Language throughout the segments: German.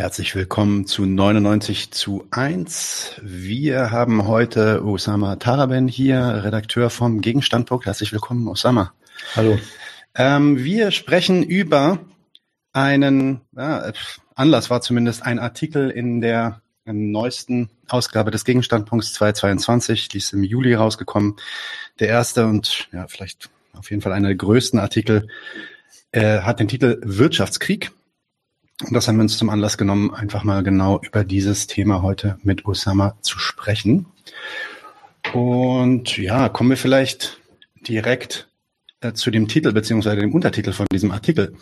Herzlich willkommen zu 99 zu 1. Wir haben heute Osama Taraben hier, Redakteur vom Gegenstandpunkt. Herzlich willkommen, Osama. Hallo. Ähm, wir sprechen über einen, ja, Anlass war zumindest ein Artikel in der neuesten Ausgabe des Gegenstandpunkts 2022, die ist im Juli rausgekommen. Der erste und ja, vielleicht auf jeden Fall einer der größten Artikel äh, hat den Titel Wirtschaftskrieg und das haben wir uns zum Anlass genommen, einfach mal genau über dieses Thema heute mit Osama zu sprechen. Und ja, kommen wir vielleicht direkt äh, zu dem Titel beziehungsweise dem Untertitel von diesem Artikel.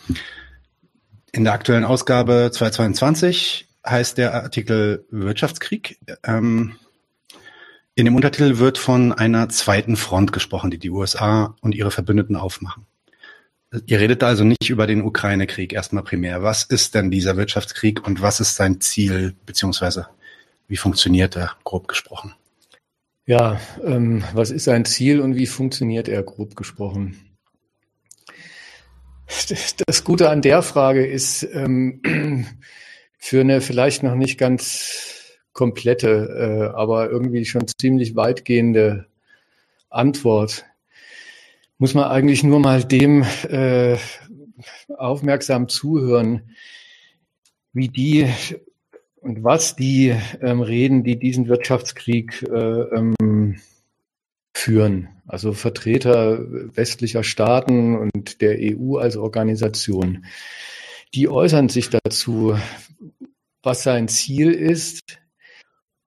In der aktuellen Ausgabe 2022 heißt der Artikel Wirtschaftskrieg. Ähm, in dem Untertitel wird von einer zweiten Front gesprochen, die die USA und ihre Verbündeten aufmachen. Ihr redet also nicht über den Ukraine-Krieg erstmal primär. Was ist denn dieser Wirtschaftskrieg und was ist sein Ziel, beziehungsweise wie funktioniert er, grob gesprochen? Ja, ähm, was ist sein Ziel und wie funktioniert er, grob gesprochen? Das Gute an der Frage ist, ähm, für eine vielleicht noch nicht ganz komplette, äh, aber irgendwie schon ziemlich weitgehende Antwort muss man eigentlich nur mal dem äh, aufmerksam zuhören, wie die und was die ähm, reden, die diesen Wirtschaftskrieg äh, ähm, führen. Also Vertreter westlicher Staaten und der EU als Organisation. Die äußern sich dazu, was sein Ziel ist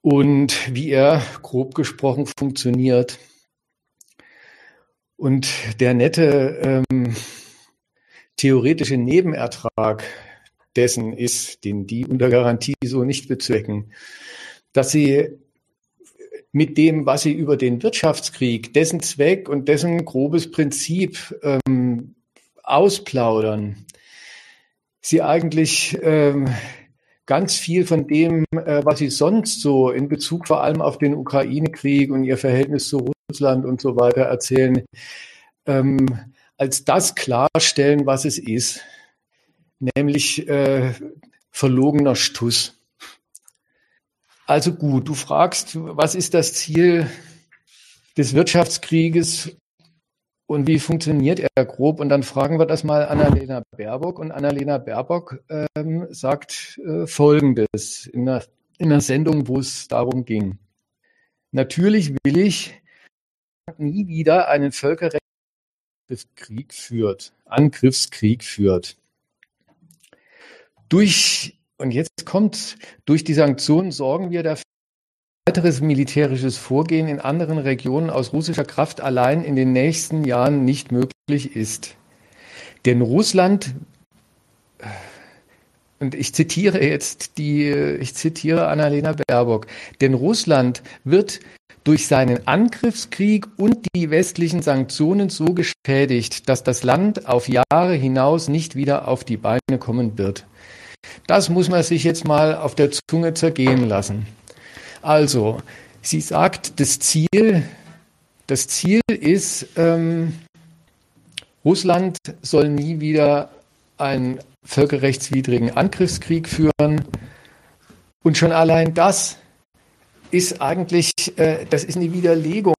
und wie er grob gesprochen funktioniert. Und der nette ähm, theoretische Nebenertrag dessen ist, den die unter Garantie so nicht bezwecken, dass sie mit dem, was sie über den Wirtschaftskrieg, dessen Zweck und dessen grobes Prinzip ähm, ausplaudern, sie eigentlich ähm, ganz viel von dem, äh, was sie sonst so in Bezug vor allem auf den Ukraine-Krieg und ihr Verhältnis zu Russland und so weiter erzählen, ähm, als das klarstellen, was es ist, nämlich äh, verlogener Stuss. Also gut, du fragst, was ist das Ziel des Wirtschaftskrieges und wie funktioniert er grob? Und dann fragen wir das mal Annalena Baerbock. Und Annalena Baerbock ähm, sagt äh, Folgendes in einer, in einer Sendung, wo es darum ging. Natürlich will ich nie wieder einen Völkerrechtskrieg führt, Angriffskrieg führt. Durch, und jetzt kommt, durch die Sanktionen sorgen wir dafür, weiteres militärisches Vorgehen in anderen Regionen aus russischer Kraft allein in den nächsten Jahren nicht möglich ist. Denn Russland und ich zitiere jetzt die, ich zitiere Annalena Baerbock, denn Russland wird durch seinen Angriffskrieg und die westlichen Sanktionen so geschädigt, dass das Land auf Jahre hinaus nicht wieder auf die Beine kommen wird. Das muss man sich jetzt mal auf der Zunge zergehen lassen. Also, sie sagt, das Ziel, das Ziel ist, ähm, Russland soll nie wieder einen völkerrechtswidrigen Angriffskrieg führen. Und schon allein das ist eigentlich, äh, das ist eine Widerlegung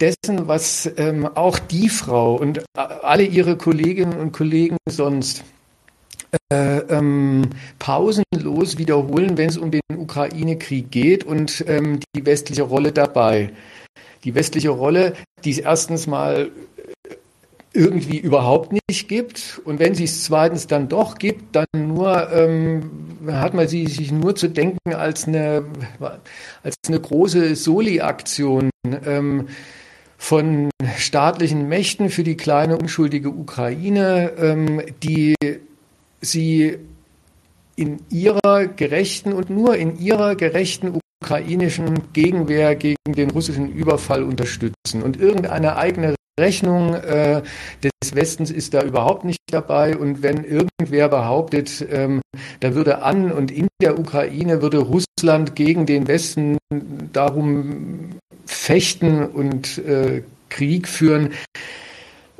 dessen, was ähm, auch die Frau und alle ihre Kolleginnen und Kollegen sonst äh, ähm, pausenlos wiederholen, wenn es um den Ukraine-Krieg geht und ähm, die westliche Rolle dabei. Die westliche Rolle, die es erstens mal irgendwie überhaupt nicht gibt. Und wenn sie es zweitens dann doch gibt, dann nur ähm, hat man sie sich nur zu denken als eine als eine große Soli-Aktion ähm, von staatlichen Mächten für die kleine unschuldige Ukraine, ähm, die sie in ihrer gerechten und nur in ihrer gerechten ukrainischen Gegenwehr gegen den russischen Überfall unterstützen und irgendeine eigene Rechnung äh, des Westens ist da überhaupt nicht dabei. Und wenn irgendwer behauptet, ähm, da würde an und in der Ukraine würde Russland gegen den Westen darum fechten und äh, Krieg führen,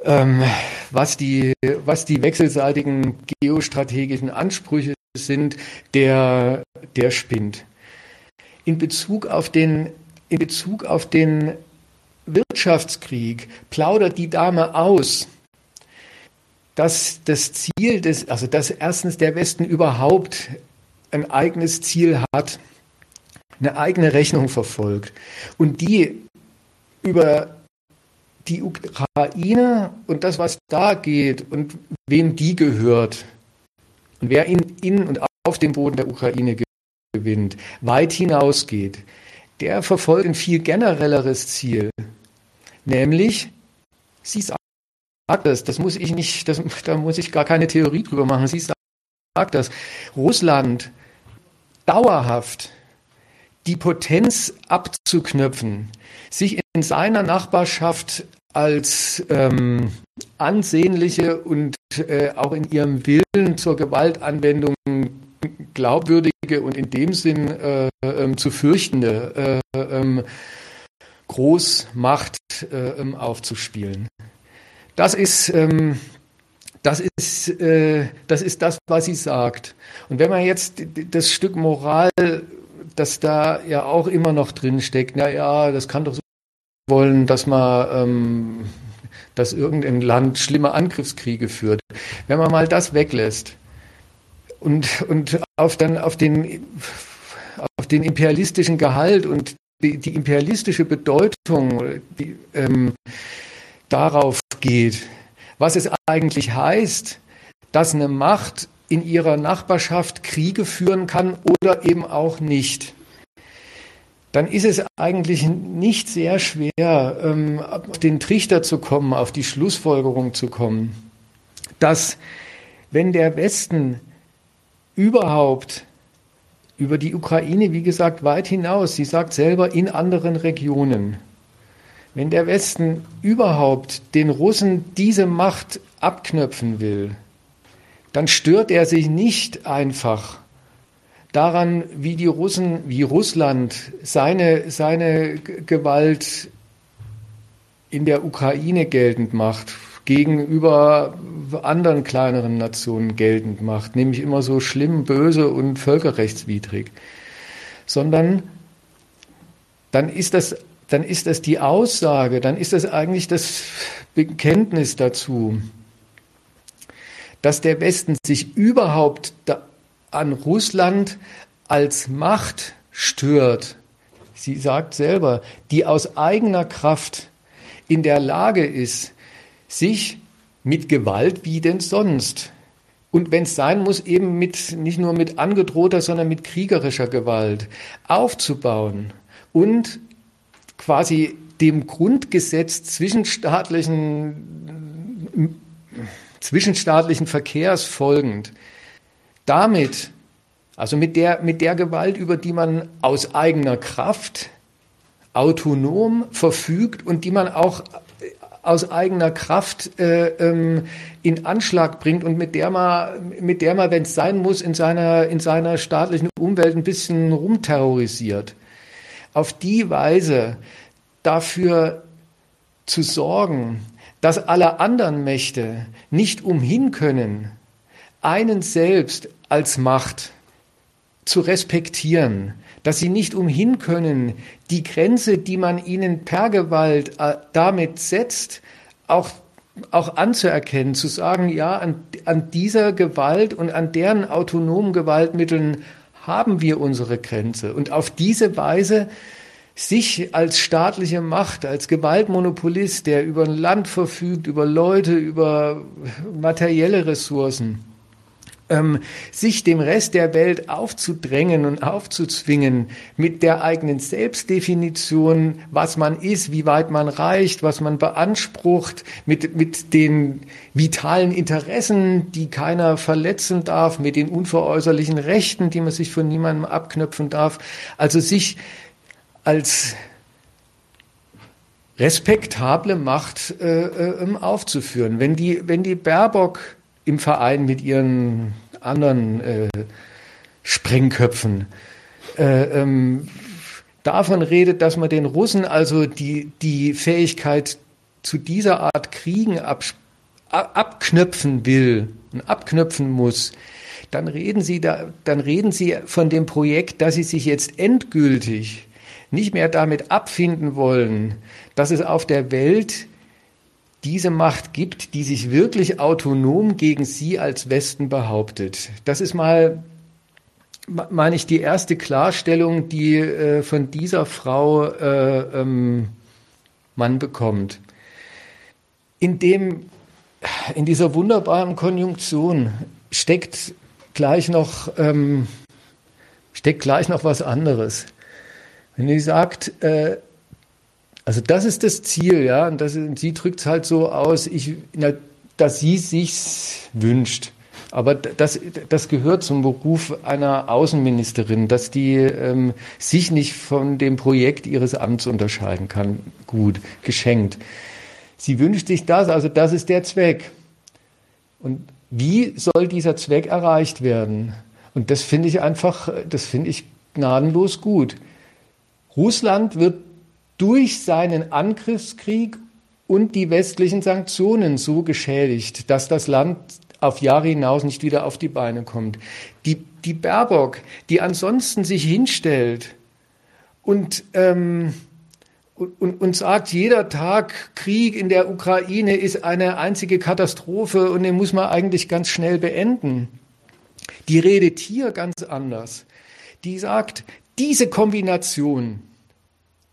ähm, was, die, was die wechselseitigen geostrategischen Ansprüche sind, der, der spinnt. In Bezug auf den, in Bezug auf den Wirtschaftskrieg plaudert die Dame aus, dass das Ziel des, also dass erstens der Westen überhaupt ein eigenes Ziel hat, eine eigene Rechnung verfolgt und die über die Ukraine und das, was da geht und wem die gehört und wer in, in und auf dem Boden der Ukraine gewinnt, weit hinausgeht, der verfolgt ein viel generelleres Ziel, nämlich, sie sagt das, das muss ich nicht, das, da muss ich gar keine Theorie drüber machen, sie sagt das, Russland dauerhaft die Potenz abzuknöpfen, sich in seiner Nachbarschaft als ähm, ansehnliche und äh, auch in ihrem Willen zur Gewaltanwendung glaubwürdige und in dem Sinn äh, äh, zu fürchtende äh, ähm, Großmacht äh, ähm, aufzuspielen. Das ist, ähm, das, ist, äh, das ist das, was sie sagt. Und wenn man jetzt das Stück Moral dass da ja auch immer noch drin steckt, na ja, das kann doch so wollen, dass man, ähm, dass irgendein Land schlimme Angriffskriege führt. Wenn man mal das weglässt und, und auf dann auf den, auf den imperialistischen Gehalt und die, die imperialistische Bedeutung die, ähm, darauf geht, was es eigentlich heißt, dass eine Macht in ihrer Nachbarschaft Kriege führen kann oder eben auch nicht, dann ist es eigentlich nicht sehr schwer, ähm, auf den Trichter zu kommen, auf die Schlussfolgerung zu kommen, dass wenn der Westen überhaupt über die Ukraine, wie gesagt, weit hinaus, sie sagt selber in anderen Regionen, wenn der Westen überhaupt den Russen diese Macht abknöpfen will, dann stört er sich nicht einfach daran, wie die Russen, wie Russland seine, seine Gewalt in der Ukraine geltend macht, gegenüber anderen kleineren Nationen geltend macht, nämlich immer so schlimm, böse und völkerrechtswidrig, sondern dann ist das, dann ist das die Aussage, dann ist das eigentlich das Bekenntnis dazu, dass der Westen sich überhaupt an Russland als Macht stört. Sie sagt selber, die aus eigener Kraft in der Lage ist, sich mit Gewalt wie denn sonst und wenn es sein muss, eben mit nicht nur mit angedrohter, sondern mit kriegerischer Gewalt aufzubauen und quasi dem Grundgesetz zwischenstaatlichen zwischenstaatlichen Verkehrs folgend, damit, also mit der, mit der Gewalt, über die man aus eigener Kraft autonom verfügt und die man auch aus eigener Kraft äh, ähm, in Anschlag bringt und mit der man, mit der man, wenn es sein muss, in seiner, in seiner staatlichen Umwelt ein bisschen rumterrorisiert. Auf die Weise dafür zu sorgen, dass alle anderen Mächte nicht umhin können, einen selbst als Macht zu respektieren, dass sie nicht umhin können, die Grenze, die man ihnen per Gewalt äh, damit setzt, auch, auch anzuerkennen, zu sagen, ja, an, an dieser Gewalt und an deren autonomen Gewaltmitteln haben wir unsere Grenze. Und auf diese Weise sich als staatliche Macht, als Gewaltmonopolist, der über ein Land verfügt, über Leute, über materielle Ressourcen, ähm, sich dem Rest der Welt aufzudrängen und aufzuzwingen mit der eigenen Selbstdefinition, was man ist, wie weit man reicht, was man beansprucht, mit, mit den vitalen Interessen, die keiner verletzen darf, mit den unveräußerlichen Rechten, die man sich von niemandem abknöpfen darf. Also sich als respektable Macht äh, äh, aufzuführen. Wenn die, wenn die Baerbock im Verein mit ihren anderen äh, Sprengköpfen äh, ähm, davon redet, dass man den Russen also die, die Fähigkeit zu dieser Art Kriegen ab, abknöpfen will, und abknöpfen muss, dann reden Sie da, dann reden Sie von dem Projekt, dass Sie sich jetzt endgültig nicht mehr damit abfinden wollen, dass es auf der Welt diese Macht gibt, die sich wirklich autonom gegen Sie als Westen behauptet. Das ist mal, meine ich, die erste Klarstellung, die äh, von dieser Frau äh, ähm, man bekommt. In dem, in dieser wunderbaren Konjunktion steckt gleich noch, ähm, steckt gleich noch was anderes. Wenn sie sagt, äh, also das ist das Ziel, ja, und das, sie drückt es halt so aus, ich, na, dass sie sich's wünscht. Aber das, das gehört zum Beruf einer Außenministerin, dass die ähm, sich nicht von dem Projekt ihres Amts unterscheiden kann. Gut, geschenkt. Sie wünscht sich das, also das ist der Zweck. Und wie soll dieser Zweck erreicht werden? Und das finde ich einfach, das finde ich gnadenlos gut. Russland wird durch seinen Angriffskrieg und die westlichen Sanktionen so geschädigt, dass das Land auf Jahre hinaus nicht wieder auf die Beine kommt. Die, die Baerbock, die ansonsten sich hinstellt und, ähm, und, und sagt, jeder Tag Krieg in der Ukraine ist eine einzige Katastrophe und den muss man eigentlich ganz schnell beenden. Die redet hier ganz anders. Die sagt, diese Kombination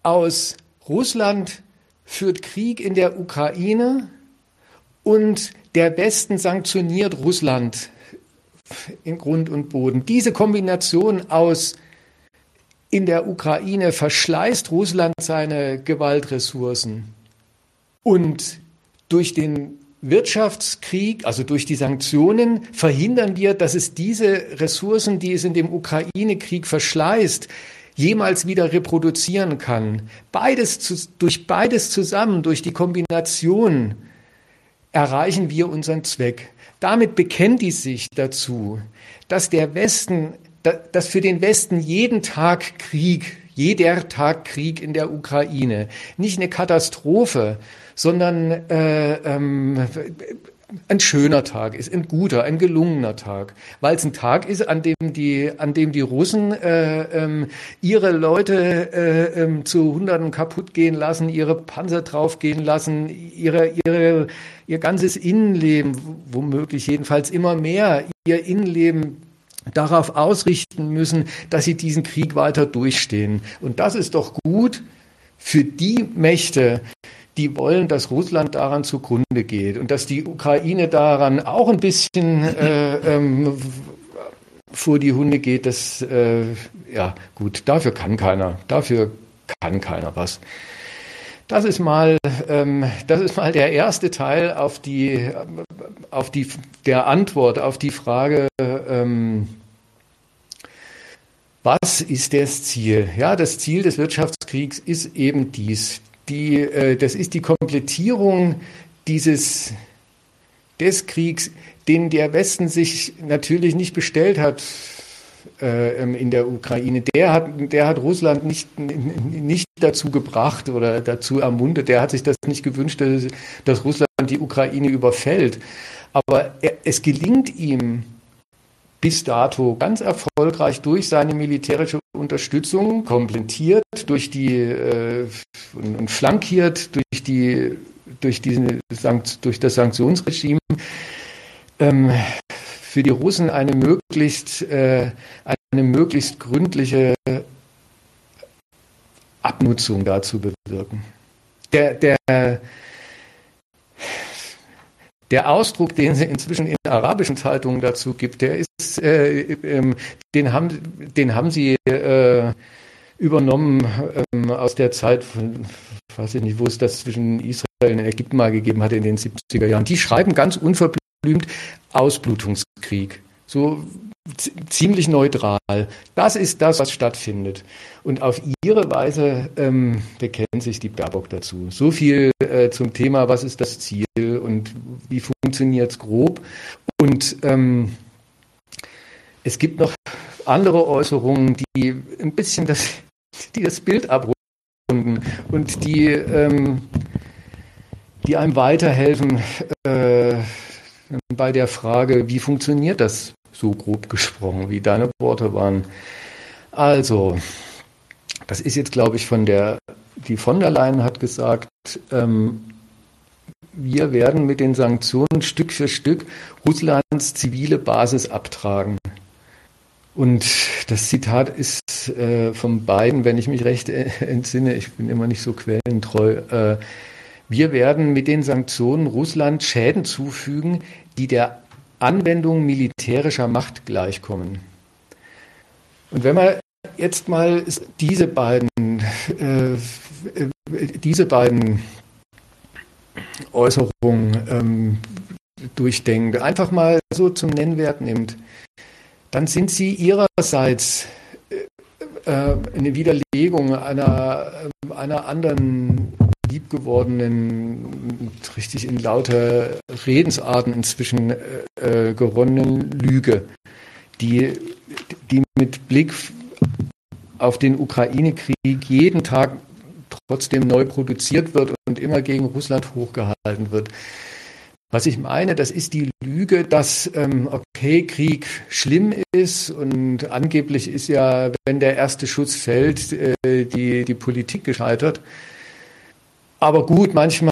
aus Russland führt Krieg in der Ukraine und der Westen sanktioniert Russland in Grund und Boden. Diese Kombination aus in der Ukraine verschleißt Russland seine Gewaltressourcen und durch den Wirtschaftskrieg, also durch die Sanktionen, verhindern wir, dass es diese Ressourcen, die es in dem Ukraine-Krieg verschleißt, jemals wieder reproduzieren kann. Beides zu, durch beides zusammen, durch die Kombination erreichen wir unseren Zweck. Damit bekennt die sich dazu, dass der Westen, dass für den Westen jeden Tag Krieg, jeder Tag Krieg in der Ukraine nicht eine Katastrophe, sondern äh, ähm, ein schöner Tag ist, ein guter, ein gelungener Tag, weil es ein Tag ist, an dem die, an dem die Russen äh, ähm, ihre Leute äh, ähm, zu Hunderten kaputt gehen lassen, ihre Panzer draufgehen lassen, ihre, ihre, ihr ganzes Innenleben, womöglich jedenfalls immer mehr, ihr Innenleben darauf ausrichten müssen, dass sie diesen Krieg weiter durchstehen. Und das ist doch gut für die Mächte, die wollen, dass Russland daran zugrunde geht und dass die Ukraine daran auch ein bisschen äh, ähm, vor die Hunde geht. Das, äh, ja, gut, dafür kann keiner. Dafür kann keiner was. Das ist mal, ähm, das ist mal der erste Teil auf die, auf die, der Antwort auf die Frage, ähm, was ist das Ziel? Ja, das Ziel des Wirtschaftskriegs ist eben dies, die, äh, das ist die Komplettierung dieses, des Kriegs, den der Westen sich natürlich nicht bestellt hat äh, ähm, in der Ukraine. Der hat, der hat Russland nicht, nicht dazu gebracht oder dazu ermuntert. Der hat sich das nicht gewünscht, dass, dass Russland die Ukraine überfällt. Aber er, es gelingt ihm, bis dato ganz erfolgreich durch seine militärische Unterstützung, komplettiert durch die äh, und, flankiert durch die durch diese durch das Sanktionsregime ähm, für die Russen eine möglichst äh, eine möglichst gründliche Abnutzung dazu bewirken. Der, der der Ausdruck, den sie inzwischen in arabischen Zeitungen dazu gibt, der ist, äh, ähm, den haben, den haben sie äh, übernommen ähm, aus der Zeit von, weiß ich nicht, wo es das zwischen Israel und Ägypten mal gegeben hat in den 70er Jahren. Die schreiben ganz unverblümt Ausblutungskrieg. So ziemlich neutral. Das ist das, was stattfindet. Und auf ihre Weise ähm, bekennt sich die Baerbock dazu. So viel äh, zum Thema, was ist das Ziel und wie funktioniert es grob. Und ähm, es gibt noch andere Äußerungen, die ein bisschen das, die das Bild abrunden und die, ähm, die einem weiterhelfen, äh, bei der Frage, wie funktioniert das so grob gesprochen, wie deine Worte waren. Also, das ist jetzt, glaube ich, von der, die von der Leyen hat gesagt, ähm, wir werden mit den Sanktionen Stück für Stück Russlands zivile Basis abtragen. Und das Zitat ist äh, von beiden, wenn ich mich recht entsinne, ich bin immer nicht so quellentreu, äh, wir werden mit den Sanktionen Russland Schäden zufügen, die der Anwendung militärischer Macht gleichkommen. Und wenn man jetzt mal diese beiden, äh, diese beiden Äußerungen ähm, durchdenkt, einfach mal so zum Nennwert nimmt, dann sind sie ihrerseits äh, äh eine Widerlegung einer, einer anderen liebgewordenen, richtig in lauter Redensarten inzwischen äh, geronnenen Lüge, die, die mit Blick auf den Ukraine-Krieg jeden Tag trotzdem neu produziert wird und immer gegen Russland hochgehalten wird. Was ich meine, das ist die Lüge, dass, ähm, okay, Krieg schlimm ist und angeblich ist ja, wenn der erste Schuss fällt, äh, die, die Politik gescheitert. Aber gut, manchmal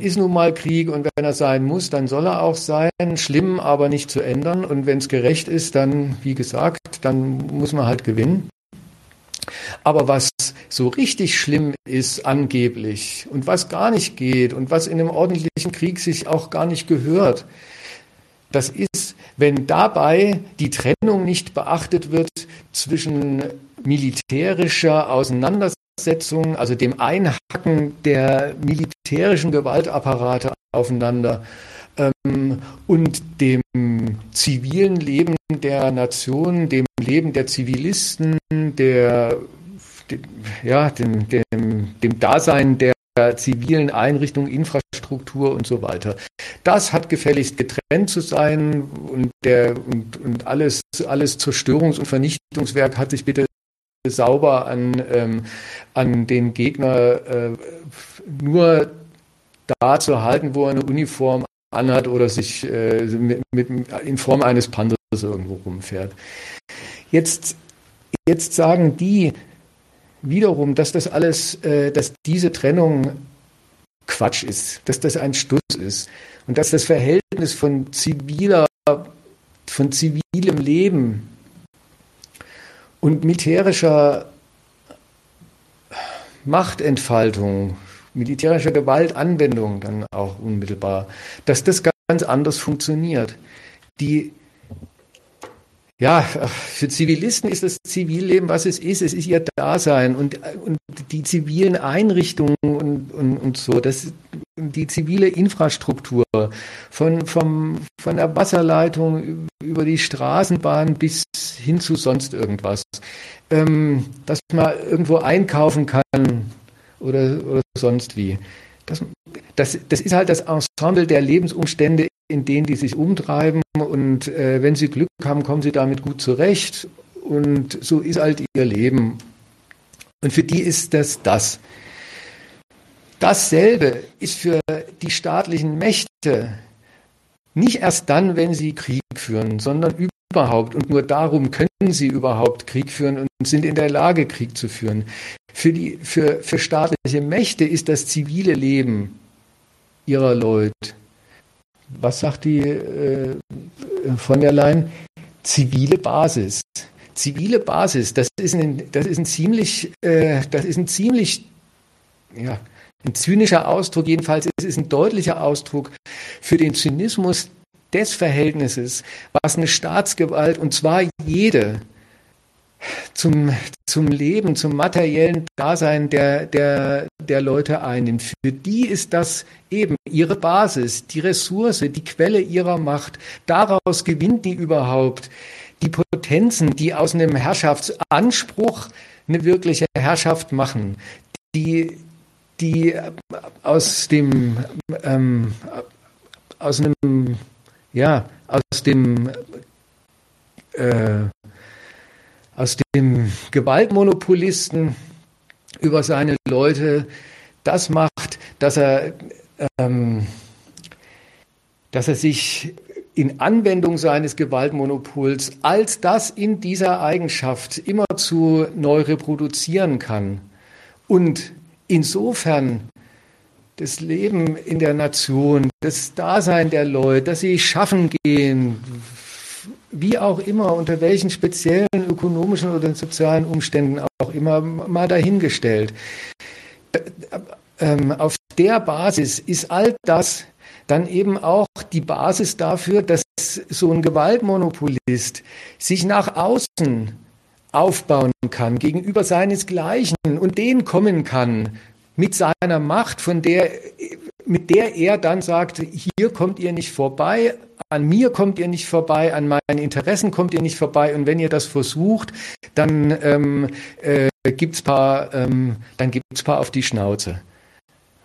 ist nun mal Krieg und wenn er sein muss, dann soll er auch sein. Schlimm, aber nicht zu ändern. Und wenn es gerecht ist, dann, wie gesagt, dann muss man halt gewinnen. Aber was so richtig schlimm ist angeblich und was gar nicht geht und was in einem ordentlichen Krieg sich auch gar nicht gehört, das ist, wenn dabei die Trennung nicht beachtet wird zwischen militärischer Auseinandersetzung, also dem Einhacken der militärischen Gewaltapparate aufeinander ähm, und dem zivilen Leben der Nation, dem Leben der Zivilisten, der, dem, ja, dem, dem, dem Dasein der zivilen Einrichtungen, Infrastruktur und so weiter. Das hat gefälligst getrennt zu sein und, der, und, und alles, alles Zerstörungs- und Vernichtungswerk hat sich bitte sauber an, ähm, an den Gegner äh, nur da zu halten, wo er eine Uniform anhat oder sich äh, mit, mit, in Form eines Panzers irgendwo rumfährt. Jetzt, jetzt sagen die wiederum, dass das alles, äh, dass diese Trennung Quatsch ist, dass das ein Stuss ist und dass das Verhältnis von ziviler, von zivilem Leben und militärischer Machtentfaltung, militärischer Gewaltanwendung dann auch unmittelbar, dass das ganz anders funktioniert. Die ja, für Zivilisten ist das Zivilleben, was es ist. Es ist ihr Dasein und, und die zivilen Einrichtungen und, und, und so, das, die zivile Infrastruktur von, vom, von der Wasserleitung über die Straßenbahn bis hin zu sonst irgendwas. Ähm, dass man irgendwo einkaufen kann oder, oder sonst wie. Das, das, das ist halt das Ensemble der Lebensumstände in denen die sich umtreiben und äh, wenn sie Glück haben, kommen sie damit gut zurecht und so ist halt ihr Leben. Und für die ist das das. Dasselbe ist für die staatlichen Mächte nicht erst dann, wenn sie Krieg führen, sondern überhaupt. Und nur darum können sie überhaupt Krieg führen und sind in der Lage, Krieg zu führen. Für, die, für, für staatliche Mächte ist das zivile Leben ihrer Leute was sagt die äh, von der Leyen? Zivile Basis. Zivile Basis, das ist ein, das ist ein ziemlich, äh, das ist ein ziemlich, ja, ein zynischer Ausdruck, jedenfalls ist es ein deutlicher Ausdruck für den Zynismus des Verhältnisses, was eine Staatsgewalt, und zwar jede, zum, zum Leben, zum materiellen Dasein der, der, der Leute einnimmt. Für die ist das eben ihre Basis, die Ressource, die Quelle ihrer Macht. Daraus gewinnt die überhaupt die Potenzen, die aus einem Herrschaftsanspruch eine wirkliche Herrschaft machen, die, die aus dem, ähm, aus einem, ja, aus dem, äh, aus dem Gewaltmonopolisten über seine Leute das macht, dass er, ähm, dass er sich in Anwendung seines Gewaltmonopols als das in dieser Eigenschaft immerzu neu reproduzieren kann. Und insofern das Leben in der Nation, das Dasein der Leute, dass sie schaffen gehen, wie auch immer, unter welchen speziellen ökonomischen oder sozialen Umständen auch immer, mal dahingestellt. Ähm, auf der Basis ist all das dann eben auch die Basis dafür, dass so ein Gewaltmonopolist sich nach außen aufbauen kann gegenüber seinesgleichen und den kommen kann mit seiner Macht, von der, mit der er dann sagt, hier kommt ihr nicht vorbei, an mir kommt ihr nicht vorbei, an meinen Interessen kommt ihr nicht vorbei. Und wenn ihr das versucht, dann ähm, äh, gibt's paar, ähm, dann gibt's paar auf die Schnauze.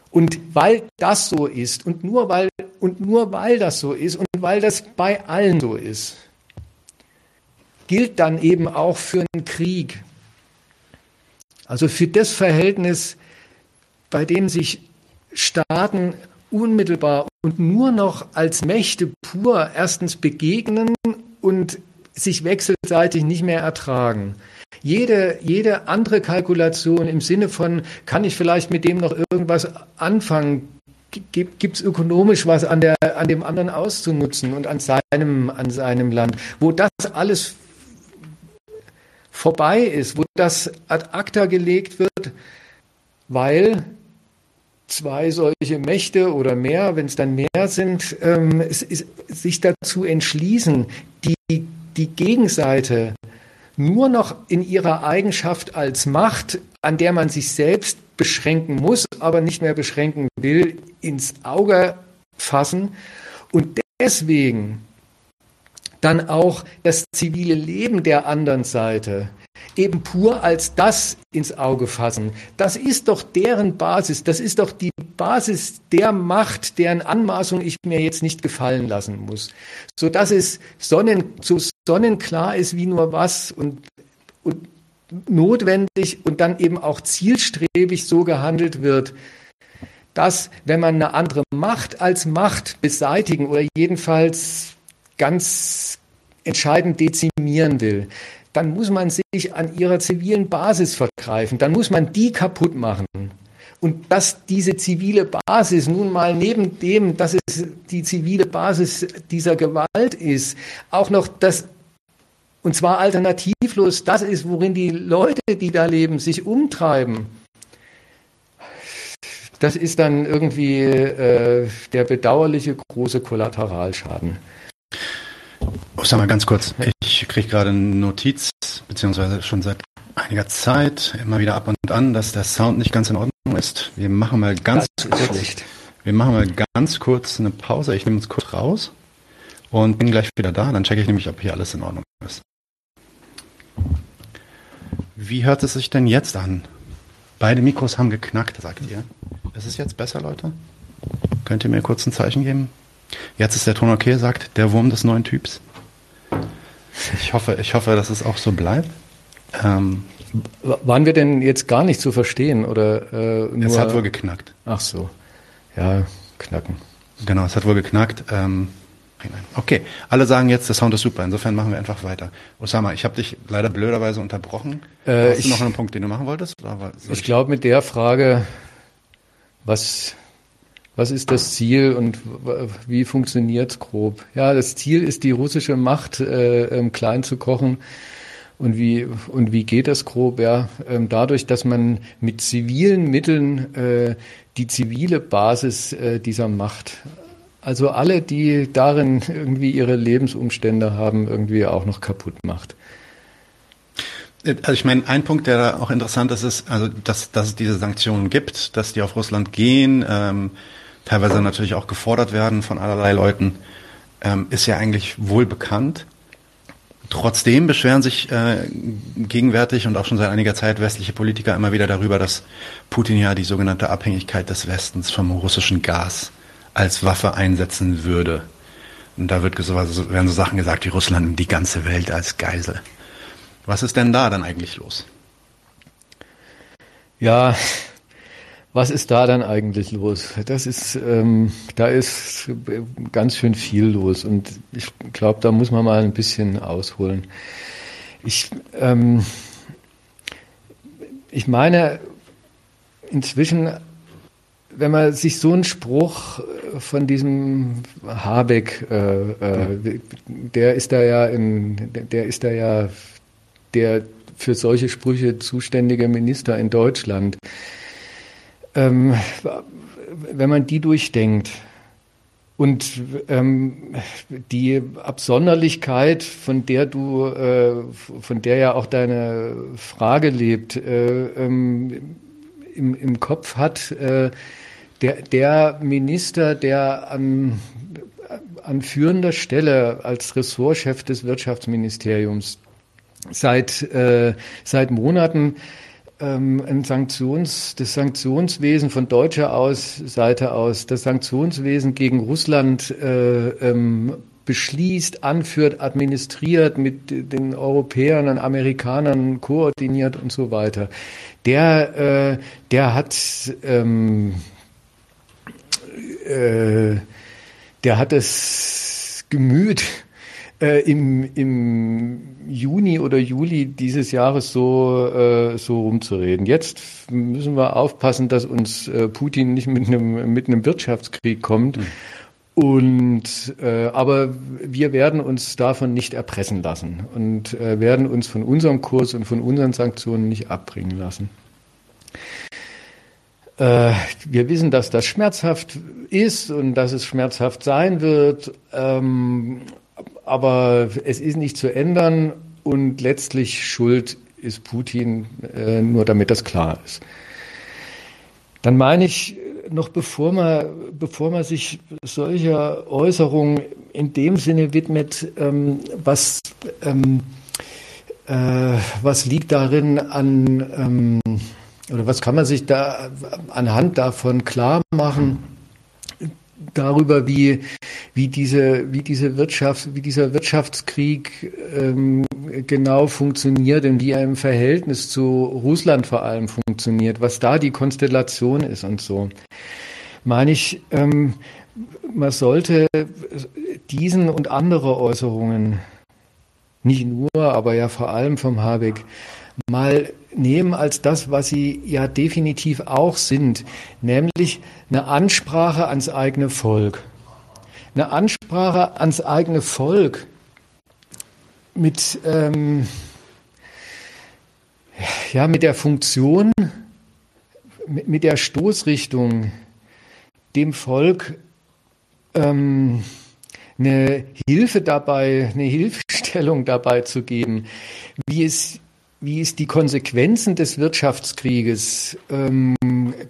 Und weil das so ist und nur weil und nur weil das so ist und weil das bei allen so ist, gilt dann eben auch für einen Krieg. Also für das Verhältnis, bei dem sich Staaten unmittelbar und nur noch als Mächte pur erstens begegnen und sich wechselseitig nicht mehr ertragen. Jede, jede andere Kalkulation im Sinne von, kann ich vielleicht mit dem noch irgendwas anfangen? Gibt es ökonomisch was an, der, an dem anderen auszunutzen und an seinem, an seinem Land? Wo das alles vorbei ist, wo das ad acta gelegt wird, weil zwei solche Mächte oder mehr, wenn es dann mehr sind, ähm, es, es, sich dazu entschließen, die, die Gegenseite nur noch in ihrer Eigenschaft als Macht, an der man sich selbst beschränken muss, aber nicht mehr beschränken will, ins Auge fassen. Und deswegen dann auch das zivile Leben der anderen Seite eben pur als das ins Auge fassen. Das ist doch deren Basis, das ist doch die Basis der Macht, deren Anmaßung ich mir jetzt nicht gefallen lassen muss, so dass es sonnen, so sonnenklar ist wie nur was und, und notwendig und dann eben auch zielstrebig so gehandelt wird, dass wenn man eine andere Macht als Macht beseitigen oder jedenfalls ganz entscheidend dezimieren will, dann muss man sich an ihrer zivilen Basis vergreifen, dann muss man die kaputt machen. Und dass diese zivile Basis nun mal neben dem, dass es die zivile Basis dieser Gewalt ist, auch noch das, und zwar alternativlos, das ist, worin die Leute, die da leben, sich umtreiben. Das ist dann irgendwie äh, der bedauerliche große Kollateralschaden. Oh, sag mal ganz kurz, ich kriege gerade eine Notiz, beziehungsweise schon seit einiger Zeit, immer wieder ab und an, dass der Sound nicht ganz in Ordnung ist. Wir machen mal ganz kurz, wir machen mal ganz kurz eine Pause. Ich nehme uns kurz raus und bin gleich wieder da. Dann checke ich nämlich, ob hier alles in Ordnung ist. Wie hört es sich denn jetzt an? Beide Mikros haben geknackt, sagt ihr. Ist es jetzt besser, Leute? Könnt ihr mir kurz ein Zeichen geben? Jetzt ist der Ton okay, sagt der Wurm des neuen Typs. Ich hoffe, ich hoffe, dass es auch so bleibt. Ähm, Waren wir denn jetzt gar nicht zu verstehen oder äh, nur? Es hat wohl geknackt. Ach so, ja, knacken. Genau, es hat wohl geknackt. Ähm, okay, alle sagen jetzt, der Sound ist super. Insofern machen wir einfach weiter. Osama, ich habe dich leider blöderweise unterbrochen. Äh, Hast ich, du noch einen Punkt, den du machen wolltest? ich, ich glaube, mit der Frage, was was ist das Ziel und wie funktioniert es grob? Ja, das Ziel ist, die russische Macht äh, ähm, klein zu kochen. Und wie, und wie geht das grob? Ja, ähm, dadurch, dass man mit zivilen Mitteln äh, die zivile Basis äh, dieser Macht, also alle, die darin irgendwie ihre Lebensumstände haben, irgendwie auch noch kaputt macht. Also ich meine, ein Punkt, der da auch interessant ist, ist, also dass, dass es diese Sanktionen gibt, dass die auf Russland gehen, ähm, teilweise natürlich auch gefordert werden von allerlei Leuten, ähm, ist ja eigentlich wohl bekannt. Trotzdem beschweren sich äh, gegenwärtig und auch schon seit einiger Zeit westliche Politiker immer wieder darüber, dass Putin ja die sogenannte Abhängigkeit des Westens vom russischen Gas als Waffe einsetzen würde. Und da wird so, werden so Sachen gesagt wie Russland nimmt die ganze Welt als Geisel. Was ist denn da dann eigentlich los? Ja, Was ist da dann eigentlich los? Das ist, ähm, da ist ganz schön viel los und ich glaube, da muss man mal ein bisschen ausholen. Ich, ähm, ich meine, inzwischen, wenn man sich so einen Spruch von diesem Habeck, äh, äh, der ist da ja in, der ist da ja der für solche Sprüche zuständige Minister in Deutschland. Ähm, wenn man die durchdenkt und ähm, die Absonderlichkeit, von der du, äh, von der ja auch deine Frage lebt, äh, ähm, im, im Kopf hat, äh, der, der Minister, der an, an führender Stelle als Ressortchef des Wirtschaftsministeriums seit, äh, seit Monaten ein Sanktions, das Sanktionswesen von deutscher aus, Seite aus, das Sanktionswesen gegen Russland äh, ähm, beschließt, anführt, administriert, mit den Europäern und Amerikanern koordiniert und so weiter. Der, äh, der hat ähm, äh, der hat das Gemüt äh, im, im Juni oder Juli dieses Jahres so, äh, so rumzureden. Jetzt müssen wir aufpassen, dass uns äh, Putin nicht mit einem, mit einem Wirtschaftskrieg kommt. Mhm. Und äh, aber wir werden uns davon nicht erpressen lassen und äh, werden uns von unserem Kurs und von unseren Sanktionen nicht abbringen lassen. Äh, wir wissen, dass das schmerzhaft ist und dass es schmerzhaft sein wird. Ähm, aber es ist nicht zu ändern und letztlich schuld ist Putin, äh, nur damit das klar ist. Dann meine ich, noch bevor man, bevor man sich solcher Äußerungen in dem Sinne widmet, ähm, was, ähm, äh, was liegt darin an, ähm, oder was kann man sich da anhand davon klar machen, darüber, wie, wie, diese, wie, diese Wirtschaft, wie dieser Wirtschaftskrieg ähm, genau funktioniert und wie er im Verhältnis zu Russland vor allem funktioniert, was da die Konstellation ist und so. Meine ich, ähm, man sollte diesen und andere Äußerungen, nicht nur, aber ja vor allem vom Habeck, mal nehmen als das, was sie ja definitiv auch sind, nämlich eine Ansprache ans eigene Volk. Eine Ansprache ans eigene Volk mit, ähm, ja, mit der Funktion, mit, mit der Stoßrichtung, dem Volk ähm, eine Hilfe dabei, eine Hilfestellung dabei zu geben, wie es wie es die Konsequenzen des Wirtschaftskrieges ähm,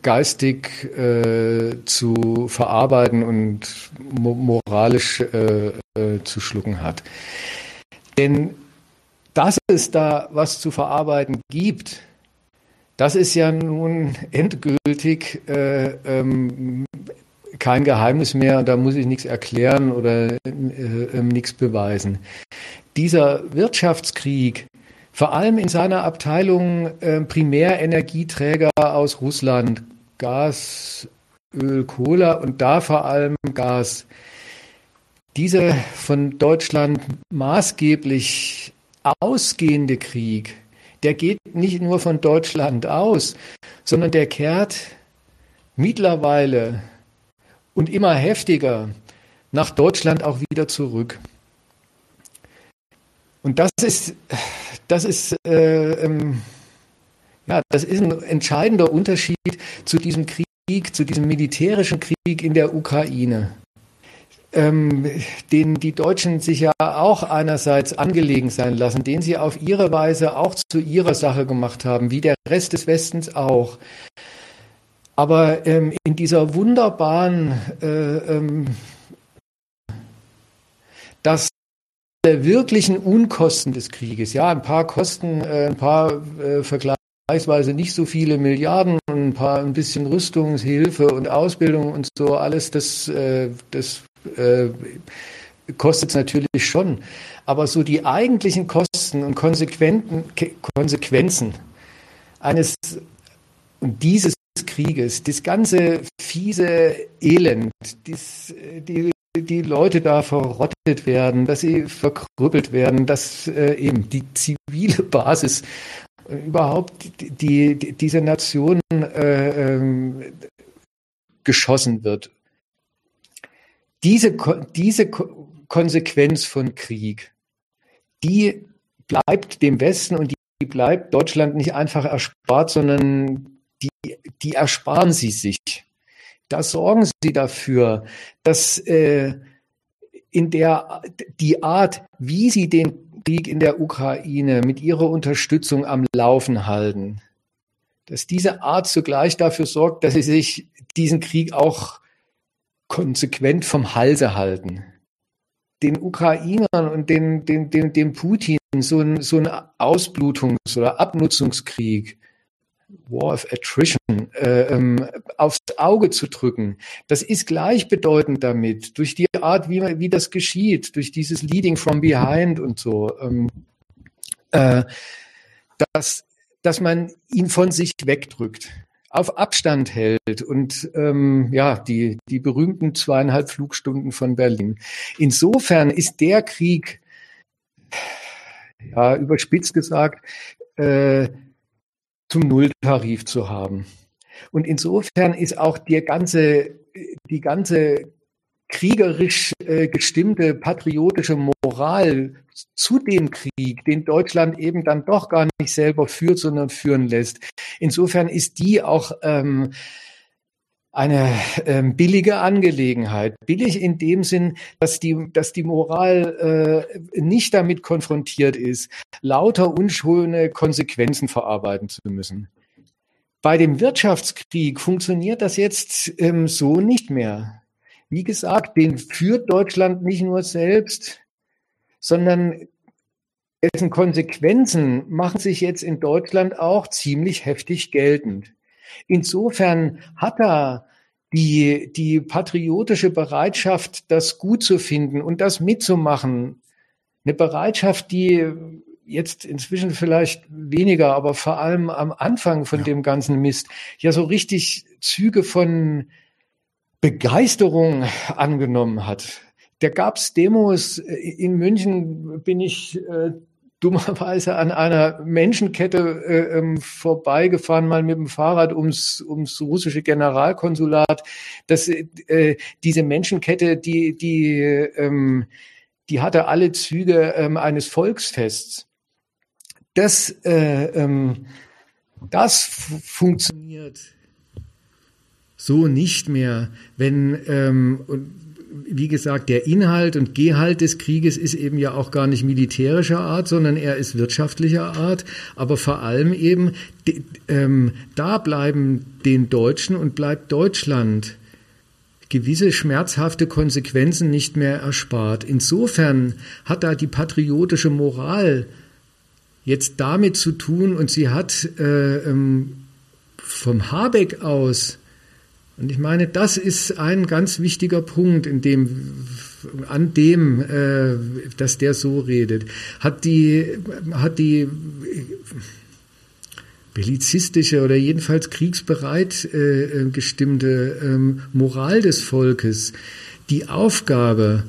geistig äh, zu verarbeiten und mo moralisch äh, äh, zu schlucken hat. Denn dass es da was zu verarbeiten gibt, das ist ja nun endgültig äh, ähm, kein Geheimnis mehr, da muss ich nichts erklären oder äh, äh, nichts beweisen. Dieser Wirtschaftskrieg vor allem in seiner Abteilung äh, Primärenergieträger aus Russland, Gas, Öl, Kohle und da vor allem Gas. Dieser von Deutschland maßgeblich ausgehende Krieg, der geht nicht nur von Deutschland aus, sondern der kehrt mittlerweile und immer heftiger nach Deutschland auch wieder zurück. Und das ist, das ist, äh, ähm, ja, das ist ein entscheidender Unterschied zu diesem Krieg, zu diesem militärischen Krieg in der Ukraine. Ähm, den die Deutschen sich ja auch einerseits angelegen sein lassen, den sie auf ihre Weise auch zu ihrer Sache gemacht haben, wie der Rest des Westens auch. Aber ähm, in dieser wunderbaren, äh, ähm, dass wirklichen Unkosten des Krieges. Ja, ein paar Kosten, äh, ein paar äh, vergleichsweise nicht so viele Milliarden, ein paar ein bisschen Rüstungshilfe und Ausbildung und so alles, das, äh, das äh, kostet es natürlich schon. Aber so die eigentlichen Kosten und Konsequenzen eines und dieses Krieges, das ganze fiese Elend, dies, die, die Leute da verrottet werden, dass sie verkrüppelt werden, dass äh, eben die zivile Basis äh, überhaupt die, die, diese Nation äh, ähm, geschossen wird. Diese, diese Konsequenz von Krieg, die bleibt dem Westen und die bleibt Deutschland nicht einfach erspart, sondern die, die ersparen sie sich. Da sorgen sie dafür, dass äh, in der die Art, wie sie den Krieg in der Ukraine mit ihrer Unterstützung am Laufen halten, dass diese Art zugleich dafür sorgt, dass sie sich diesen Krieg auch konsequent vom Halse halten. Den Ukrainern und den, den, den, dem Putin so ein, so ein Ausblutungs- oder Abnutzungskrieg, War of Attrition, äh, ähm, aufs Auge zu drücken. Das ist gleichbedeutend damit, durch die Art, wie, wie das geschieht, durch dieses Leading from Behind und so, ähm, äh, dass, dass man ihn von sich wegdrückt auf Abstand hält und ähm, ja, die, die berühmten zweieinhalb Flugstunden von Berlin. Insofern ist der Krieg, ja, überspitzt gesagt, äh, zum Nulltarif zu haben. Und insofern ist auch die ganze, die ganze kriegerisch äh, gestimmte patriotische Moral zu dem Krieg, den Deutschland eben dann doch gar nicht selber führt, sondern führen lässt. Insofern ist die auch ähm, eine ähm, billige Angelegenheit. Billig in dem Sinn, dass die, dass die Moral äh, nicht damit konfrontiert ist, lauter unschöne Konsequenzen verarbeiten zu müssen. Bei dem Wirtschaftskrieg funktioniert das jetzt ähm, so nicht mehr. Wie gesagt, den führt Deutschland nicht nur selbst, sondern dessen Konsequenzen machen sich jetzt in Deutschland auch ziemlich heftig geltend. Insofern hat er die, die patriotische Bereitschaft, das gut zu finden und das mitzumachen, eine Bereitschaft, die jetzt inzwischen vielleicht weniger, aber vor allem am Anfang von ja. dem ganzen Mist ja so richtig Züge von Begeisterung angenommen hat. Da gab's Demos in München, bin ich äh, dummerweise an einer Menschenkette äh, ähm, vorbeigefahren, mal mit dem Fahrrad ums, ums russische Generalkonsulat. Das, äh, diese Menschenkette, die, die, ähm, die hatte alle Züge ähm, eines Volksfests. Das, äh, ähm, das funktioniert so nicht mehr, wenn ähm, wie gesagt, der Inhalt und Gehalt des Krieges ist eben ja auch gar nicht militärischer Art, sondern er ist wirtschaftlicher Art. Aber vor allem eben, ähm, da bleiben den Deutschen und bleibt Deutschland gewisse schmerzhafte Konsequenzen nicht mehr erspart. Insofern hat da die patriotische Moral jetzt damit zu tun und sie hat äh, ähm, vom Habeck aus und ich meine, das ist ein ganz wichtiger Punkt, in dem, an dem, äh, dass der so redet. Hat die, hat die bellizistische oder jedenfalls kriegsbereit äh, gestimmte ähm, Moral des Volkes die Aufgabe,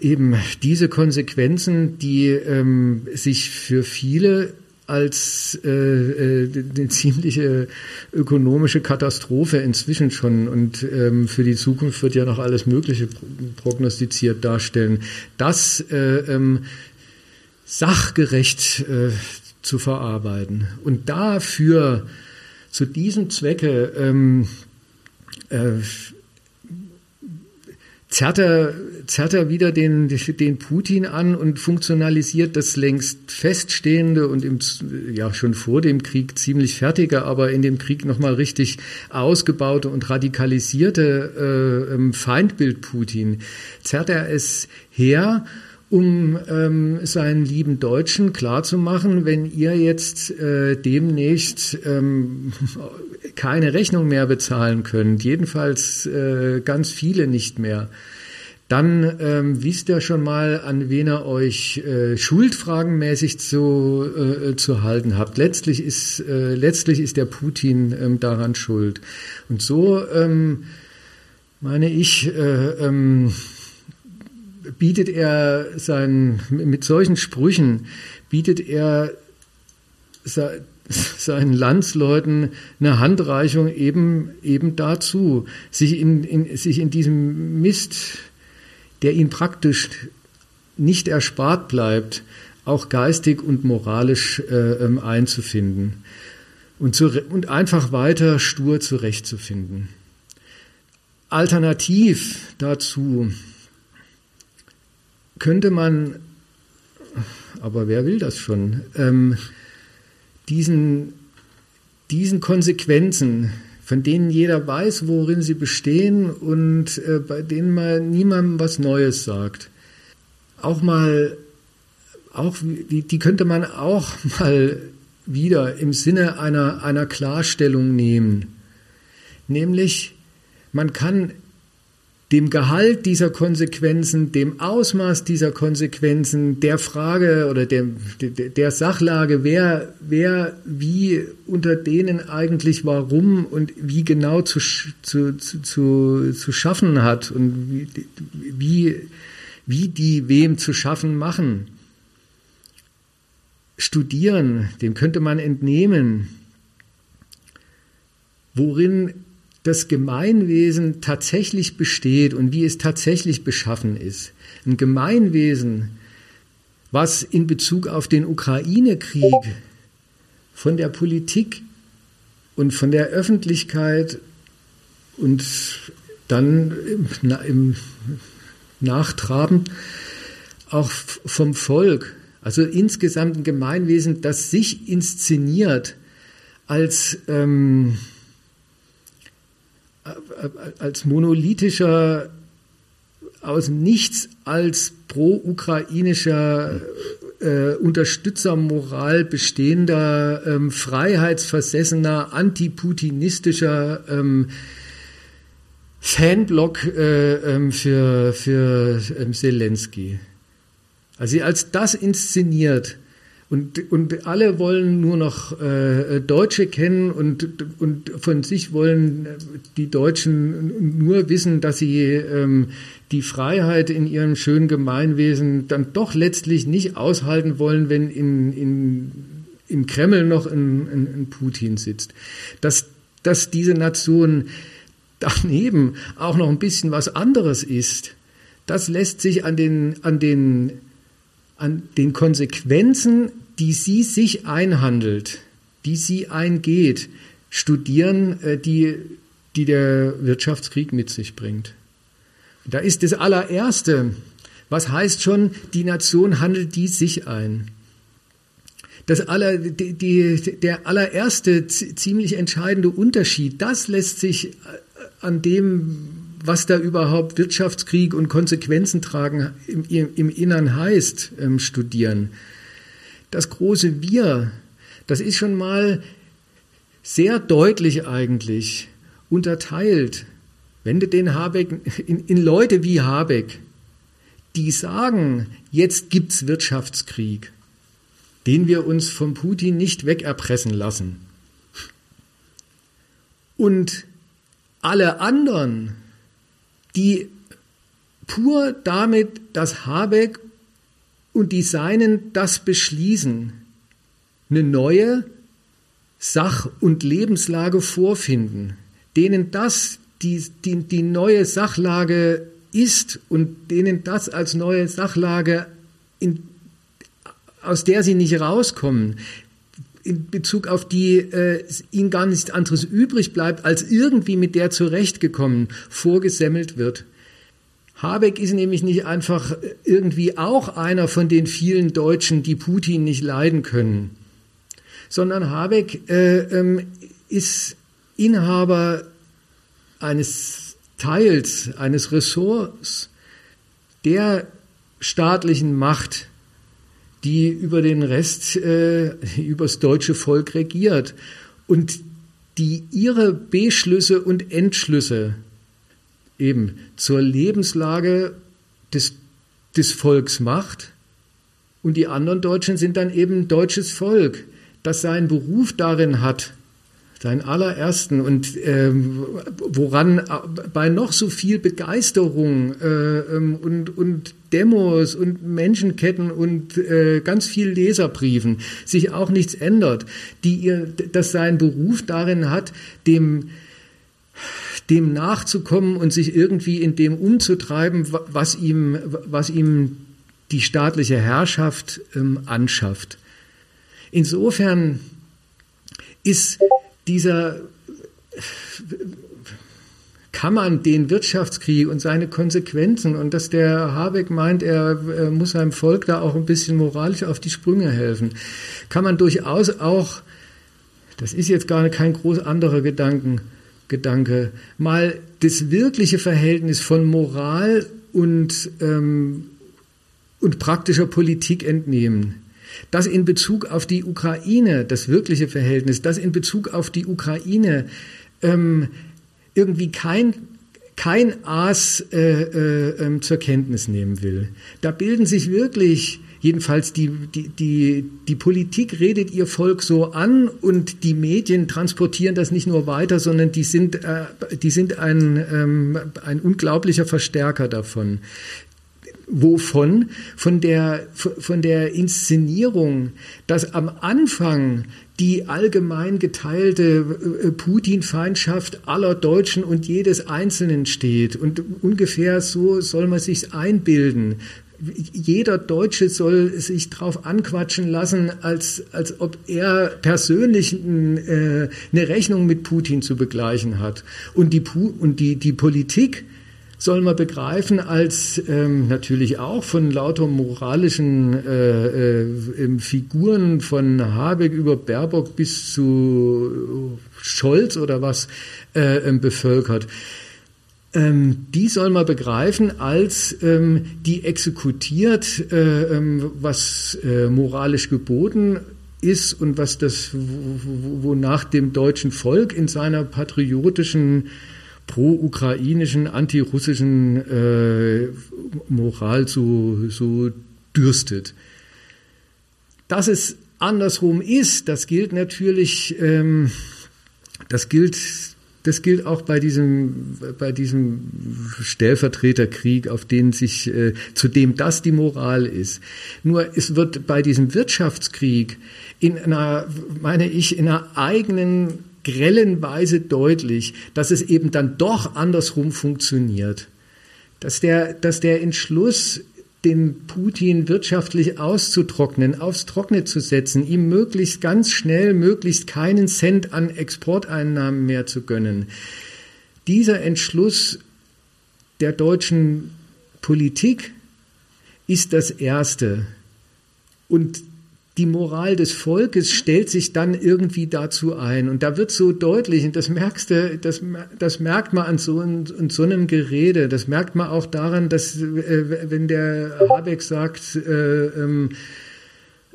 eben diese Konsequenzen, die ähm, sich für viele als äh, äh, eine ziemliche ökonomische Katastrophe inzwischen schon und ähm, für die Zukunft wird ja noch alles Mögliche prognostiziert darstellen. Das äh, ähm, sachgerecht äh, zu verarbeiten und dafür zu diesem Zwecke ähm, äh, zerrt er, zerrt er wieder den, den Putin an und funktionalisiert das längst feststehende und im, ja schon vor dem Krieg ziemlich fertige, aber in dem Krieg nochmal richtig ausgebaute und radikalisierte äh, ähm, Feindbild Putin. Zerrt er es her um ähm, seinen lieben Deutschen klarzumachen, wenn ihr jetzt äh, demnächst ähm, keine Rechnung mehr bezahlen könnt, jedenfalls äh, ganz viele nicht mehr, dann ähm, wisst ihr schon mal, an wen ihr euch äh, schuldfragenmäßig zu, äh, zu halten habt. Letztlich ist, äh, letztlich ist der Putin ähm, daran schuld. Und so ähm, meine ich, äh, ähm, bietet er sein, mit solchen Sprüchen bietet er seinen Landsleuten eine Handreichung eben, eben dazu, sich in, in, sich in diesem Mist, der ihnen praktisch nicht erspart bleibt, auch geistig und moralisch äh, ähm, einzufinden und, zu, und einfach weiter stur zurechtzufinden. Alternativ dazu könnte man, aber wer will das schon, ähm, diesen, diesen Konsequenzen, von denen jeder weiß, worin sie bestehen und äh, bei denen man niemandem was Neues sagt, auch mal, auch, die, die könnte man auch mal wieder im Sinne einer, einer Klarstellung nehmen. Nämlich, man kann dem Gehalt dieser Konsequenzen, dem Ausmaß dieser Konsequenzen, der Frage oder der, der Sachlage, wer, wer wie unter denen eigentlich warum und wie genau zu, zu, zu, zu schaffen hat und wie, wie, wie die wem zu schaffen machen. Studieren, dem könnte man entnehmen, worin das Gemeinwesen tatsächlich besteht und wie es tatsächlich beschaffen ist. Ein Gemeinwesen, was in Bezug auf den Ukraine-Krieg von der Politik und von der Öffentlichkeit und dann im, im Nachtraben auch vom Volk, also insgesamt ein Gemeinwesen, das sich inszeniert als ähm, als monolithischer, aus nichts als pro-ukrainischer äh, Unterstützermoral bestehender, ähm, freiheitsversessener, antiputinistischer ähm, Fanblock äh, ähm, für, für ähm, Zelensky. Also als das inszeniert, und, und alle wollen nur noch äh, Deutsche kennen und, und von sich wollen die Deutschen nur wissen, dass sie ähm, die Freiheit in ihrem schönen Gemeinwesen dann doch letztlich nicht aushalten wollen, wenn in, in, im Kreml noch ein, ein, ein Putin sitzt. Dass, dass diese Nation daneben auch noch ein bisschen was anderes ist, das lässt sich an den, an den an den Konsequenzen, die sie sich einhandelt, die sie eingeht, studieren, äh, die, die der Wirtschaftskrieg mit sich bringt. Da ist das allererste, was heißt schon, die Nation handelt die sich ein. Das aller, die, die, der allererste ziemlich entscheidende Unterschied, das lässt sich äh, an dem was da überhaupt Wirtschaftskrieg und Konsequenzen tragen im, im Innern heißt, ähm, studieren. Das große Wir, das ist schon mal sehr deutlich eigentlich unterteilt. Wenn du den Habeck, in, in Leute wie Habeck, die sagen, jetzt gibt's Wirtschaftskrieg, den wir uns von Putin nicht wegerpressen lassen. Und alle anderen, die pur damit, dass Habeck und die Seinen das beschließen, eine neue Sach- und Lebenslage vorfinden, denen das die, die, die neue Sachlage ist und denen das als neue Sachlage, in, aus der sie nicht rauskommen, in Bezug auf die äh, ihnen gar nichts anderes übrig bleibt, als irgendwie mit der zurechtgekommen, vorgesemmelt wird. Habeck ist nämlich nicht einfach irgendwie auch einer von den vielen Deutschen, die Putin nicht leiden können, sondern Habeck äh, ähm, ist Inhaber eines Teils, eines Ressorts der staatlichen Macht, die über den Rest, äh, übers deutsche Volk regiert und die ihre Beschlüsse und Entschlüsse eben zur Lebenslage des, des Volks macht. Und die anderen Deutschen sind dann eben deutsches Volk, das seinen Beruf darin hat, seinen allerersten und ähm, woran bei noch so viel Begeisterung äh, ähm, und, und Demos und Menschenketten und äh, ganz viel Leserbriefen sich auch nichts ändert, die ihr, dass sein Beruf darin hat, dem dem nachzukommen und sich irgendwie in dem umzutreiben, was ihm, was ihm die staatliche Herrschaft ähm, anschafft. Insofern ist dieser kann man den Wirtschaftskrieg und seine Konsequenzen und dass der Habeck meint, er, er muss seinem Volk da auch ein bisschen moralisch auf die Sprünge helfen, kann man durchaus auch, das ist jetzt gar kein groß anderer Gedanken, Gedanke, mal das wirkliche Verhältnis von Moral und, ähm, und praktischer Politik entnehmen. Das in Bezug auf die Ukraine, das wirkliche Verhältnis, das in Bezug auf die Ukraine ähm, irgendwie kein kein Aas äh, äh, ähm, zur Kenntnis nehmen will. Da bilden sich wirklich jedenfalls die, die, die, die Politik redet ihr Volk so an und die Medien transportieren das nicht nur weiter, sondern die sind, äh, die sind ein, ähm, ein unglaublicher Verstärker davon. Wovon? Von der, von der Inszenierung, dass am Anfang die allgemein geteilte äh, Putin-Feindschaft aller Deutschen und jedes Einzelnen steht. Und ungefähr so soll man sich einbilden. Jeder Deutsche soll sich drauf anquatschen lassen, als, als ob er persönlich ein, äh, eine Rechnung mit Putin zu begleichen hat. Und die, und die, die Politik soll man begreifen als ähm, natürlich auch von lauter moralischen äh, äh, Figuren von Habeck über Baerbock bis zu Scholz oder was äh, ähm, bevölkert. Ähm, die soll man begreifen als ähm, die exekutiert, äh, ähm, was äh, moralisch geboten ist und was das, wonach dem deutschen Volk in seiner patriotischen pro-ukrainischen, antirussischen äh, Moral so, so dürstet. Dass es andersrum ist, das gilt natürlich, ähm, das gilt, das gilt auch bei diesem, bei diesem Stellvertreterkrieg, auf den sich, äh, zu dem das die Moral ist. Nur es wird bei diesem Wirtschaftskrieg in einer, meine ich, in einer eigenen grellen Weise deutlich, dass es eben dann doch andersrum funktioniert. Dass der, dass der Entschluss, den Putin wirtschaftlich auszutrocknen, aufs Trockene zu setzen, ihm möglichst ganz schnell, möglichst keinen Cent an Exporteinnahmen mehr zu gönnen. Dieser Entschluss der deutschen Politik ist das Erste. Und die Moral des Volkes stellt sich dann irgendwie dazu ein. Und da wird so deutlich, und das merkst du, das, das merkt man an so, an so einem Gerede, das merkt man auch daran, dass äh, wenn der Habeck sagt, äh, ähm,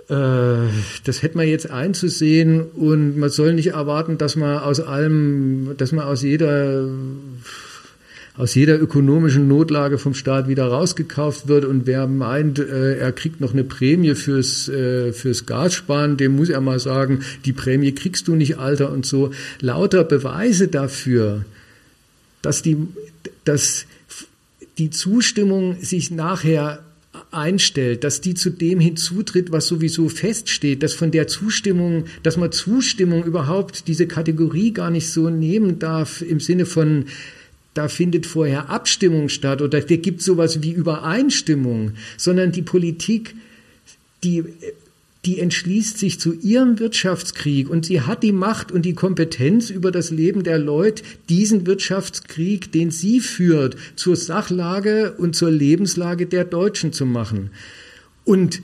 äh, das hätte man jetzt einzusehen und man soll nicht erwarten, dass man aus allem, dass man aus jeder aus jeder ökonomischen Notlage vom Staat wieder rausgekauft wird und wer meint, äh, er kriegt noch eine Prämie fürs, äh, fürs Gassparen, dem muss er mal sagen, die Prämie kriegst du nicht, Alter, und so. Lauter Beweise dafür, dass die, dass die Zustimmung sich nachher einstellt, dass die zu dem hinzutritt, was sowieso feststeht, dass von der Zustimmung, dass man Zustimmung überhaupt diese Kategorie gar nicht so nehmen darf im Sinne von da findet vorher Abstimmung statt oder da gibt sowas wie Übereinstimmung, sondern die Politik, die, die entschließt sich zu ihrem Wirtschaftskrieg und sie hat die Macht und die Kompetenz über das Leben der Leute, diesen Wirtschaftskrieg, den sie führt, zur Sachlage und zur Lebenslage der Deutschen zu machen. Und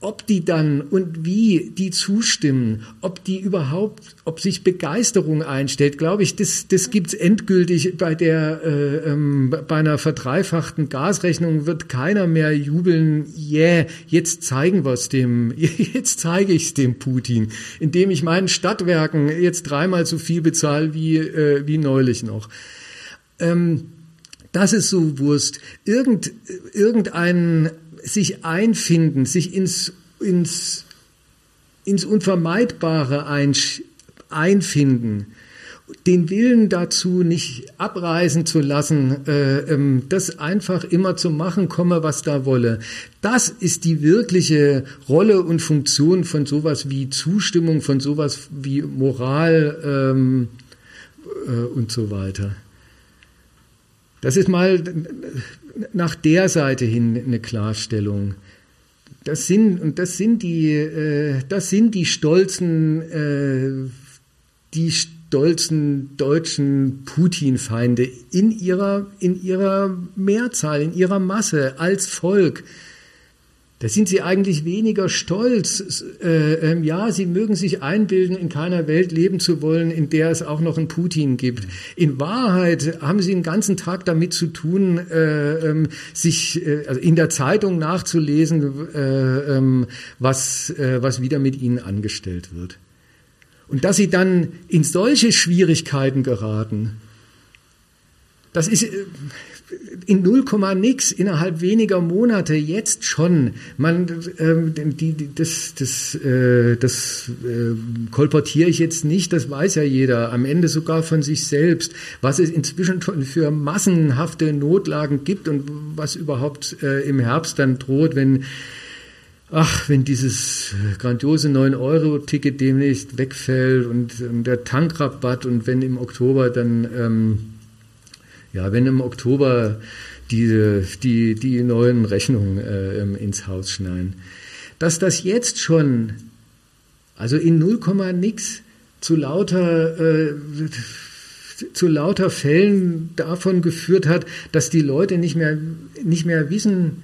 ob die dann und wie die zustimmen, ob die überhaupt, ob sich Begeisterung einstellt, glaube ich, das, das gibt's endgültig bei der äh, ähm, bei einer verdreifachten Gasrechnung wird keiner mehr jubeln, yeah, jetzt zeigen wir es dem, jetzt zeige ich es dem Putin, indem ich meinen Stadtwerken jetzt dreimal so viel bezahle wie, äh, wie neulich noch. Ähm, Das ist so Wurst. Irgend, irgendein sich einfinden, sich ins, ins, ins Unvermeidbare ein, einfinden, den Willen dazu nicht abreißen zu lassen, äh, ähm, das einfach immer zu machen, komme was da wolle. Das ist die wirkliche Rolle und Funktion von sowas wie Zustimmung, von sowas wie Moral ähm, äh, und so weiter. Das ist mal nach der Seite hin eine Klarstellung. Das sind und das sind die, äh, das sind die stolzen, äh, die stolzen deutschen Putin-Feinde in ihrer in ihrer Mehrzahl, in ihrer Masse als Volk. Da sind sie eigentlich weniger stolz. Äh, äh, ja, sie mögen sich einbilden, in keiner Welt leben zu wollen, in der es auch noch einen Putin gibt. In Wahrheit haben sie den ganzen Tag damit zu tun, äh, ähm, sich äh, also in der Zeitung nachzulesen, äh, ähm, was, äh, was wieder mit ihnen angestellt wird. Und dass sie dann in solche Schwierigkeiten geraten, das ist in 0, nix innerhalb weniger Monate jetzt schon. Man, ähm, die, die, das, das, äh, das äh, kolportiere ich jetzt nicht. Das weiß ja jeder. Am Ende sogar von sich selbst, was es inzwischen schon für massenhafte Notlagen gibt und was überhaupt äh, im Herbst dann droht, wenn Ach, wenn dieses grandiose 9-Euro-Ticket demnächst wegfällt und, und, der Tankrabatt und wenn im Oktober dann ähm, ja, wenn im Oktober die, die, die neuen Rechnungen äh, ins Haus schneiden. Dass das jetzt schon, also in 0, nix zu lauter, äh, zu lauter Fällen davon geführt hat, dass die Leute nicht mehr, nicht mehr wissen,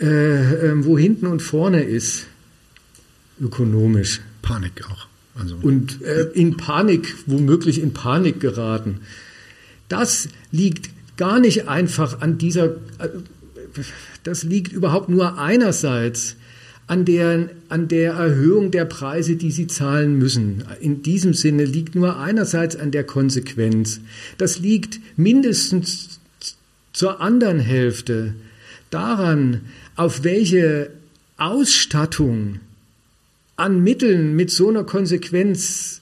äh, ähm, wo hinten und vorne ist, ökonomisch. Panik auch. Also. Und äh, in Panik, womöglich in Panik geraten. Das liegt gar nicht einfach an dieser, das liegt überhaupt nur einerseits an der, an der Erhöhung der Preise, die sie zahlen müssen. In diesem Sinne liegt nur einerseits an der Konsequenz. Das liegt mindestens zur anderen Hälfte daran, auf welche Ausstattung an Mitteln mit so einer Konsequenz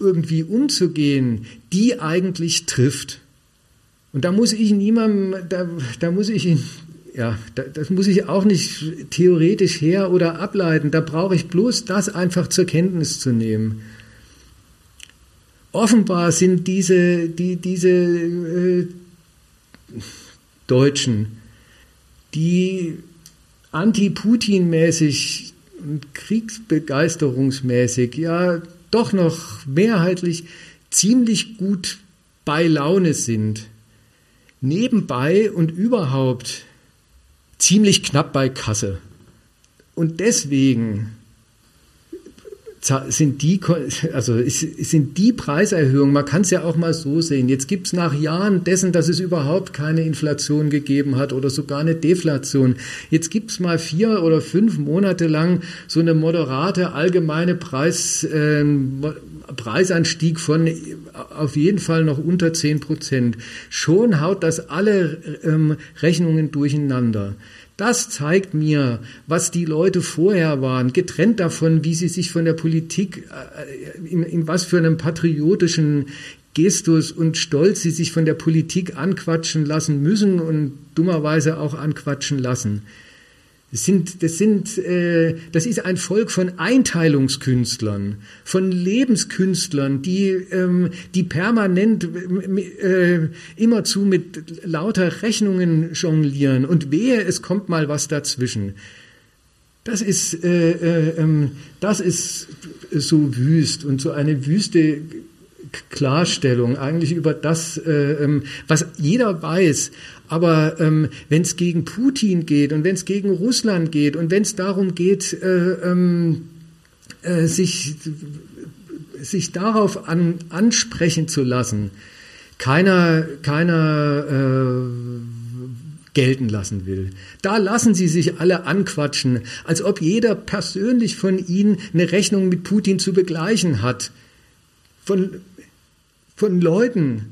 irgendwie umzugehen, die eigentlich trifft. Und da muss ich niemandem, da, da muss ich ihn, ja, da, das muss ich auch nicht theoretisch her oder ableiten. Da brauche ich bloß das einfach zur Kenntnis zu nehmen. Offenbar sind diese, die, diese äh, Deutschen, die anti-Putin-mäßig und kriegsbegeisterungsmäßig, ja, doch noch mehrheitlich ziemlich gut bei Laune sind, nebenbei und überhaupt ziemlich knapp bei Kasse. Und deswegen sind die, also sind die Preiserhöhungen, man kann es ja auch mal so sehen, jetzt gibt es nach Jahren dessen, dass es überhaupt keine Inflation gegeben hat oder sogar eine Deflation, jetzt gibt es mal vier oder fünf Monate lang so eine moderate allgemeine Preis, äh, Preisanstieg von auf jeden Fall noch unter zehn Prozent. Schon haut das alle ähm, Rechnungen durcheinander. Das zeigt mir, was die Leute vorher waren, getrennt davon, wie sie sich von der Politik, äh, in, in was für einem patriotischen Gestus und Stolz sie sich von der Politik anquatschen lassen müssen und dummerweise auch anquatschen lassen. Das, sind, das, sind, äh, das ist ein Volk von Einteilungskünstlern, von Lebenskünstlern, die, ähm, die permanent äh, immerzu mit lauter Rechnungen jonglieren und wehe, es kommt mal was dazwischen. Das ist, äh, äh, ähm, das ist so wüst und so eine wüste Klarstellung eigentlich über das, äh, ähm, was jeder weiß. Aber ähm, wenn es gegen Putin geht und wenn es gegen Russland geht und wenn es darum geht, äh, ähm, äh, sich, sich darauf an, ansprechen zu lassen, keiner, keiner äh, gelten lassen will. Da lassen sie sich alle anquatschen, als ob jeder persönlich von ihnen eine Rechnung mit Putin zu begleichen hat. Von von Leuten,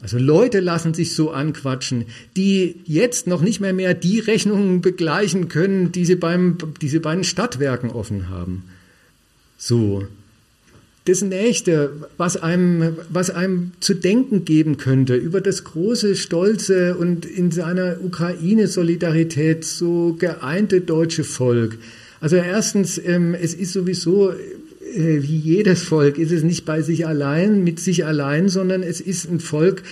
Also Leute lassen sich so anquatschen, die jetzt noch nicht mehr mehr die Rechnungen begleichen können, die sie beim, die sie bei den Stadtwerken offen haben. So. Das nächste, was einem, was einem zu denken geben könnte über das große, stolze und in seiner Ukraine-Solidarität so geeinte deutsche Volk. Also erstens, ähm, es ist sowieso wie jedes Volk ist es nicht bei sich allein, mit sich allein, sondern es ist ein Volk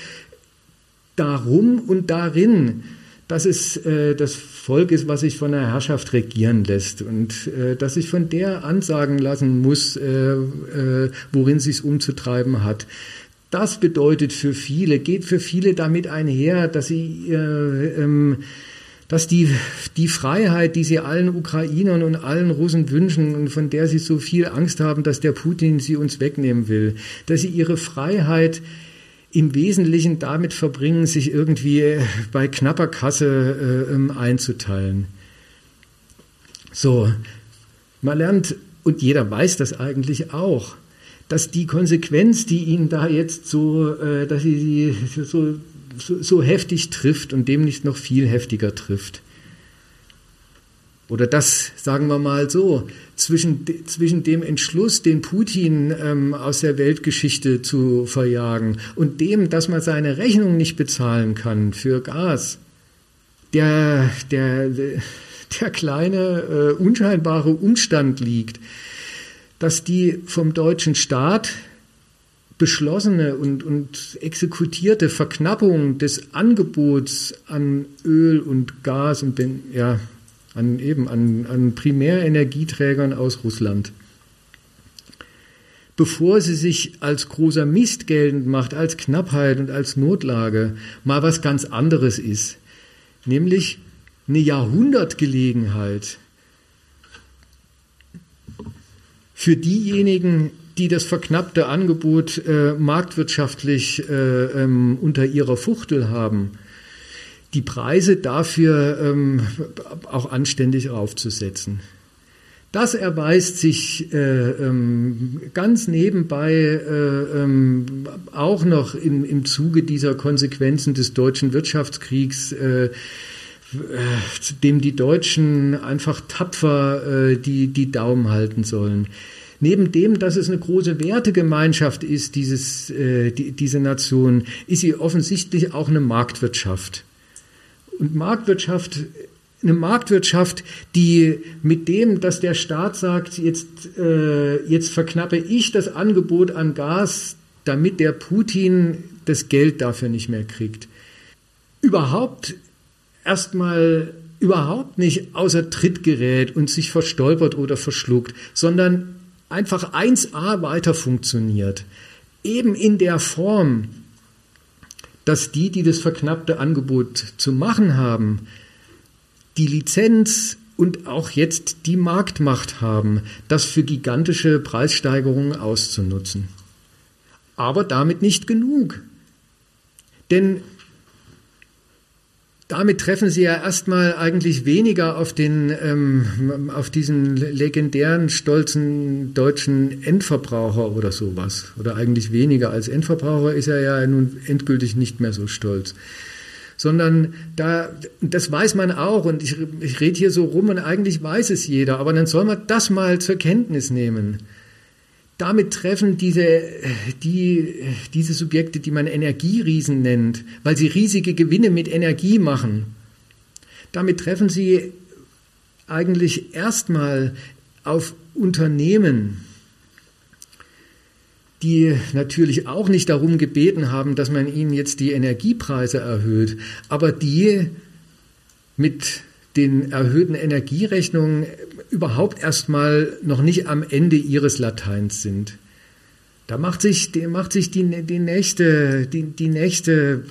darum und darin, dass es äh, das Volk ist, was sich von der Herrschaft regieren lässt und äh, dass sich von der ansagen lassen muss, äh, äh, worin sie es umzutreiben hat. Das bedeutet für viele, geht für viele damit einher, dass sie äh, ähm, dass die, die Freiheit, die sie allen Ukrainern und allen Russen wünschen und von der sie so viel Angst haben, dass der Putin sie uns wegnehmen will, dass sie ihre Freiheit im Wesentlichen damit verbringen, sich irgendwie bei knapper Kasse äh, ähm, einzuteilen. So, man lernt, und jeder weiß das eigentlich auch, dass die Konsequenz, die ihnen da jetzt so, äh, dass sie so so, so heftig trifft und demnächst noch viel heftiger trifft. Oder das, sagen wir mal so, zwischen, zwischen dem Entschluss, den Putin ähm, aus der Weltgeschichte zu verjagen und dem, dass man seine Rechnung nicht bezahlen kann für Gas, der, der, der kleine, äh, unscheinbare Umstand liegt, dass die vom deutschen Staat beschlossene und, und exekutierte Verknappung des Angebots an Öl und Gas und ja, an eben an, an Primärenergieträgern aus Russland. Bevor sie sich als großer Mist geltend macht, als Knappheit und als Notlage, mal was ganz anderes ist, nämlich eine Jahrhundertgelegenheit für diejenigen, die das verknappte Angebot äh, marktwirtschaftlich äh, ähm, unter ihrer Fuchtel haben, die Preise dafür ähm, auch anständig aufzusetzen. Das erweist sich äh, ähm, ganz nebenbei äh, ähm, auch noch im, im Zuge dieser Konsequenzen des deutschen Wirtschaftskriegs, äh, äh dem die Deutschen einfach tapfer äh, die, die Daumen halten sollen neben dem, dass es eine große Wertegemeinschaft ist, dieses, äh, die, diese Nation, ist sie offensichtlich auch eine Marktwirtschaft. Und Marktwirtschaft, eine Marktwirtschaft, die mit dem, dass der Staat sagt, jetzt, äh, jetzt verknappe ich das Angebot an Gas, damit der Putin das Geld dafür nicht mehr kriegt, überhaupt erstmal überhaupt nicht außer Tritt gerät und sich verstolpert oder verschluckt, sondern einfach 1a weiter funktioniert. Eben in der Form, dass die, die das verknappte Angebot zu machen haben, die Lizenz und auch jetzt die Marktmacht haben, das für gigantische Preissteigerungen auszunutzen. Aber damit nicht genug. Denn damit treffen Sie ja erstmal eigentlich weniger auf den, ähm, auf diesen legendären, stolzen deutschen Endverbraucher oder sowas. Oder eigentlich weniger. Als Endverbraucher ist er ja nun endgültig nicht mehr so stolz. Sondern da, das weiß man auch und ich, ich rede hier so rum und eigentlich weiß es jeder, aber dann soll man das mal zur Kenntnis nehmen damit treffen diese, die, diese Subjekte, die man Energieriesen nennt, weil sie riesige Gewinne mit Energie machen, damit treffen sie eigentlich erstmal auf Unternehmen, die natürlich auch nicht darum gebeten haben, dass man ihnen jetzt die Energiepreise erhöht, aber die mit den erhöhten Energierechnungen überhaupt erstmal noch nicht am Ende ihres Lateins sind. Da macht sich, macht sich die, die, nächste, die, die nächste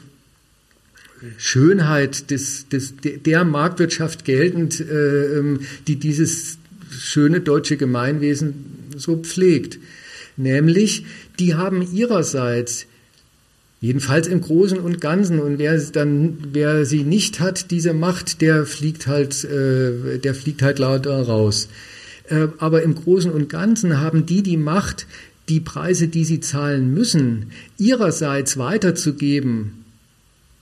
Schönheit des, des, der Marktwirtschaft geltend, äh, ähm, die dieses schöne deutsche Gemeinwesen so pflegt. Nämlich, die haben ihrerseits Jedenfalls im Großen und Ganzen. Und wer dann, wer sie nicht hat, diese Macht, der fliegt halt, äh, der fliegt halt lauter raus. Äh, aber im Großen und Ganzen haben die die Macht, die Preise, die sie zahlen müssen, ihrerseits weiterzugeben,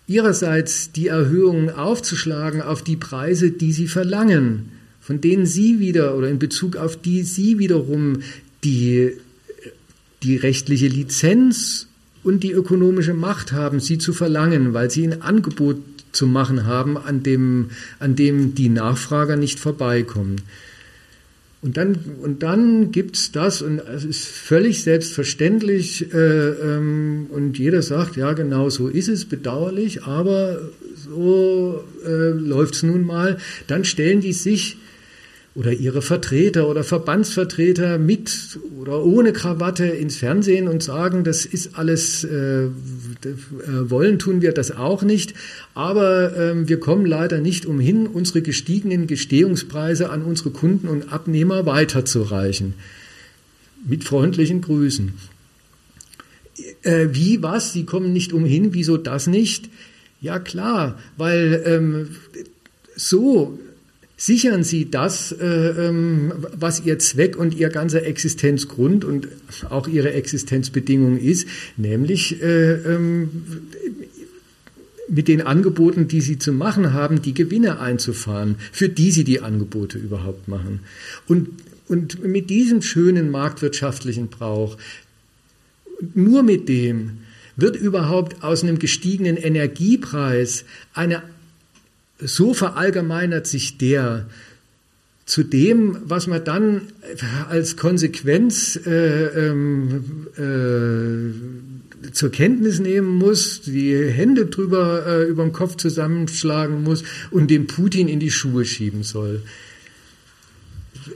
ihrerseits die Erhöhungen aufzuschlagen auf die Preise, die sie verlangen, von denen sie wieder oder in Bezug auf die sie wiederum die, die rechtliche Lizenz und die ökonomische Macht haben, sie zu verlangen, weil sie ein Angebot zu machen haben, an dem, an dem die Nachfrager nicht vorbeikommen. Und dann, und dann gibt's das, und es ist völlig selbstverständlich, äh, ähm, und jeder sagt, ja, genau so ist es, bedauerlich, aber so äh, läuft's nun mal. Dann stellen die sich oder ihre Vertreter oder Verbandsvertreter mit oder ohne Krawatte ins Fernsehen und sagen, das ist alles, äh, äh, wollen tun wir das auch nicht, aber äh, wir kommen leider nicht umhin, unsere gestiegenen Gestehungspreise an unsere Kunden und Abnehmer weiterzureichen. Mit freundlichen Grüßen. Äh, wie was? Sie kommen nicht umhin, wieso das nicht? Ja klar, weil ähm, so sichern Sie das, äh, ähm, was Ihr Zweck und Ihr ganzer Existenzgrund und auch Ihre Existenzbedingung ist, nämlich äh, ähm, mit den Angeboten, die Sie zu machen haben, die Gewinne einzufahren, für die Sie die Angebote überhaupt machen. Und, und mit diesem schönen marktwirtschaftlichen Brauch, nur mit dem, wird überhaupt aus einem gestiegenen Energiepreis eine so verallgemeinert sich der zu dem, was man dann als Konsequenz äh, ähm, äh, zur Kenntnis nehmen muss, die Hände drüber äh, über den Kopf zusammenschlagen muss und den Putin in die Schuhe schieben soll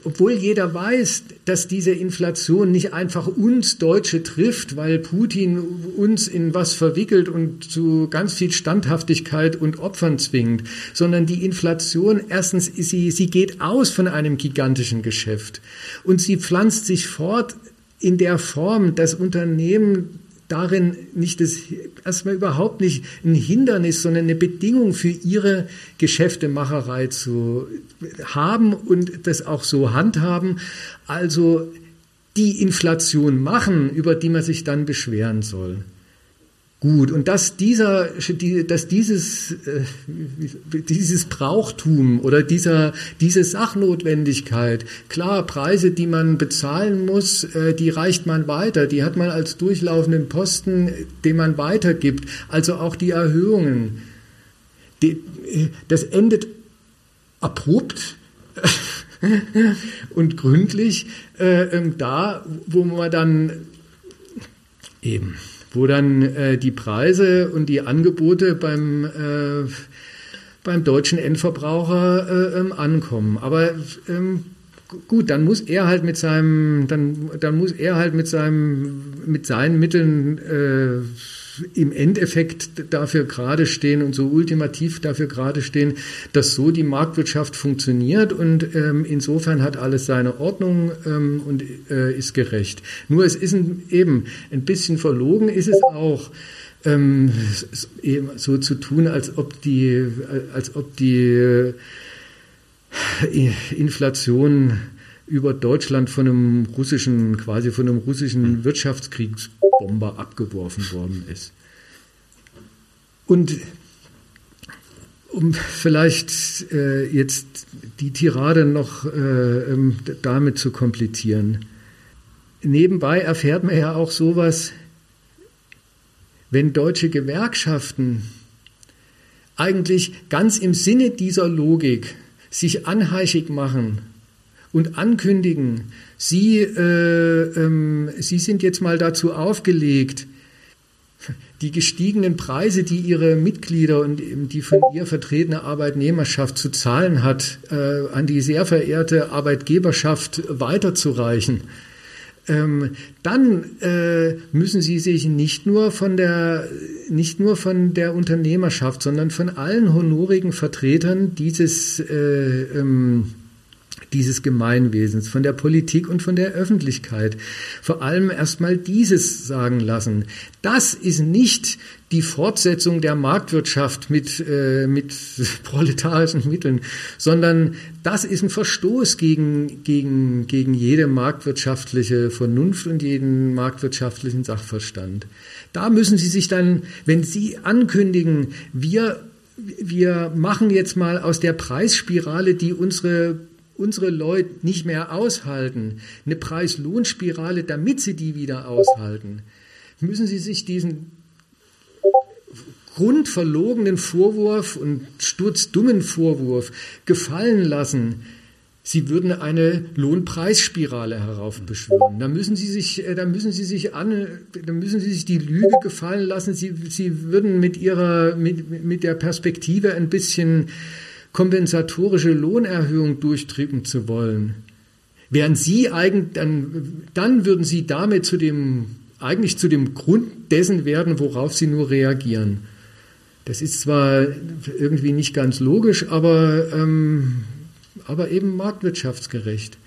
obwohl jeder weiß, dass diese Inflation nicht einfach uns Deutsche trifft, weil Putin uns in was verwickelt und zu ganz viel Standhaftigkeit und Opfern zwingt, sondern die Inflation, erstens, sie, sie geht aus von einem gigantischen Geschäft. Und sie pflanzt sich fort in der Form, dass Unternehmen darin nicht das, erstmal überhaupt nicht ein Hindernis, sondern eine Bedingung für ihre Geschäftemacherei zu haben und das auch so handhaben. Also die Inflation machen, über die man sich dann beschweren soll gut. Und dass dieser, dass dieses, äh, dieses Brauchtum oder dieser, diese Sachnotwendigkeit, klar, Preise, die man bezahlen muss, äh, die reicht man weiter, die hat man als durchlaufenden Posten, den man weitergibt. Also auch die Erhöhungen. Die, das endet abrupt und gründlich äh, ähm, da, wo man dann eben wo dann äh, die Preise und die Angebote beim, äh, beim deutschen Endverbraucher äh, ähm, ankommen. Aber ähm, gut, dann muss er halt mit seinem, dann, dann muss er halt mit seinem, mit seinen Mitteln äh, im Endeffekt dafür gerade stehen und so ultimativ dafür gerade stehen, dass so die Marktwirtschaft funktioniert und ähm, insofern hat alles seine Ordnung ähm, und äh, ist gerecht. Nur es ist ein, eben ein bisschen verlogen ist es auch. Ähm, so zu tun, als ob die, als ob die äh, Inflation über Deutschland von einem russischen, quasi von einem russischen Wirtschaftskriegsbomber abgeworfen worden ist. Und um vielleicht äh, jetzt die Tirade noch äh, ähm, damit zu komplizieren. Nebenbei erfährt man ja auch sowas, wenn deutsche Gewerkschaften eigentlich ganz im Sinne dieser Logik sich anheischig machen und ankündigen, Sie, äh, ähm, Sie sind jetzt mal dazu aufgelegt, die gestiegenen Preise, die Ihre Mitglieder und die von ihr vertretene Arbeitnehmerschaft zu zahlen hat, äh, an die sehr verehrte Arbeitgeberschaft weiterzureichen. Ähm, dann äh, müssen Sie sich nicht nur von der nicht nur von der Unternehmerschaft, sondern von allen honorigen Vertretern dieses äh, ähm, dieses Gemeinwesens, von der Politik und von der Öffentlichkeit. Vor allem erstmal dieses sagen lassen. Das ist nicht die Fortsetzung der Marktwirtschaft mit, äh, mit proletarischen Mitteln, sondern das ist ein Verstoß gegen, gegen, gegen jede marktwirtschaftliche Vernunft und jeden marktwirtschaftlichen Sachverstand. Da müssen Sie sich dann, wenn Sie ankündigen, wir wir machen jetzt mal aus der Preisspirale, die unsere unsere Leute nicht mehr aushalten, eine Preis-Lohn-Spirale, damit sie die wieder aushalten, müssen sie sich diesen grundverlogenen Vorwurf und sturzdummen Vorwurf gefallen lassen, Sie würden eine Lohnpreisspirale heraufbeschwören. Da müssen Sie sich, äh, da müssen Sie sich an, da müssen Sie sich die Lüge gefallen lassen. Sie, Sie würden mit Ihrer, mit, mit der Perspektive ein bisschen kompensatorische Lohnerhöhung durchdrücken zu wollen. Während Sie eigentlich, dann, dann würden Sie damit zu dem, eigentlich zu dem Grund dessen werden, worauf Sie nur reagieren. Das ist zwar irgendwie nicht ganz logisch, aber ähm, aber eben marktwirtschaftsgerecht.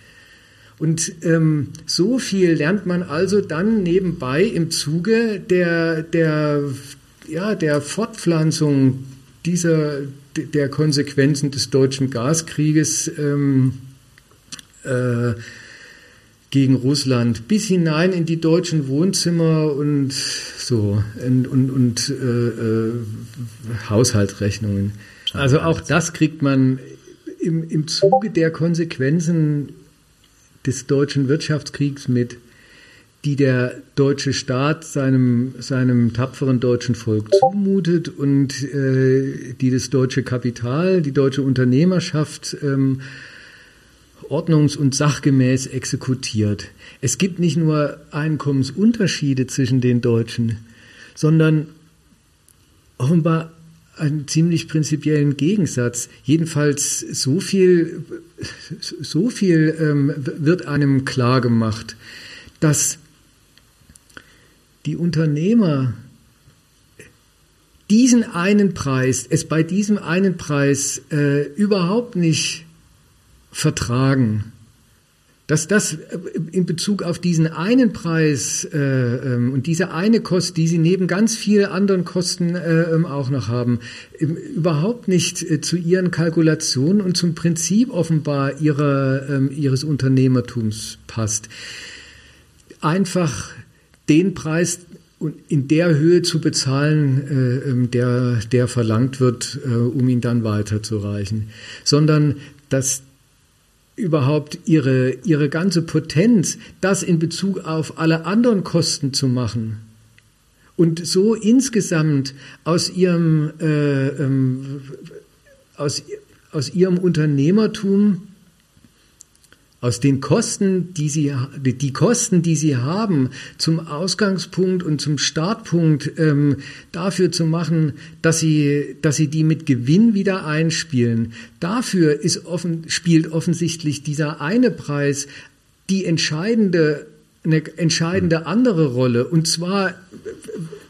Und ähm, so viel lernt man also dann nebenbei im Zuge der, der, ja, der Fortpflanzung dieser, der Konsequenzen des deutschen Gaskrieges ähm, äh, gegen Russland bis hinein in die deutschen Wohnzimmer und so und, und, und äh, äh, Haushaltsrechnungen. Also auch das kriegt man im, im Zuge der Konsequenzen des deutschen Wirtschaftskriegs mit, die der deutsche Staat seinem, seinem tapferen deutschen Volk zumutet und äh, die das deutsche Kapital, die deutsche Unternehmerschaft ähm, ordnungs- und sachgemäß exekutiert. Es gibt nicht nur Einkommensunterschiede zwischen den Deutschen, sondern offenbar einen ziemlich prinzipiellen Gegensatz. Jedenfalls so viel, so viel ähm, wird einem klar gemacht, dass die Unternehmer diesen einen Preis, es bei diesem einen Preis äh, überhaupt nicht vertragen dass das äh, in Bezug auf diesen einen Preis äh, ähm, und diese eine Kost, die sie neben ganz vielen anderen Kosten äh, ähm, auch noch haben, überhaupt nicht äh, zu ihren Kalkulationen und zum Prinzip offenbar ihrer, ähm, ihres Unternehmertums passt. Einfach den Preis in der Höhe zu bezahlen, äh, ähm, der, der verlangt wird, äh, um ihn dann weiterzureichen, sondern dass überhaupt ihre, ihre ganze Potenz, das in Bezug auf alle anderen Kosten zu machen und so insgesamt aus ihrem, äh, ähm, aus, aus ihrem Unternehmertum aus den Kosten, die sie, die Kosten, die sie haben, zum Ausgangspunkt und zum Startpunkt ähm, dafür zu machen, dass sie, dass sie die mit Gewinn wieder einspielen. Dafür ist offen, spielt offensichtlich dieser eine Preis die entscheidende eine entscheidende andere Rolle. Und zwar,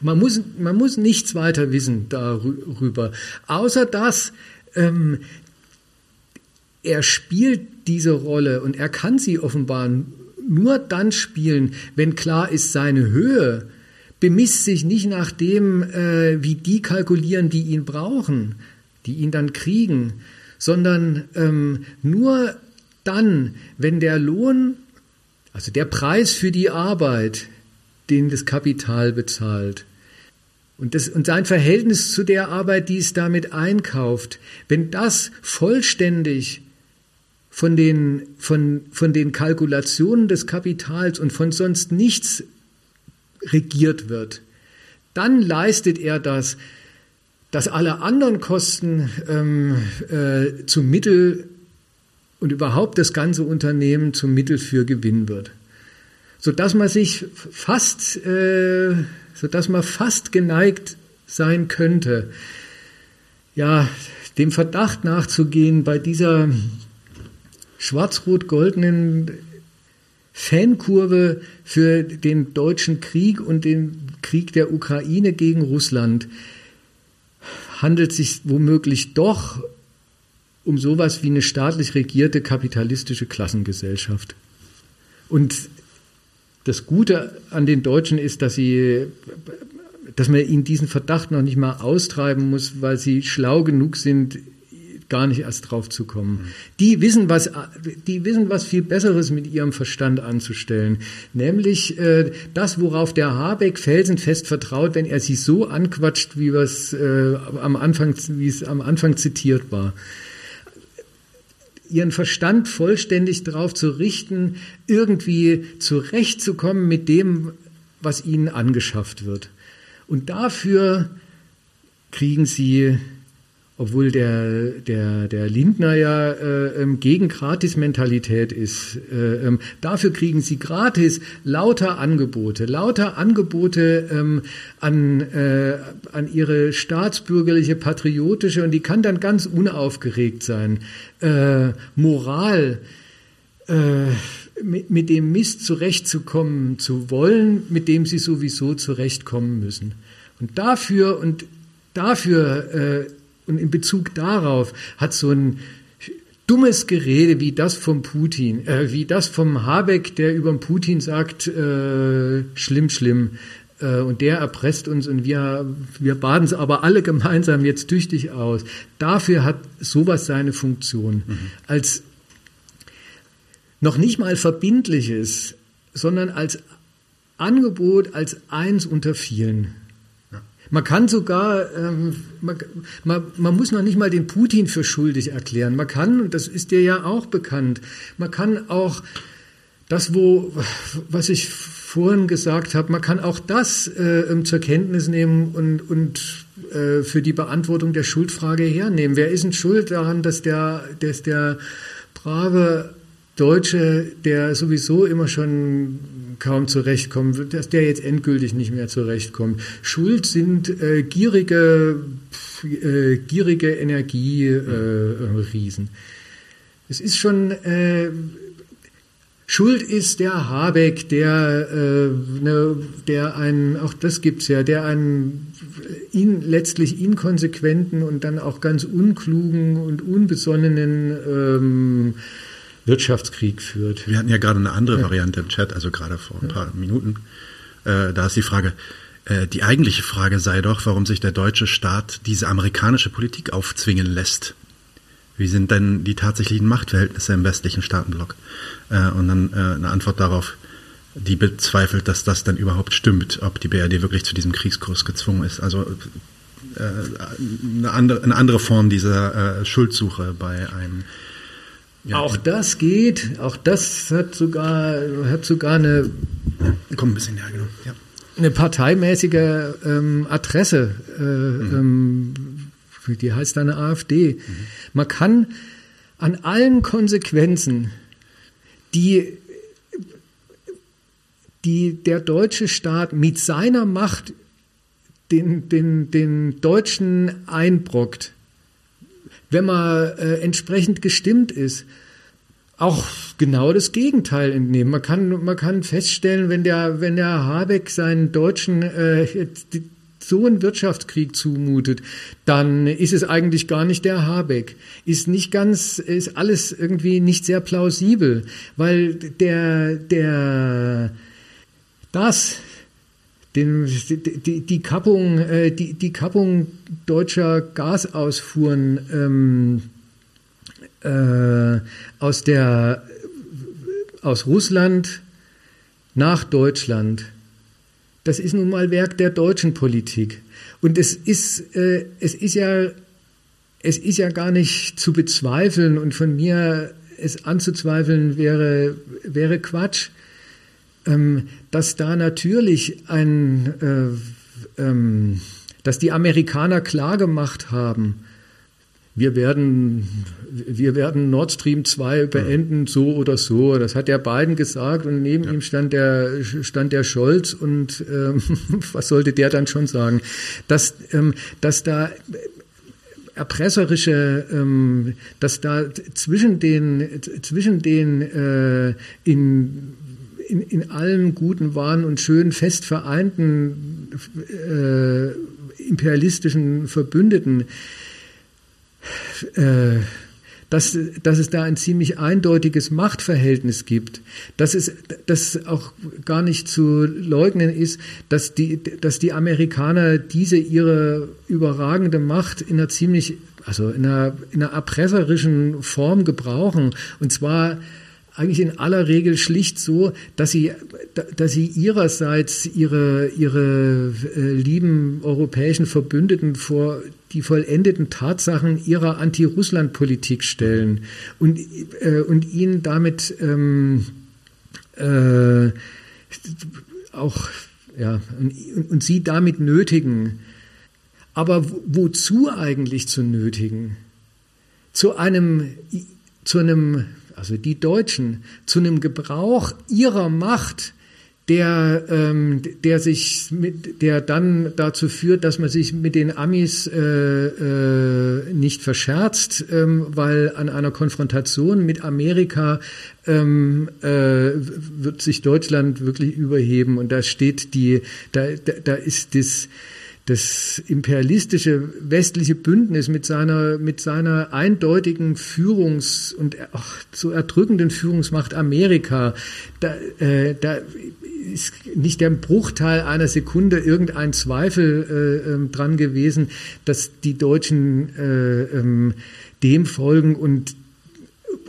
man muss, man muss nichts weiter wissen darüber, außer dass ähm, er spielt diese Rolle und er kann sie offenbar nur dann spielen, wenn klar ist, seine Höhe bemisst sich nicht nach dem, äh, wie die kalkulieren, die ihn brauchen, die ihn dann kriegen, sondern ähm, nur dann, wenn der Lohn, also der Preis für die Arbeit, den das Kapital bezahlt, und, das, und sein Verhältnis zu der Arbeit, die es damit einkauft, wenn das vollständig von den, von, von den Kalkulationen des Kapitals und von sonst nichts regiert wird, dann leistet er das, dass alle anderen Kosten ähm, äh, zum Mittel und überhaupt das ganze Unternehmen zum Mittel für Gewinn wird. Sodass man sich fast, äh, sodass man fast geneigt sein könnte, ja, dem Verdacht nachzugehen, bei dieser schwarz-rot-goldenen Fankurve für den deutschen Krieg und den Krieg der Ukraine gegen Russland handelt sich womöglich doch um sowas wie eine staatlich regierte kapitalistische Klassengesellschaft. Und das Gute an den Deutschen ist, dass sie, dass man ihnen diesen Verdacht noch nicht mal austreiben muss, weil sie schlau genug sind, gar nicht erst drauf zu kommen. Mhm. Die wissen was, die wissen was viel Besseres mit ihrem Verstand anzustellen. Nämlich äh, das, worauf der Habeck felsenfest vertraut, wenn er sie so anquatscht, wie es äh, am Anfang, wie es am Anfang zitiert war ihren Verstand vollständig darauf zu richten, irgendwie zurechtzukommen mit dem, was ihnen angeschafft wird. Und dafür kriegen sie obwohl der, der, der Lindner ja äh, ähm, gegen Gratis-Mentalität ist. Äh, ähm, dafür kriegen sie gratis lauter Angebote, lauter Angebote ähm, an, äh, an ihre staatsbürgerliche, patriotische, und die kann dann ganz unaufgeregt sein, äh, Moral, äh, mit, mit dem Mist zurechtzukommen zu wollen, mit dem sie sowieso zurechtkommen müssen. Und dafür und dafür äh, und in Bezug darauf hat so ein dummes Gerede wie das vom Putin, äh, wie das vom Habeck, der über den Putin sagt, äh, schlimm, schlimm. Äh, und der erpresst uns und wir, wir baden es aber alle gemeinsam jetzt tüchtig aus. Dafür hat sowas seine Funktion. Mhm. Als noch nicht mal verbindliches, sondern als Angebot, als eins unter vielen. Man kann sogar, ähm, man, man, man, muss noch nicht mal den Putin für schuldig erklären. Man kann, und das ist dir ja auch bekannt, man kann auch das, wo, was ich vorhin gesagt habe, man kann auch das äh, zur Kenntnis nehmen und, und äh, für die Beantwortung der Schuldfrage hernehmen. Wer ist denn schuld daran, dass der, dass der brave Deutsche, der sowieso immer schon kaum zurechtkommt, dass der jetzt endgültig nicht mehr zurechtkommt. Schuld sind äh, gierige, äh, gierige Energieriesen. Es ist schon äh, Schuld ist der Habeck, der, äh, ne, der einen, auch das gibt's ja, der einen ihn, letztlich inkonsequenten und dann auch ganz unklugen und unbesonnenen ähm, Wirtschaftskrieg führt. Wir hatten ja gerade eine andere Variante im Chat, also gerade vor ein paar Minuten. Äh, da ist die Frage, äh, die eigentliche Frage sei doch, warum sich der deutsche Staat diese amerikanische Politik aufzwingen lässt. Wie sind denn die tatsächlichen Machtverhältnisse im westlichen Staatenblock? Äh, und dann äh, eine Antwort darauf, die bezweifelt, dass das dann überhaupt stimmt, ob die BRD wirklich zu diesem Kriegskurs gezwungen ist. Also äh, eine, andere, eine andere Form dieser äh, Schuldsuche bei einem ja, auch das geht, auch das hat sogar, hat sogar eine, Komm ein bisschen näher, genau. Ja. eine parteimäßige ähm, Adresse, äh, mhm. ähm, die heißt eine AfD. Mhm. Man kann an allen Konsequenzen, die, die der deutsche Staat mit seiner Macht den, den, den Deutschen einbrockt, wenn man äh, entsprechend gestimmt ist, auch genau das Gegenteil entnehmen. Man kann, man kann feststellen, wenn der, wenn der Habeck seinen Deutschen äh, so einen Wirtschaftskrieg zumutet, dann ist es eigentlich gar nicht der Habeck. Ist nicht ganz, ist alles irgendwie nicht sehr plausibel, weil der, der, das, den, die, die, Kappung, äh, die, die Kappung deutscher Gasausfuhren ähm, äh, aus, der, aus Russland nach Deutschland, das ist nun mal Werk der deutschen Politik. Und es ist, äh, es ist ja, es ist ja gar nicht zu bezweifeln und von mir es anzuzweifeln wäre, wäre Quatsch dass da natürlich ein, äh, ähm, dass die Amerikaner klargemacht haben, wir werden, wir werden Nord Stream 2 beenden, so oder so. Das hat der Biden gesagt und neben ja. ihm stand der, stand der Scholz und ähm, was sollte der dann schon sagen? Dass, ähm, dass da erpresserische, ähm, dass da zwischen den, zwischen den äh, in in, in allem Guten, Wahren und Schön fest vereinten äh, imperialistischen Verbündeten, äh, dass, dass es da ein ziemlich eindeutiges Machtverhältnis gibt, dass es dass auch gar nicht zu leugnen ist, dass die, dass die Amerikaner diese ihre überragende Macht in einer ziemlich, also in einer, in einer erpresserischen Form gebrauchen. Und zwar eigentlich in aller Regel schlicht so, dass sie, dass sie ihrerseits ihre, ihre äh, lieben europäischen Verbündeten vor die vollendeten Tatsachen ihrer Anti-Russland-Politik stellen und, äh, und ihnen damit ähm, äh, auch ja, und, und sie damit nötigen. Aber wozu eigentlich zu nötigen? Zu einem, zu einem also die Deutschen, zu einem Gebrauch ihrer Macht, der, ähm, der sich mit, der dann dazu führt, dass man sich mit den Amis äh, äh, nicht verscherzt, ähm, weil an einer Konfrontation mit Amerika ähm, äh, wird sich Deutschland wirklich überheben. Und da steht die, da, da, da ist das das imperialistische westliche Bündnis mit seiner, mit seiner eindeutigen Führungs- und auch so erdrückenden Führungsmacht Amerika, da, äh, da ist nicht der Bruchteil einer Sekunde irgendein Zweifel äh, ähm, dran gewesen, dass die Deutschen äh, ähm, dem folgen und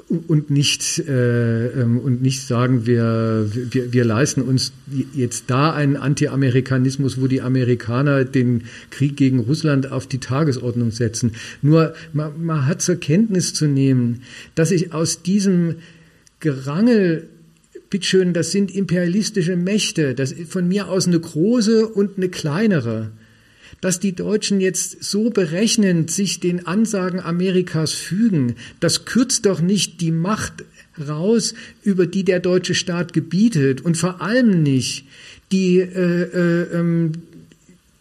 und nicht äh, ähm, und nicht sagen wir, wir wir leisten uns jetzt da einen Anti-Amerikanismus, wo die Amerikaner den Krieg gegen Russland auf die Tagesordnung setzen. Nur man, man hat zur Kenntnis zu nehmen, dass sich aus diesem Gerangel bitteschön, das sind imperialistische Mächte, das ist von mir aus eine große und eine kleinere dass die Deutschen jetzt so berechnend sich den Ansagen Amerikas fügen, das kürzt doch nicht die Macht raus, über die der deutsche Staat gebietet und vor allem nicht die, äh, äh, ähm,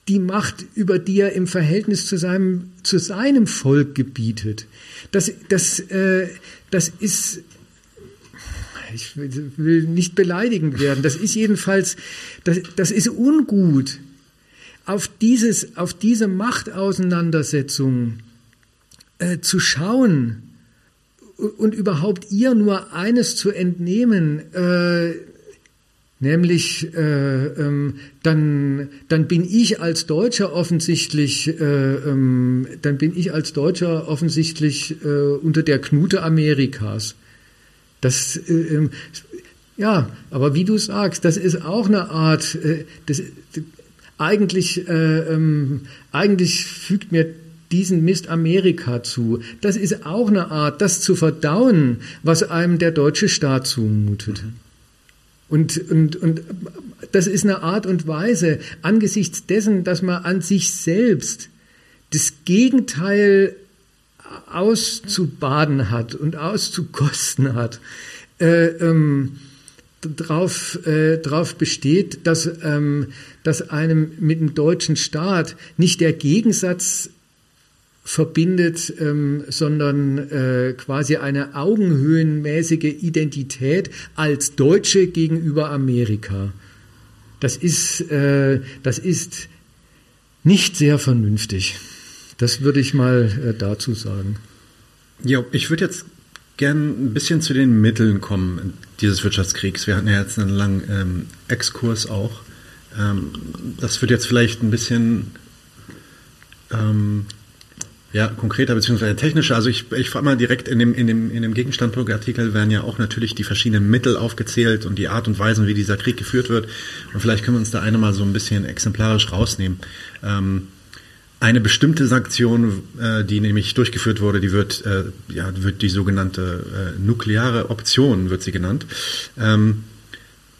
die Macht, über die er im Verhältnis zu seinem, zu seinem Volk gebietet. Das, das, äh, das ist ich will nicht beleidigend werden. Das ist jedenfalls, das, das ist ungut auf, dieses, auf diese Machtauseinandersetzung äh, zu schauen und überhaupt ihr nur eines zu entnehmen, äh, nämlich äh, ähm, dann, dann bin ich als Deutscher offensichtlich, äh, ähm, dann bin ich als Deutscher offensichtlich äh, unter der Knute Amerikas. Das, äh, ähm, ja, aber wie du sagst, das ist auch eine Art, äh, das, eigentlich, äh, ähm, eigentlich fügt mir diesen Mist Amerika zu. Das ist auch eine Art, das zu verdauen, was einem der deutsche Staat zumutet. Und, und, und das ist eine Art und Weise, angesichts dessen, dass man an sich selbst das Gegenteil auszubaden hat und auszukosten hat, äh, ähm, drauf, äh, drauf besteht, dass, ähm, dass einem mit dem deutschen Staat nicht der Gegensatz verbindet, ähm, sondern äh, quasi eine augenhöhenmäßige Identität als Deutsche gegenüber Amerika. Das ist, äh, das ist nicht sehr vernünftig. Das würde ich mal äh, dazu sagen. Ja, ich würde jetzt gern ein bisschen zu den Mitteln kommen dieses Wirtschaftskriegs. Wir hatten ja jetzt einen langen ähm, Exkurs auch. Ähm, das wird jetzt vielleicht ein bisschen ähm, ja, konkreter bzw. technischer. Also ich, ich frage mal direkt in dem, in dem, in dem Gegenstandpunkt-Artikel werden ja auch natürlich die verschiedenen Mittel aufgezählt und die Art und Weise, wie dieser Krieg geführt wird. Und vielleicht können wir uns da eine mal so ein bisschen exemplarisch rausnehmen. Ähm, eine bestimmte Sanktion, äh, die nämlich durchgeführt wurde, die wird, äh, ja, wird die sogenannte äh, nukleare Option, wird sie genannt. Ähm,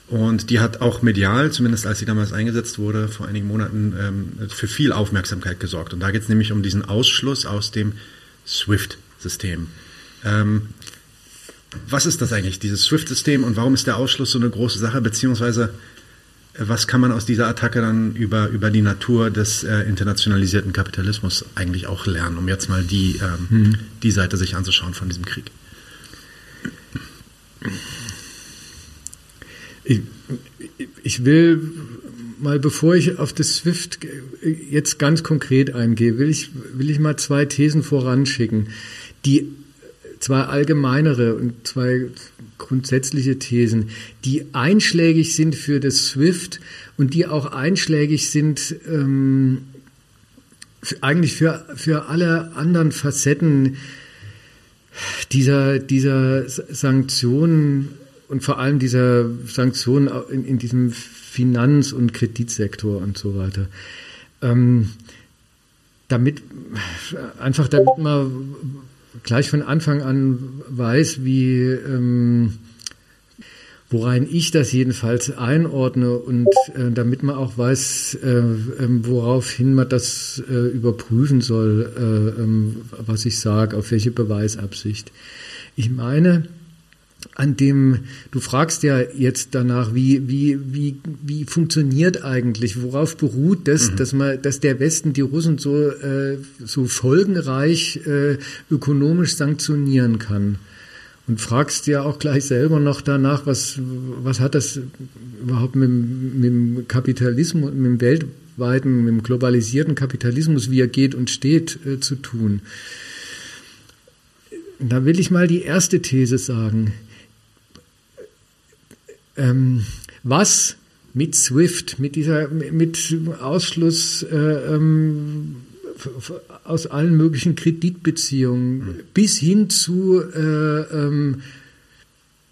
und die hat auch medial, zumindest als sie damals eingesetzt wurde, vor einigen Monaten, ähm, für viel Aufmerksamkeit gesorgt. Und da geht es nämlich um diesen Ausschluss aus dem SWIFT-System. Ähm, was ist das eigentlich, dieses SWIFT-System, und warum ist der Ausschluss so eine große Sache, beziehungsweise was kann man aus dieser Attacke dann über, über die Natur des äh, internationalisierten Kapitalismus eigentlich auch lernen, um jetzt mal die, ähm, hm. die Seite sich anzuschauen von diesem Krieg? Ich, ich will mal, bevor ich auf das SWIFT jetzt ganz konkret eingehe, will ich, will ich mal zwei Thesen voranschicken. Die zwei allgemeinere und zwei grundsätzliche Thesen, die einschlägig sind für das SWIFT und die auch einschlägig sind ähm, eigentlich für, für alle anderen Facetten dieser, dieser Sanktionen und vor allem dieser Sanktionen in, in diesem Finanz- und Kreditsektor und so weiter. Ähm, damit, einfach damit man gleich von Anfang an weiß, wie, ähm, worein ich das jedenfalls einordne und äh, damit man auch weiß, äh, äh, woraufhin man das äh, überprüfen soll, äh, ähm, was ich sage, auf welche Beweisabsicht. Ich meine, an dem, du fragst ja jetzt danach, wie, wie, wie, wie funktioniert eigentlich, worauf beruht das, mhm. dass man, dass der Westen die Russen so, äh, so folgenreich äh, ökonomisch sanktionieren kann? Und fragst ja auch gleich selber noch danach, was, was hat das überhaupt mit, mit dem Kapitalismus, mit dem weltweiten, mit dem globalisierten Kapitalismus, wie er geht und steht, äh, zu tun? Da will ich mal die erste These sagen ähm, was mit SWIFT, mit dieser, mit Ausschluss äh, ähm, aus allen möglichen Kreditbeziehungen mhm. bis hin zu äh, ähm,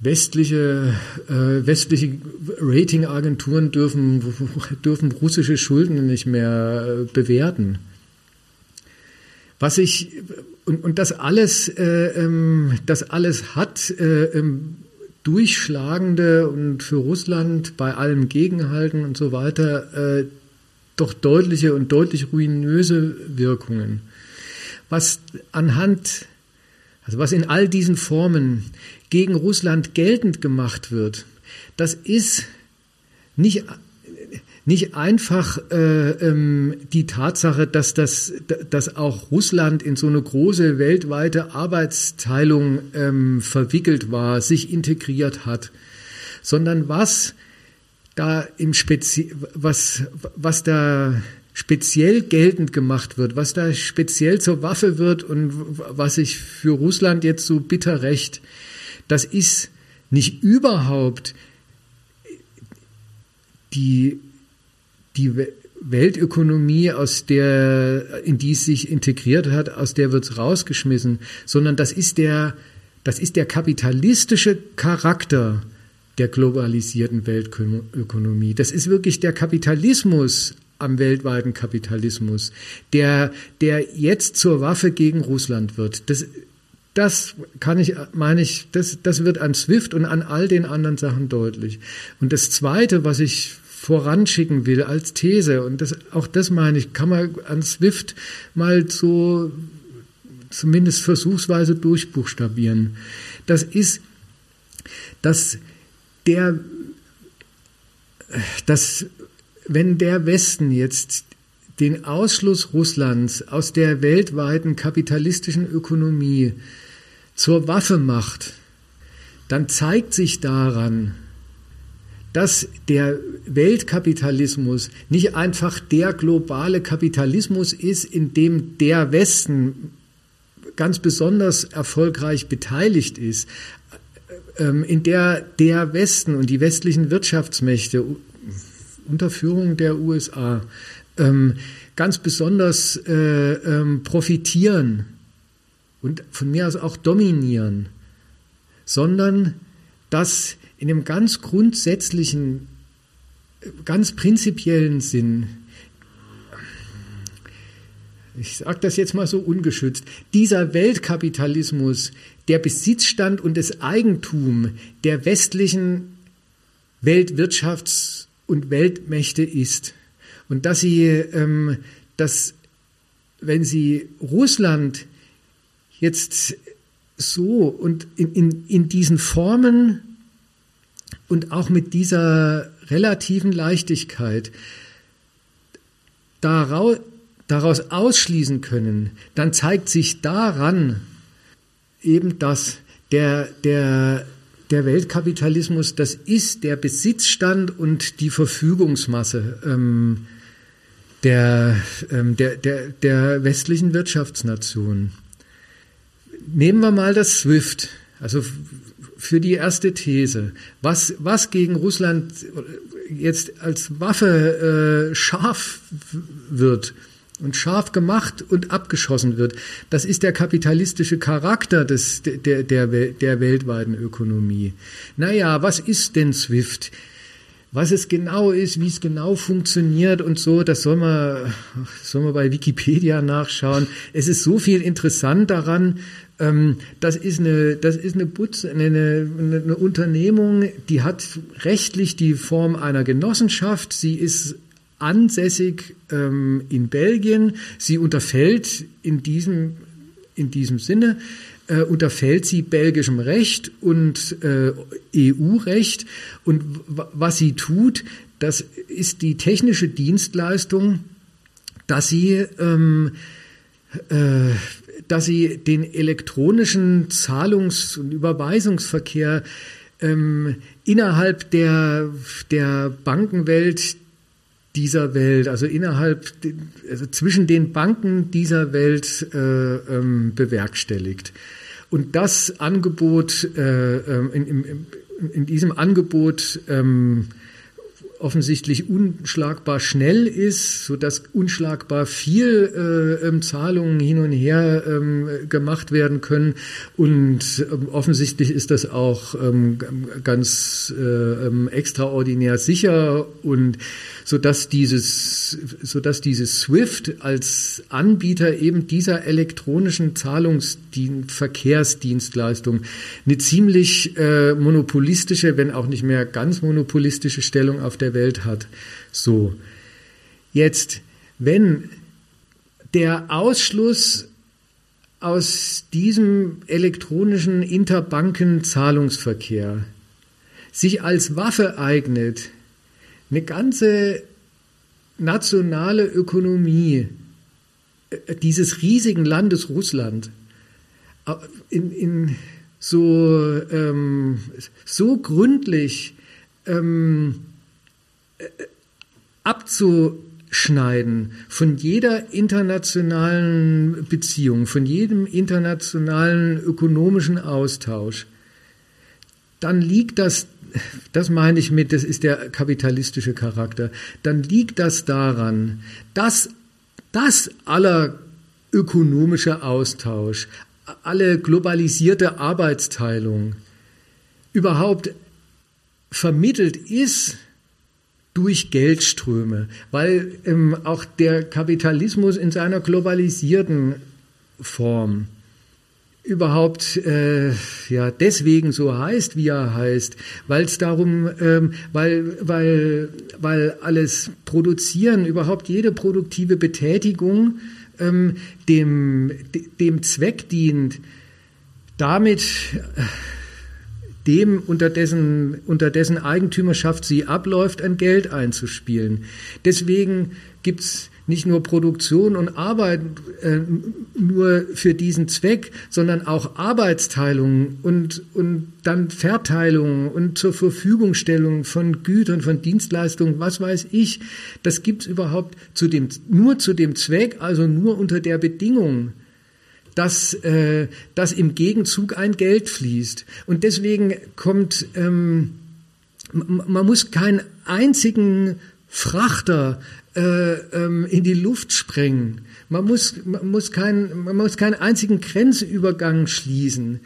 westliche, äh, westliche Ratingagenturen dürfen, dürfen russische Schulden nicht mehr äh, bewerten. Was ich und, und das alles, äh, ähm, das alles hat äh, ähm, durchschlagende und für Russland bei allem Gegenhalten und so weiter äh, doch deutliche und deutlich ruinöse Wirkungen. Was anhand, also was in all diesen Formen gegen Russland geltend gemacht wird, das ist nicht nicht einfach äh, ähm, die Tatsache, dass, das, dass auch Russland in so eine große weltweite Arbeitsteilung ähm, verwickelt war, sich integriert hat, sondern was da im Spezi was, was da speziell geltend gemacht wird, was da speziell zur Waffe wird und was sich für Russland jetzt so bitter rächt, das ist nicht überhaupt die die Weltökonomie, aus der, in die es sich integriert hat, aus der wird es rausgeschmissen, sondern das ist der, das ist der kapitalistische Charakter der globalisierten Weltökonomie. Das ist wirklich der Kapitalismus am weltweiten Kapitalismus, der, der jetzt zur Waffe gegen Russland wird. Das, das kann ich, meine ich, das, das wird an SWIFT und an all den anderen Sachen deutlich. Und das Zweite, was ich voranschicken will als These. Und das, auch das meine ich, kann man an Swift mal so zumindest versuchsweise durchbuchstabieren. Das ist, dass der, dass wenn der Westen jetzt den Ausschluss Russlands aus der weltweiten kapitalistischen Ökonomie zur Waffe macht, dann zeigt sich daran, dass der Weltkapitalismus nicht einfach der globale Kapitalismus ist, in dem der Westen ganz besonders erfolgreich beteiligt ist, ähm, in der der Westen und die westlichen Wirtschaftsmächte unter Führung der USA ähm, ganz besonders äh, ähm, profitieren und von mir aus auch dominieren, sondern dass in einem ganz grundsätzlichen, ganz prinzipiellen Sinn, ich sage das jetzt mal so ungeschützt, dieser Weltkapitalismus der Besitzstand und das Eigentum der westlichen Weltwirtschafts- und Weltmächte ist. Und dass sie, ähm, dass wenn sie Russland jetzt so und in, in, in diesen Formen und auch mit dieser relativen Leichtigkeit daraus, daraus ausschließen können, dann zeigt sich daran eben das, der, der, der Weltkapitalismus, das ist der Besitzstand und die Verfügungsmasse ähm, der, ähm, der, der, der westlichen Wirtschaftsnation. nehmen wir mal das SWIFT. Also für die erste These. Was, was gegen Russland jetzt als Waffe äh, scharf wird und scharf gemacht und abgeschossen wird, das ist der kapitalistische Charakter des, der, der, der weltweiten Ökonomie. Naja, was ist denn SWIFT? Was es genau ist, wie es genau funktioniert und so, das soll man, soll man bei Wikipedia nachschauen. Es ist so viel interessant daran. Ähm, das ist eine, das ist eine, Putz, eine, eine, eine Unternehmung, die hat rechtlich die Form einer Genossenschaft. Sie ist ansässig ähm, in Belgien. Sie unterfällt in diesem, in diesem Sinne äh, unterfällt sie belgischem Recht und äh, EU-Recht. Und was sie tut, das ist die technische Dienstleistung, dass sie, ähm, äh, dass sie den elektronischen Zahlungs- und Überweisungsverkehr ähm, innerhalb der, der Bankenwelt dieser Welt, also innerhalb, also zwischen den Banken dieser Welt äh, ähm, bewerkstelligt. Und das Angebot, äh, ähm, in, in, in, diesem Angebot ähm, offensichtlich unschlagbar schnell ist, so dass unschlagbar viel äh, ähm, Zahlungen hin und her ähm, gemacht werden können. Und ähm, offensichtlich ist das auch ähm, ganz äh, ähm, extraordinär sicher und so dass dieses, so dass dieses SWIFT als Anbieter eben dieser elektronischen Zahlungsverkehrsdienstleistung eine ziemlich äh, monopolistische, wenn auch nicht mehr ganz monopolistische Stellung auf der Welt hat. So. Jetzt, wenn der Ausschluss aus diesem elektronischen Interbanken-Zahlungsverkehr sich als Waffe eignet, eine ganze nationale Ökonomie äh, dieses riesigen Landes Russland äh, in, in so, ähm, so gründlich ähm, äh, abzuschneiden von jeder internationalen Beziehung, von jedem internationalen ökonomischen Austausch, dann liegt das das meine ich mit, das ist der kapitalistische Charakter, dann liegt das daran, dass das aller ökonomische Austausch, alle globalisierte Arbeitsteilung überhaupt vermittelt ist durch Geldströme, weil ähm, auch der Kapitalismus in seiner globalisierten Form überhaupt äh, ja deswegen so heißt, wie er heißt, weil es darum, ähm, weil weil weil alles Produzieren, überhaupt jede produktive Betätigung ähm, dem dem Zweck dient, damit äh, dem unter dessen unter dessen Eigentümerschaft sie abläuft, ein Geld einzuspielen. Deswegen gibt's nicht nur Produktion und Arbeit äh, nur für diesen Zweck, sondern auch Arbeitsteilung und, und dann Verteilung und zur Verfügungstellung von Gütern, von Dienstleistungen, was weiß ich. Das gibt's überhaupt zu dem, nur zu dem Zweck, also nur unter der Bedingung, dass, äh, dass im Gegenzug ein Geld fließt. Und deswegen kommt, ähm, man muss keinen einzigen Frachter äh, ähm, in die Luft sprengen. Man muss, man, muss kein, man muss keinen einzigen Grenzübergang schließen,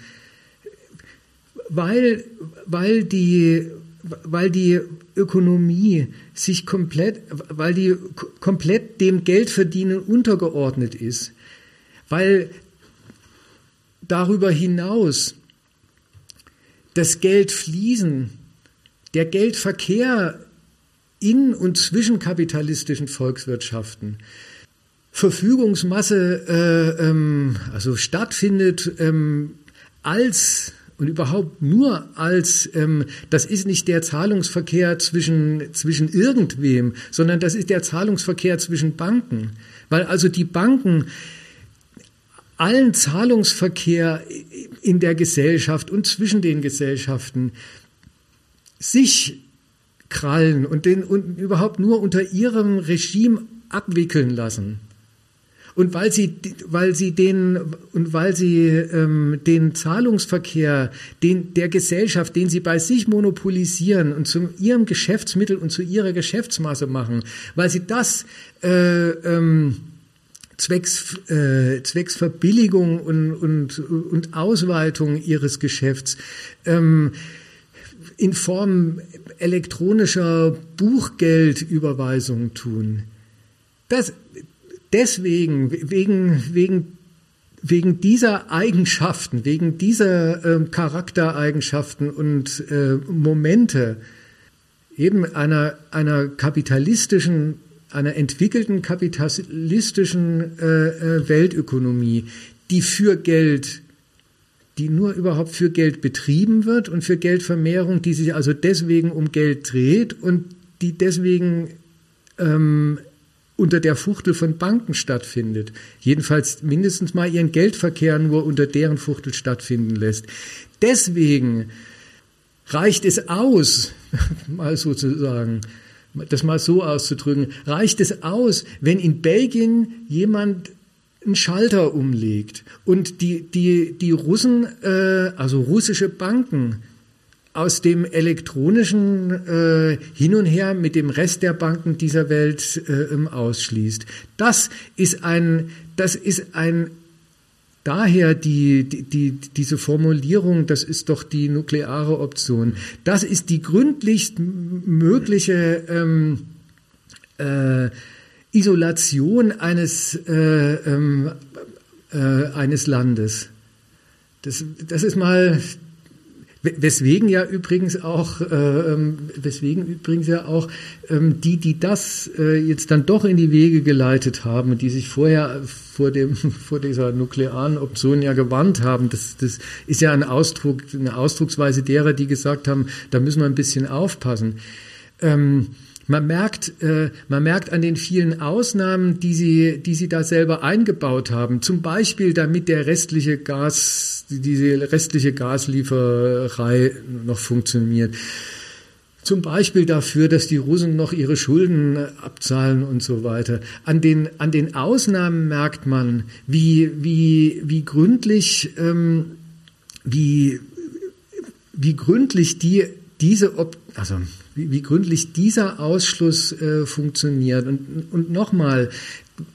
weil, weil, die, weil die Ökonomie sich komplett, weil die komplett dem Geldverdienen untergeordnet ist, weil darüber hinaus das Geld fließen, der Geldverkehr in und zwischen kapitalistischen Volkswirtschaften Verfügungsmasse äh, ähm, also stattfindet ähm, als und überhaupt nur als, ähm, das ist nicht der Zahlungsverkehr zwischen, zwischen irgendwem, sondern das ist der Zahlungsverkehr zwischen Banken. Weil also die Banken allen Zahlungsverkehr in der Gesellschaft und zwischen den Gesellschaften sich krallen und den und überhaupt nur unter ihrem Regime abwickeln lassen. und weil sie, weil sie den und weil sie ähm, den Zahlungsverkehr, den der Gesellschaft, den sie bei sich monopolisieren und zu ihrem Geschäftsmittel und zu ihrer Geschäftsmasse machen, weil sie das äh, ähm, zwecks, äh, zwecks Verbilligung und, und, und Ausweitung ihres Geschäfts ähm, in Form elektronischer Buchgeldüberweisung tun. Das, deswegen, wegen, wegen, wegen dieser Eigenschaften, wegen dieser äh, Charaktereigenschaften und äh, Momente eben einer, einer kapitalistischen, einer entwickelten kapitalistischen äh, äh Weltökonomie, die für Geld die nur überhaupt für Geld betrieben wird und für Geldvermehrung, die sich also deswegen um Geld dreht und die deswegen ähm, unter der Fuchtel von Banken stattfindet. Jedenfalls mindestens mal ihren Geldverkehr nur unter deren Fuchtel stattfinden lässt. Deswegen reicht es aus, mal sozusagen, das mal so auszudrücken, reicht es aus, wenn in Belgien jemand einen Schalter umlegt und die, die, die Russen, äh, also russische Banken, aus dem elektronischen äh, Hin und Her mit dem Rest der Banken dieser Welt äh, ausschließt. Das ist ein, das ist ein Daher die, die, die, diese Formulierung, das ist doch die nukleare Option. Das ist die gründlichst mögliche ähm, äh, Isolation eines, äh, ähm, äh, eines Landes. Das, das ist mal, weswegen ja übrigens auch, äh, ähm, weswegen übrigens ja auch ähm, die, die das äh, jetzt dann doch in die Wege geleitet haben, die sich vorher vor dem, vor dieser nuklearen Option ja gewarnt haben, das, das ist ja ein Ausdruck, eine Ausdrucksweise derer, die gesagt haben, da müssen wir ein bisschen aufpassen. Ähm, man merkt, äh, man merkt an den vielen Ausnahmen, die sie, die sie da selber eingebaut haben. Zum Beispiel, damit der restliche Gas, diese restliche Gaslieferei noch funktioniert. Zum Beispiel dafür, dass die Russen noch ihre Schulden abzahlen und so weiter. An den, an den Ausnahmen merkt man, wie, wie, wie gründlich, ähm, wie, wie gründlich die, diese, Op also wie, wie gründlich dieser Ausschluss äh, funktioniert. Und, und nochmal,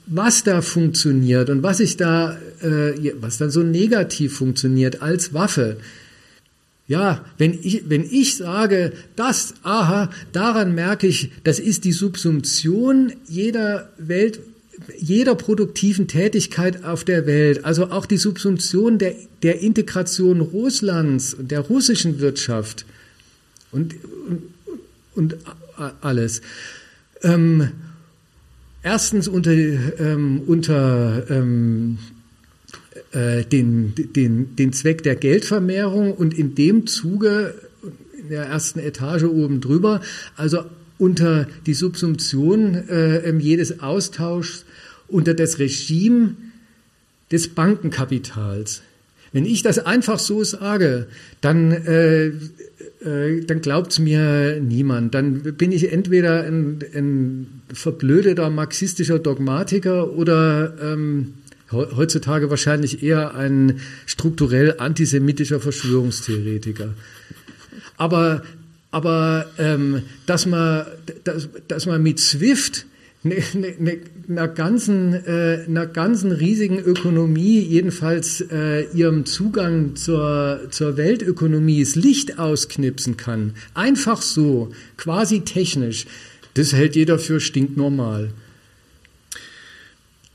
was da funktioniert und was ich da, äh, was dann so negativ funktioniert als Waffe. Ja, wenn ich, wenn ich sage, das, aha, daran merke ich, das ist die Subsumption jeder Welt, jeder produktiven Tätigkeit auf der Welt, also auch die Subsumption der, der Integration Russlands und der russischen Wirtschaft. Und, und, und alles. Ähm, erstens unter, ähm, unter ähm, äh, den, den, den Zweck der Geldvermehrung und in dem Zuge in der ersten Etage oben drüber, also unter die Subsumption äh, jedes Austauschs unter das Regime des Bankenkapitals. Wenn ich das einfach so sage, dann äh, äh, dann glaubt's mir niemand. Dann bin ich entweder ein, ein verblödeter marxistischer Dogmatiker oder ähm, heutzutage wahrscheinlich eher ein strukturell antisemitischer Verschwörungstheoretiker. Aber, aber ähm, dass, man, dass, dass man mit SWIFT einer, ganzen, äh, einer ganzen riesigen Ökonomie, jedenfalls äh, ihrem Zugang zur, zur Weltökonomie, das Licht ausknipsen kann. Einfach so, quasi technisch. Das hält jeder für stinknormal.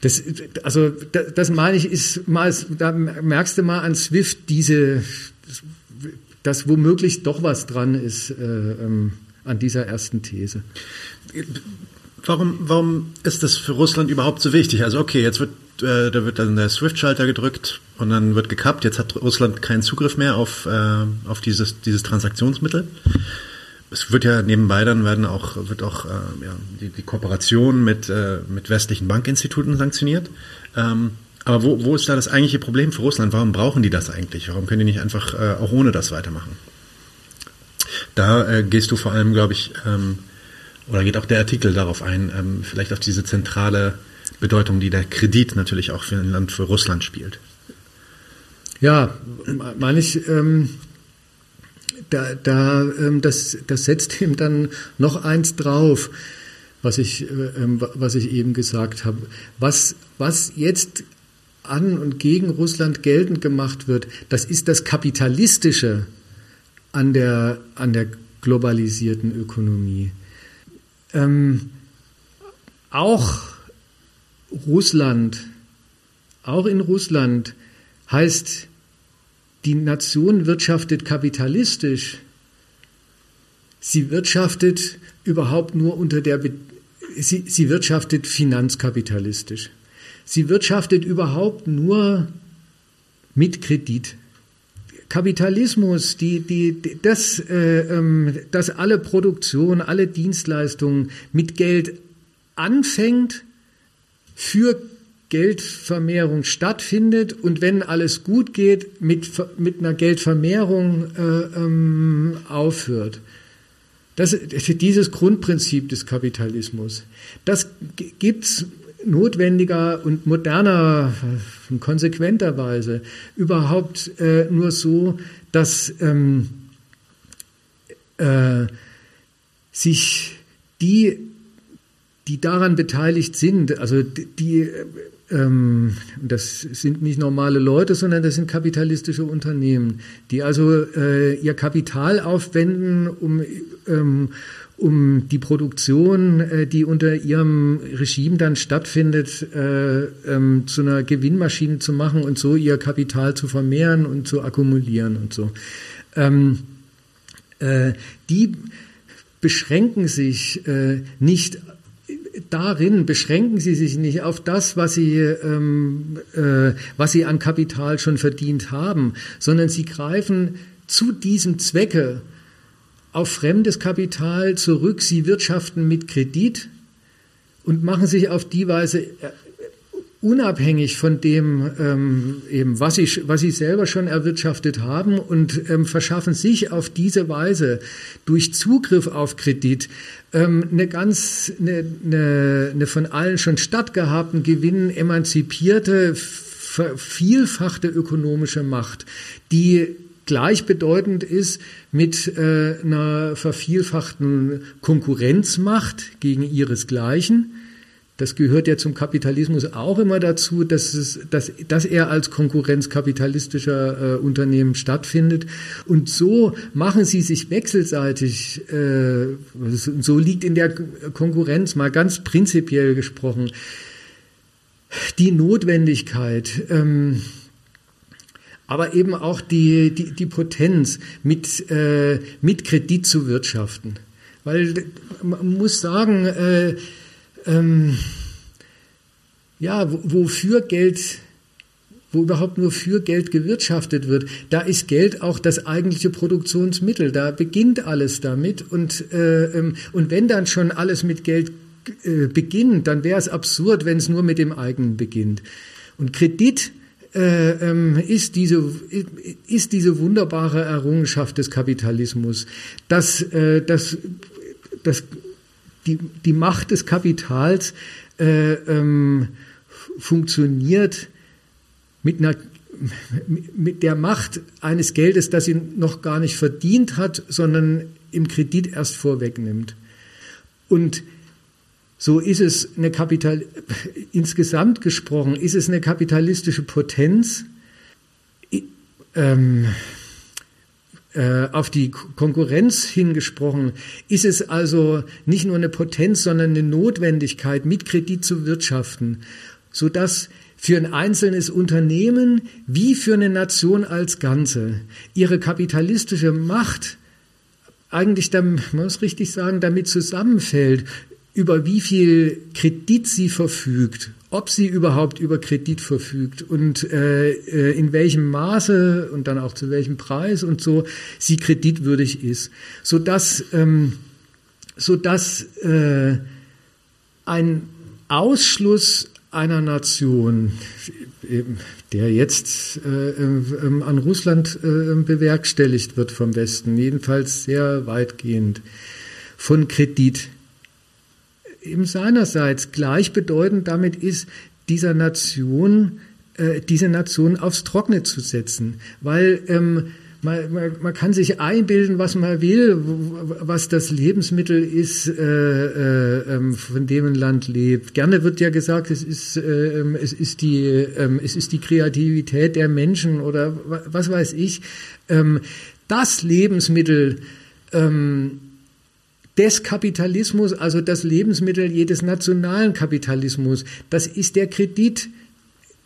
Das, also, das, das meine ich, ist mal, da merkst du mal an Swift diese, dass womöglich doch was dran ist äh, ähm, an dieser ersten These. Warum, warum ist das für Russland überhaupt so wichtig? Also okay, jetzt wird, äh, da wird dann der SWIFT-Schalter gedrückt und dann wird gekappt. Jetzt hat Russland keinen Zugriff mehr auf, äh, auf dieses, dieses Transaktionsmittel. Es wird ja nebenbei dann werden auch, wird auch äh, ja, die, die Kooperation mit, äh, mit westlichen Bankinstituten sanktioniert. Ähm, aber wo, wo ist da das eigentliche Problem für Russland? Warum brauchen die das eigentlich? Warum können die nicht einfach äh, auch ohne das weitermachen? Da äh, gehst du vor allem, glaube ich, ähm, oder geht auch der Artikel darauf ein, ähm, vielleicht auf diese zentrale Bedeutung, die der Kredit natürlich auch für ein Land, für Russland spielt. Ja, meine ich, ähm, da, da, ähm, das, das setzt ihm dann noch eins drauf, was ich, äh, ähm, was ich eben gesagt habe. Was, was jetzt an und gegen Russland geltend gemacht wird, das ist das Kapitalistische an der, an der globalisierten Ökonomie. Ähm, auch Russland, auch in Russland heißt, die Nation wirtschaftet kapitalistisch. Sie wirtschaftet überhaupt nur unter der, Be sie, sie wirtschaftet finanzkapitalistisch. Sie wirtschaftet überhaupt nur mit Kredit. Kapitalismus, die, die, das, äh, ähm, dass alle Produktion, alle Dienstleistungen mit Geld anfängt, für Geldvermehrung stattfindet und wenn alles gut geht, mit, mit einer Geldvermehrung äh, ähm, aufhört. Das, dieses Grundprinzip des Kapitalismus, das gibt's notwendiger und moderner, konsequenterweise überhaupt äh, nur so, dass ähm, äh, sich die, die daran beteiligt sind, also die, ähm, das sind nicht normale Leute, sondern das sind kapitalistische Unternehmen, die also äh, ihr Kapital aufwenden, um ähm, um die Produktion, äh, die unter ihrem Regime dann stattfindet, äh, ähm, zu einer Gewinnmaschine zu machen und so ihr Kapital zu vermehren und zu akkumulieren und so. Ähm, äh, die beschränken sich nicht darin beschränken sie sich nicht auf das, was sie, ähm, äh, was sie an Kapital schon verdient haben, sondern sie greifen zu diesem Zwecke auf fremdes Kapital zurück. Sie wirtschaften mit Kredit und machen sich auf die Weise äh, unabhängig von dem, ähm, eben, was sie, was sie selber schon erwirtschaftet haben und ähm, verschaffen sich auf diese Weise durch Zugriff auf Kredit ähm, eine ganz, eine, eine, eine von allen schon stattgehabten Gewinn emanzipierte, vervielfachte ökonomische Macht, die gleichbedeutend ist mit äh, einer vervielfachten Konkurrenzmacht gegen ihresgleichen. Das gehört ja zum Kapitalismus auch immer dazu, dass, es, dass, dass er als konkurrenzkapitalistischer äh, Unternehmen stattfindet. Und so machen sie sich wechselseitig, äh, so liegt in der Konkurrenz mal ganz prinzipiell gesprochen, die Notwendigkeit, ähm, aber eben auch die, die, die Potenz, mit, äh, mit Kredit zu wirtschaften. Weil man muss sagen, äh, ähm, ja, wofür Geld, wo überhaupt nur für Geld gewirtschaftet wird, da ist Geld auch das eigentliche Produktionsmittel. Da beginnt alles damit. Und, äh, ähm, und wenn dann schon alles mit Geld äh, beginnt, dann wäre es absurd, wenn es nur mit dem eigenen beginnt. Und Kredit ist, diese, ist diese wunderbare Errungenschaft des Kapitalismus, dass, äh, dass, dass die, die Macht des Kapitals äh, ähm, funktioniert mit einer mit der Macht eines Geldes, das sie noch gar nicht verdient hat, sondern im Kredit erst vorwegnimmt. Und so ist es eine Kapital, insgesamt gesprochen, ist es eine kapitalistische Potenz, ähm, äh, auf die Konkurrenz hingesprochen, ist es also nicht nur eine Potenz, sondern eine Notwendigkeit, mit Kredit zu wirtschaften, sodass für ein einzelnes Unternehmen wie für eine Nation als Ganze ihre kapitalistische Macht eigentlich, man muss richtig sagen, damit zusammenfällt, über wie viel Kredit sie verfügt, ob sie überhaupt über Kredit verfügt und äh, äh, in welchem Maße und dann auch zu welchem Preis und so sie kreditwürdig ist, so dass ähm, so dass äh, ein Ausschluss einer Nation, der jetzt äh, äh, an Russland äh, bewerkstelligt wird vom Westen, jedenfalls sehr weitgehend von Kredit eben seinerseits gleichbedeutend damit ist, dieser Nation, äh, diese Nation aufs Trockene zu setzen. Weil ähm, man, man, man kann sich einbilden, was man will, was das Lebensmittel ist, äh, äh, ähm, von dem ein Land lebt. Gerne wird ja gesagt, es ist, äh, ähm, es ist, die, äh, es ist die Kreativität der Menschen oder was weiß ich. Ähm, das Lebensmittel ähm, des Kapitalismus, also das Lebensmittel jedes nationalen Kapitalismus, das ist der Kredit,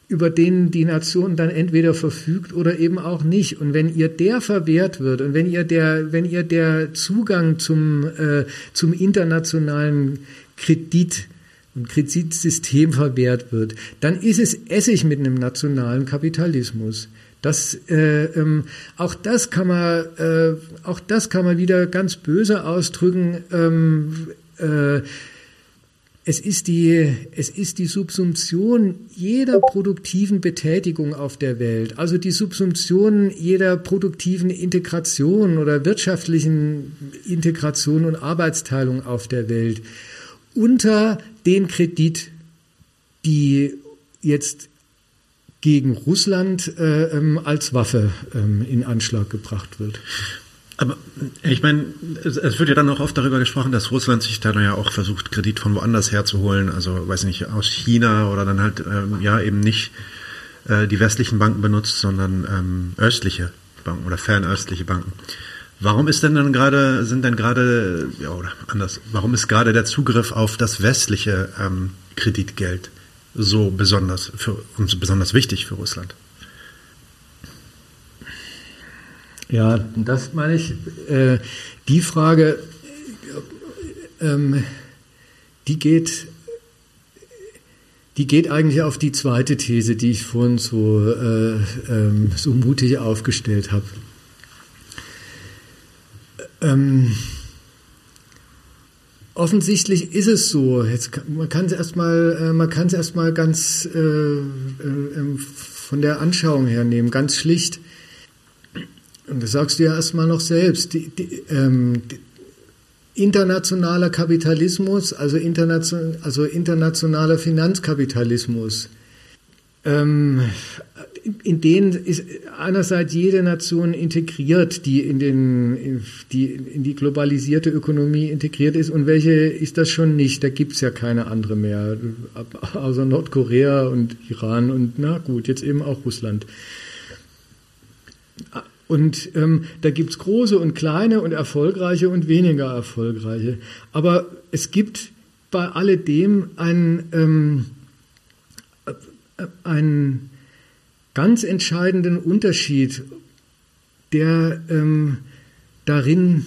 über den die Nation dann entweder verfügt oder eben auch nicht. Und wenn ihr der verwehrt wird und wenn ihr der, wenn ihr der Zugang zum, äh, zum internationalen Kredit und Kreditsystem verwehrt wird, dann ist es Essig mit einem nationalen Kapitalismus. Das, äh, ähm, auch das kann man, äh, auch das kann man wieder ganz böse ausdrücken. Ähm, äh, es ist die, es ist die Subsumption jeder produktiven Betätigung auf der Welt, also die Subsumption jeder produktiven Integration oder wirtschaftlichen Integration und Arbeitsteilung auf der Welt unter den Kredit, die jetzt gegen Russland äh, ähm, als Waffe ähm, in Anschlag gebracht wird. Aber ich meine, es, es, wird ja dann auch oft darüber gesprochen, dass Russland sich dann ja auch versucht, Kredit von woanders herzuholen, also weiß ich nicht, aus China oder dann halt ähm, ja eben nicht äh, die westlichen Banken benutzt, sondern ähm, östliche Banken oder fernöstliche Banken. Warum ist denn dann gerade, sind denn gerade, ja oder anders, warum ist gerade der Zugriff auf das westliche ähm, Kreditgeld so besonders für uns besonders wichtig für Russland? Ja, das meine ich. Äh, die Frage, ähm, die geht, die geht eigentlich auf die zweite These, die ich vorhin so, äh, ähm, so mutig aufgestellt habe. Ähm, offensichtlich ist es so. Jetzt, man kann es erstmal, äh, man kann ganz äh, äh, von der Anschauung her nehmen, ganz schlicht und das sagst du ja erstmal noch selbst, die, die, ähm, die, internationaler Kapitalismus, also, internation, also internationaler Finanzkapitalismus, ähm, in denen ist einerseits jede Nation integriert, die in, den, die in die globalisierte Ökonomie integriert ist und welche ist das schon nicht? Da gibt es ja keine andere mehr, außer Nordkorea und Iran und na gut, jetzt eben auch Russland. Und ähm, da gibt's große und kleine und erfolgreiche und weniger erfolgreiche. Aber es gibt bei alledem einen, ähm, äh, einen ganz entscheidenden Unterschied, der ähm, darin,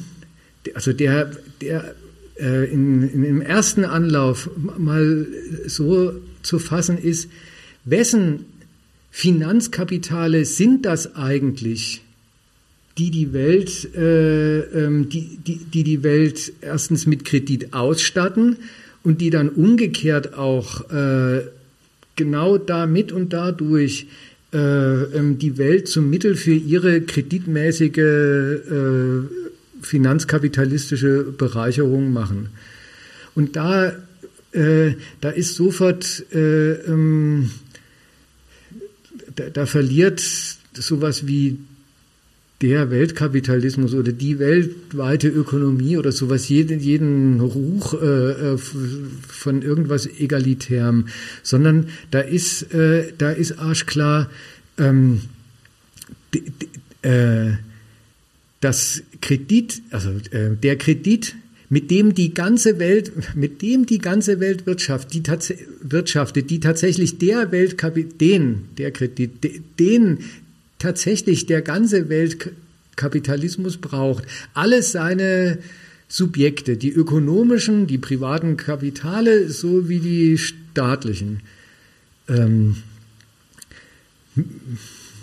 also der, der äh, in, in, im ersten Anlauf mal so zu fassen ist, wessen Finanzkapitale sind das eigentlich, die die Welt, äh, ähm, die, die, die die Welt erstens mit Kredit ausstatten und die dann umgekehrt auch äh, genau damit und dadurch äh, ähm, die Welt zum Mittel für ihre kreditmäßige äh, finanzkapitalistische Bereicherung machen. Und da, äh, da ist sofort, äh, ähm, da, da verliert sowas wie der Weltkapitalismus oder die weltweite Ökonomie oder sowas jeden, jeden Ruch äh, äh von irgendwas Egalitärem, sondern da ist, äh, da ist arschklar, ähm, äh, das Kredit, also äh, der Kredit, mit dem die ganze Welt, mit dem die ganze Welt wirtschaft, die wirtschaftet, die tatsächlich der Weltkapitän, den, der Kredit, den tatsächlich der ganze Weltkapitalismus braucht. Alles seine Subjekte, die ökonomischen, die privaten Kapitale sowie die staatlichen ähm,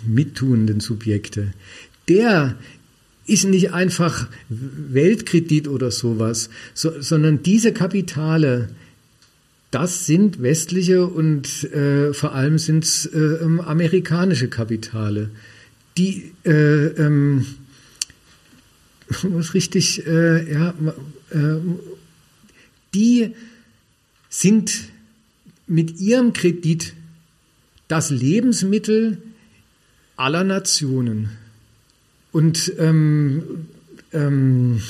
mittuenden Subjekte. Der ist nicht einfach Weltkredit oder sowas, so, sondern diese Kapitale, das sind westliche und äh, vor allem sind es äh, ähm, amerikanische Kapitale, die äh, ähm, muss richtig, äh, ja, äh, die sind mit ihrem Kredit das Lebensmittel aller Nationen. Und ähm, ähm,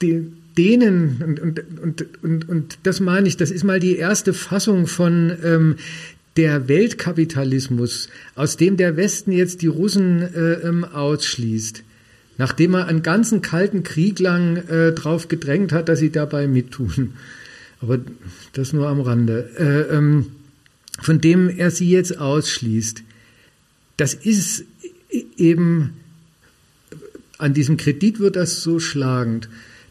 die, denen, und, und, und, und, und das meine ich, das ist mal die erste Fassung von ähm, der Weltkapitalismus, aus dem der Westen jetzt die Russen äh, ähm, ausschließt, nachdem er einen ganzen kalten Krieg lang äh, drauf gedrängt hat, dass sie dabei mittun. Aber das nur am Rande. Äh, ähm, von dem er sie jetzt ausschließt. Das ist eben, an diesem Kredit wird das so schlagend.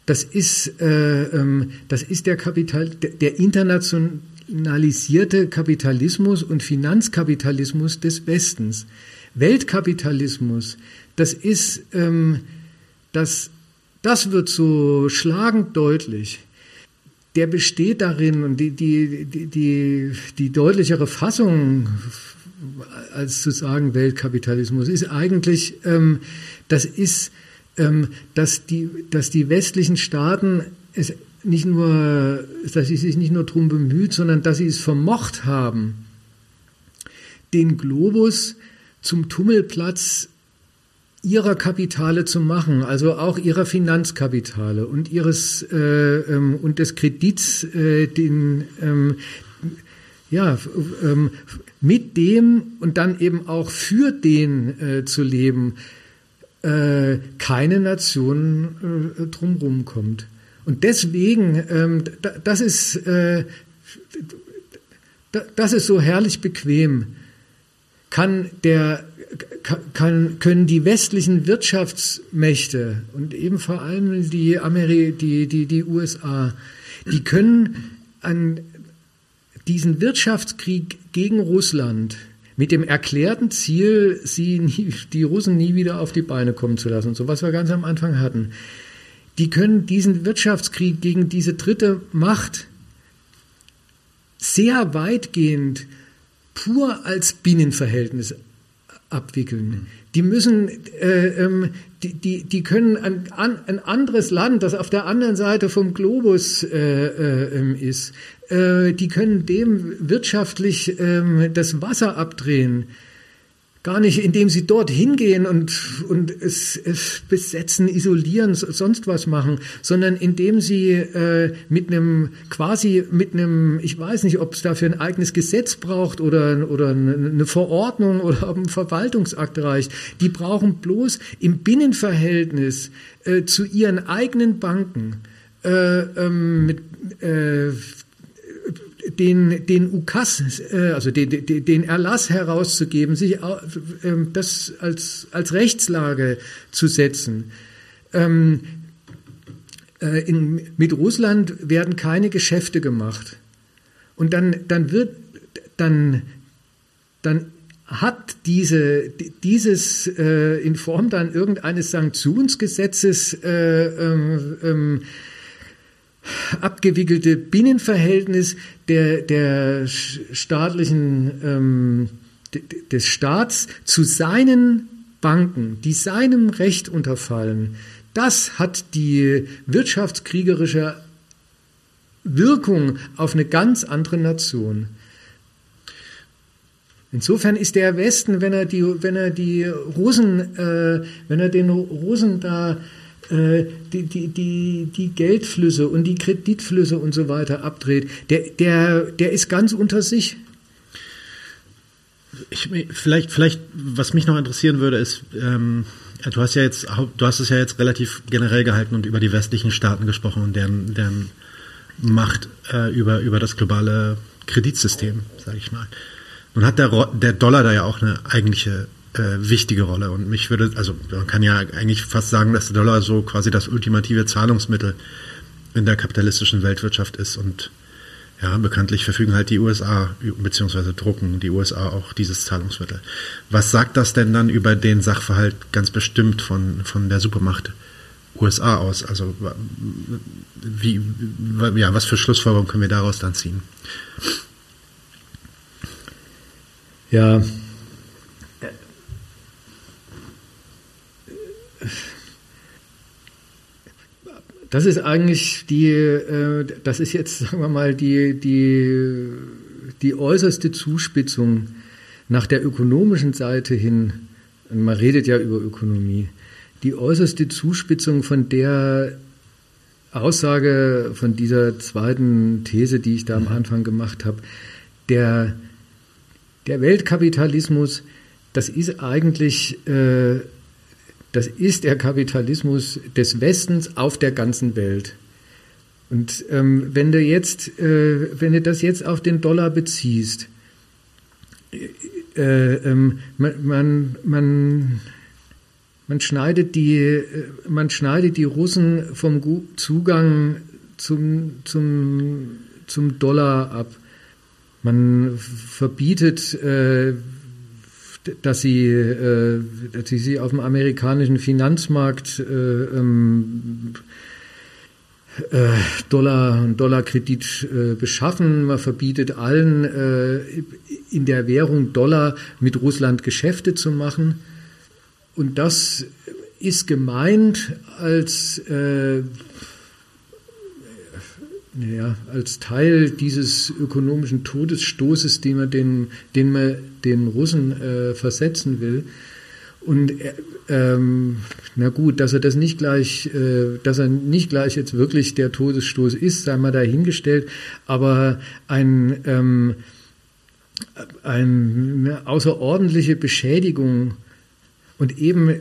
Das ist, äh, ähm, das ist der, Kapital, der, der internationalisierte Kapitalismus und Finanzkapitalismus des Westens. Weltkapitalismus, das ist, ähm, das, das wird so schlagend deutlich. Der besteht darin und die, die, die, die, die deutlichere Fassung als zu sagen Weltkapitalismus ist eigentlich, ähm, das ist dass, die, dass die westlichen Staaten es nicht nur, dass sie sich nicht nur darum bemüht, sondern dass sie es vermocht haben, den Globus zum Tummelplatz ihrer Kapitale zu machen, also auch ihrer Finanzkapitale und ihres äh, ähm, und des Kredits, äh, den ähm, ja ähm, mit dem und dann eben auch für den äh, zu leben, äh, keine Nation äh, drumherum kommt. Und deswegen, ähm, das ist, äh, das ist so herrlich bequem, kann der, kann, können die westlichen Wirtschaftsmächte und eben vor allem die, Ameri die, die, die USA, die können an diesen Wirtschaftskrieg gegen Russland mit dem erklärten Ziel, sie nie, die Russen nie wieder auf die Beine kommen zu lassen, so was wir ganz am Anfang hatten. Die können diesen Wirtschaftskrieg gegen diese dritte Macht sehr weitgehend pur als Binnenverhältnis abwickeln. Die müssen, äh, ähm, die, die, die können ein, ein anderes Land, das auf der anderen Seite vom Globus äh, äh, ähm, ist, äh, die können dem wirtschaftlich äh, das Wasser abdrehen. Gar nicht, indem sie dort hingehen und, und es, es besetzen, isolieren, sonst was machen, sondern indem sie äh, mit einem, quasi mit einem, ich weiß nicht, ob es dafür ein eigenes Gesetz braucht oder, oder eine Verordnung oder ein Verwaltungsakt reicht. Die brauchen bloß im Binnenverhältnis äh, zu ihren eigenen Banken äh, ähm, mit, äh, den, den Ukas, äh, also den, den, den Erlass herauszugeben, sich äh, das als, als Rechtslage zu setzen. Ähm, äh, in, mit Russland werden keine Geschäfte gemacht. Und dann, dann wird, dann, dann hat diese, dieses äh, in Form dann irgendeines Sanktionsgesetzes äh, ähm, ähm, abgewickelte Binnenverhältnis der, der staatlichen, ähm, des Staats zu seinen Banken, die seinem Recht unterfallen, das hat die wirtschaftskriegerische Wirkung auf eine ganz andere Nation. Insofern ist der Westen, wenn er die, wenn er die Russen, äh, wenn er den Russen da die, die, die, die Geldflüsse und die Kreditflüsse und so weiter abdreht, der, der, der ist ganz unter sich. Ich, vielleicht, vielleicht, was mich noch interessieren würde, ist, ähm, du hast ja jetzt, du hast es ja jetzt relativ generell gehalten und über die westlichen Staaten gesprochen und deren, deren Macht äh, über, über das globale Kreditsystem, sage ich mal. Nun hat der, der Dollar da ja auch eine eigentliche äh, wichtige Rolle. Und mich würde, also man kann ja eigentlich fast sagen, dass der Dollar so quasi das ultimative Zahlungsmittel in der kapitalistischen Weltwirtschaft ist. Und ja, bekanntlich verfügen halt die USA, beziehungsweise drucken die USA auch dieses Zahlungsmittel. Was sagt das denn dann über den Sachverhalt ganz bestimmt von, von der Supermacht USA aus? Also wie, ja, was für Schlussfolgerungen können wir daraus dann ziehen? Ja, das ist eigentlich die, äh, das ist jetzt, sagen wir mal, die, die, die äußerste Zuspitzung nach der ökonomischen Seite hin. Man redet ja über Ökonomie. Die äußerste Zuspitzung von der Aussage, von dieser zweiten These, die ich da am mhm. Anfang gemacht habe, der, der Weltkapitalismus, das ist eigentlich äh, das ist der Kapitalismus des Westens auf der ganzen Welt. Und ähm, wenn du jetzt, äh, wenn du das jetzt auf den Dollar beziehst, äh, ähm, man, man, man, man, schneidet die, äh, man schneidet die Russen vom Zugang zum, zum, zum Dollar ab. Man verbietet äh, dass sie, äh, dass sie sie auf dem amerikanischen Finanzmarkt äh, ähm, äh, Dollar und Dollarkredit äh, beschaffen. Man verbietet allen äh, in der Währung Dollar mit Russland Geschäfte zu machen. Und das ist gemeint als äh, ja, als Teil dieses ökonomischen Todesstoßes, den man den, den, man den Russen äh, versetzen will. Und äh, ähm, na gut, dass er das nicht gleich, äh, dass er nicht gleich jetzt wirklich der Todesstoß ist, sei mal dahingestellt, aber ein, ähm, eine außerordentliche Beschädigung und eben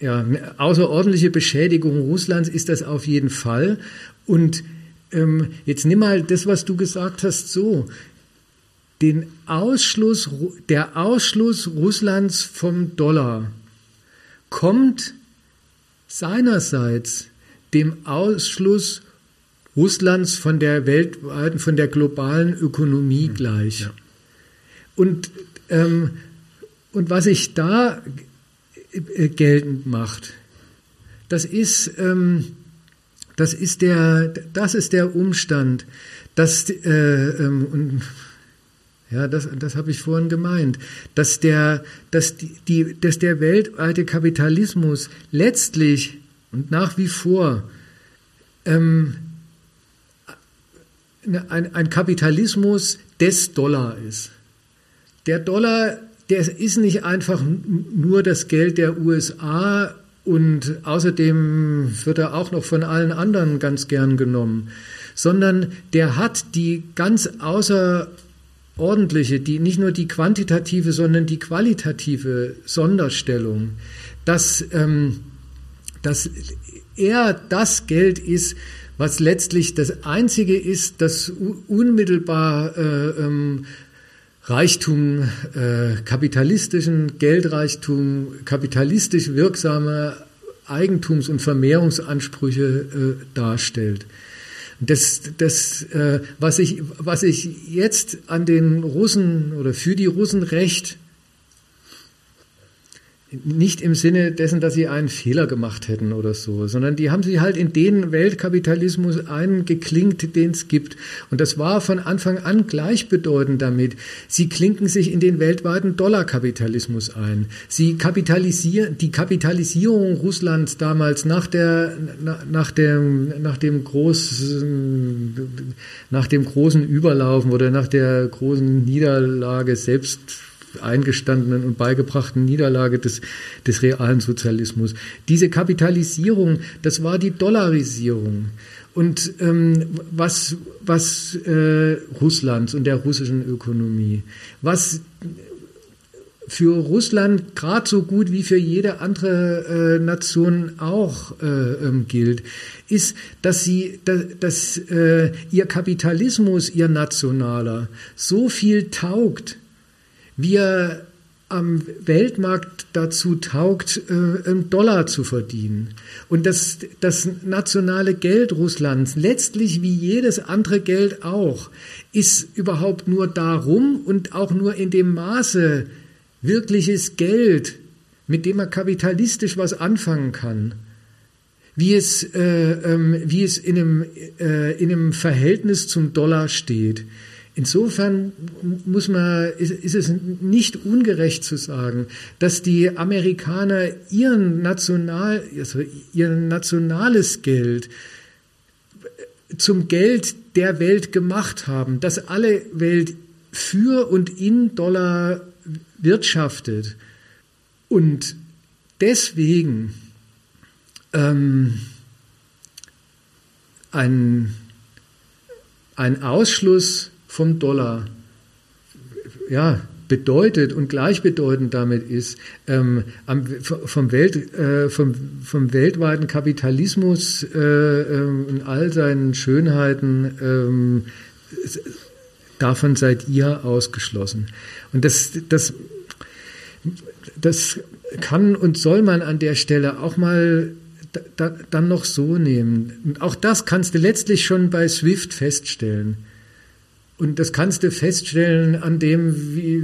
ja, außerordentliche Beschädigung Russlands ist das auf jeden Fall. Und ähm, jetzt nimm mal das, was du gesagt hast, so. Den Ausschluss, der Ausschluss Russlands vom Dollar kommt seinerseits dem Ausschluss Russlands von der weltweiten, von der globalen Ökonomie hm, gleich. Ja. Und, ähm, und was sich da äh, geltend macht, das ist, ähm, das ist der, das ist der Umstand, dass, äh, ähm, und, ja, das, das habe ich vorhin gemeint, dass der, dass die, die, dass der weltweite Kapitalismus letztlich und nach wie vor ähm, ein, ein Kapitalismus des Dollar ist. Der Dollar, der ist nicht einfach nur das Geld der USA und außerdem wird er auch noch von allen anderen ganz gern genommen, sondern der hat die ganz außerordentliche, die nicht nur die quantitative, sondern die qualitative Sonderstellung, dass, ähm, dass er das Geld ist, was letztlich das Einzige ist, das unmittelbar äh, ähm, Reichtum, äh, kapitalistischen Geldreichtum, kapitalistisch wirksame Eigentums- und Vermehrungsansprüche äh, darstellt. Das, das äh, was, ich, was ich jetzt an den Russen oder für die Russen recht nicht im Sinne dessen, dass sie einen Fehler gemacht hätten oder so, sondern die haben sich halt in den Weltkapitalismus eingeklinkt, den es gibt. Und das war von Anfang an gleichbedeutend damit. Sie klinken sich in den weltweiten Dollarkapitalismus ein. Sie kapitalisieren, die Kapitalisierung Russlands damals nach der, nach dem, nach dem großen, nach dem großen Überlaufen oder nach der großen Niederlage selbst eingestandenen und beigebrachten Niederlage des, des realen Sozialismus. Diese Kapitalisierung, das war die Dollarisierung. Und ähm, was, was äh, Russlands und der russischen Ökonomie, was für Russland gerade so gut wie für jede andere äh, Nation auch äh, ähm, gilt, ist, dass sie, dass, dass äh, ihr Kapitalismus, ihr nationaler, so viel taugt, wie er am Weltmarkt dazu taugt, äh, einen Dollar zu verdienen. Und das, das nationale Geld Russlands, letztlich wie jedes andere Geld auch, ist überhaupt nur darum und auch nur in dem Maße wirkliches Geld, mit dem man kapitalistisch was anfangen kann, wie es, äh, ähm, wie es in, einem, äh, in einem Verhältnis zum Dollar steht Insofern muss man, ist, ist, es nicht ungerecht zu sagen, dass die Amerikaner ihren National, also ihr nationales Geld zum Geld der Welt gemacht haben, dass alle Welt für und in Dollar wirtschaftet. Und deswegen ähm, ein, ein Ausschluss vom Dollar ja, bedeutet und gleichbedeutend damit ist, ähm, vom, Welt, äh, vom, vom weltweiten Kapitalismus äh, äh, in all seinen Schönheiten, ähm, davon seid ihr ausgeschlossen. Und das, das, das kann und soll man an der Stelle auch mal da, dann noch so nehmen. Und auch das kannst du letztlich schon bei Swift feststellen. Und das kannst du feststellen an dem, wie,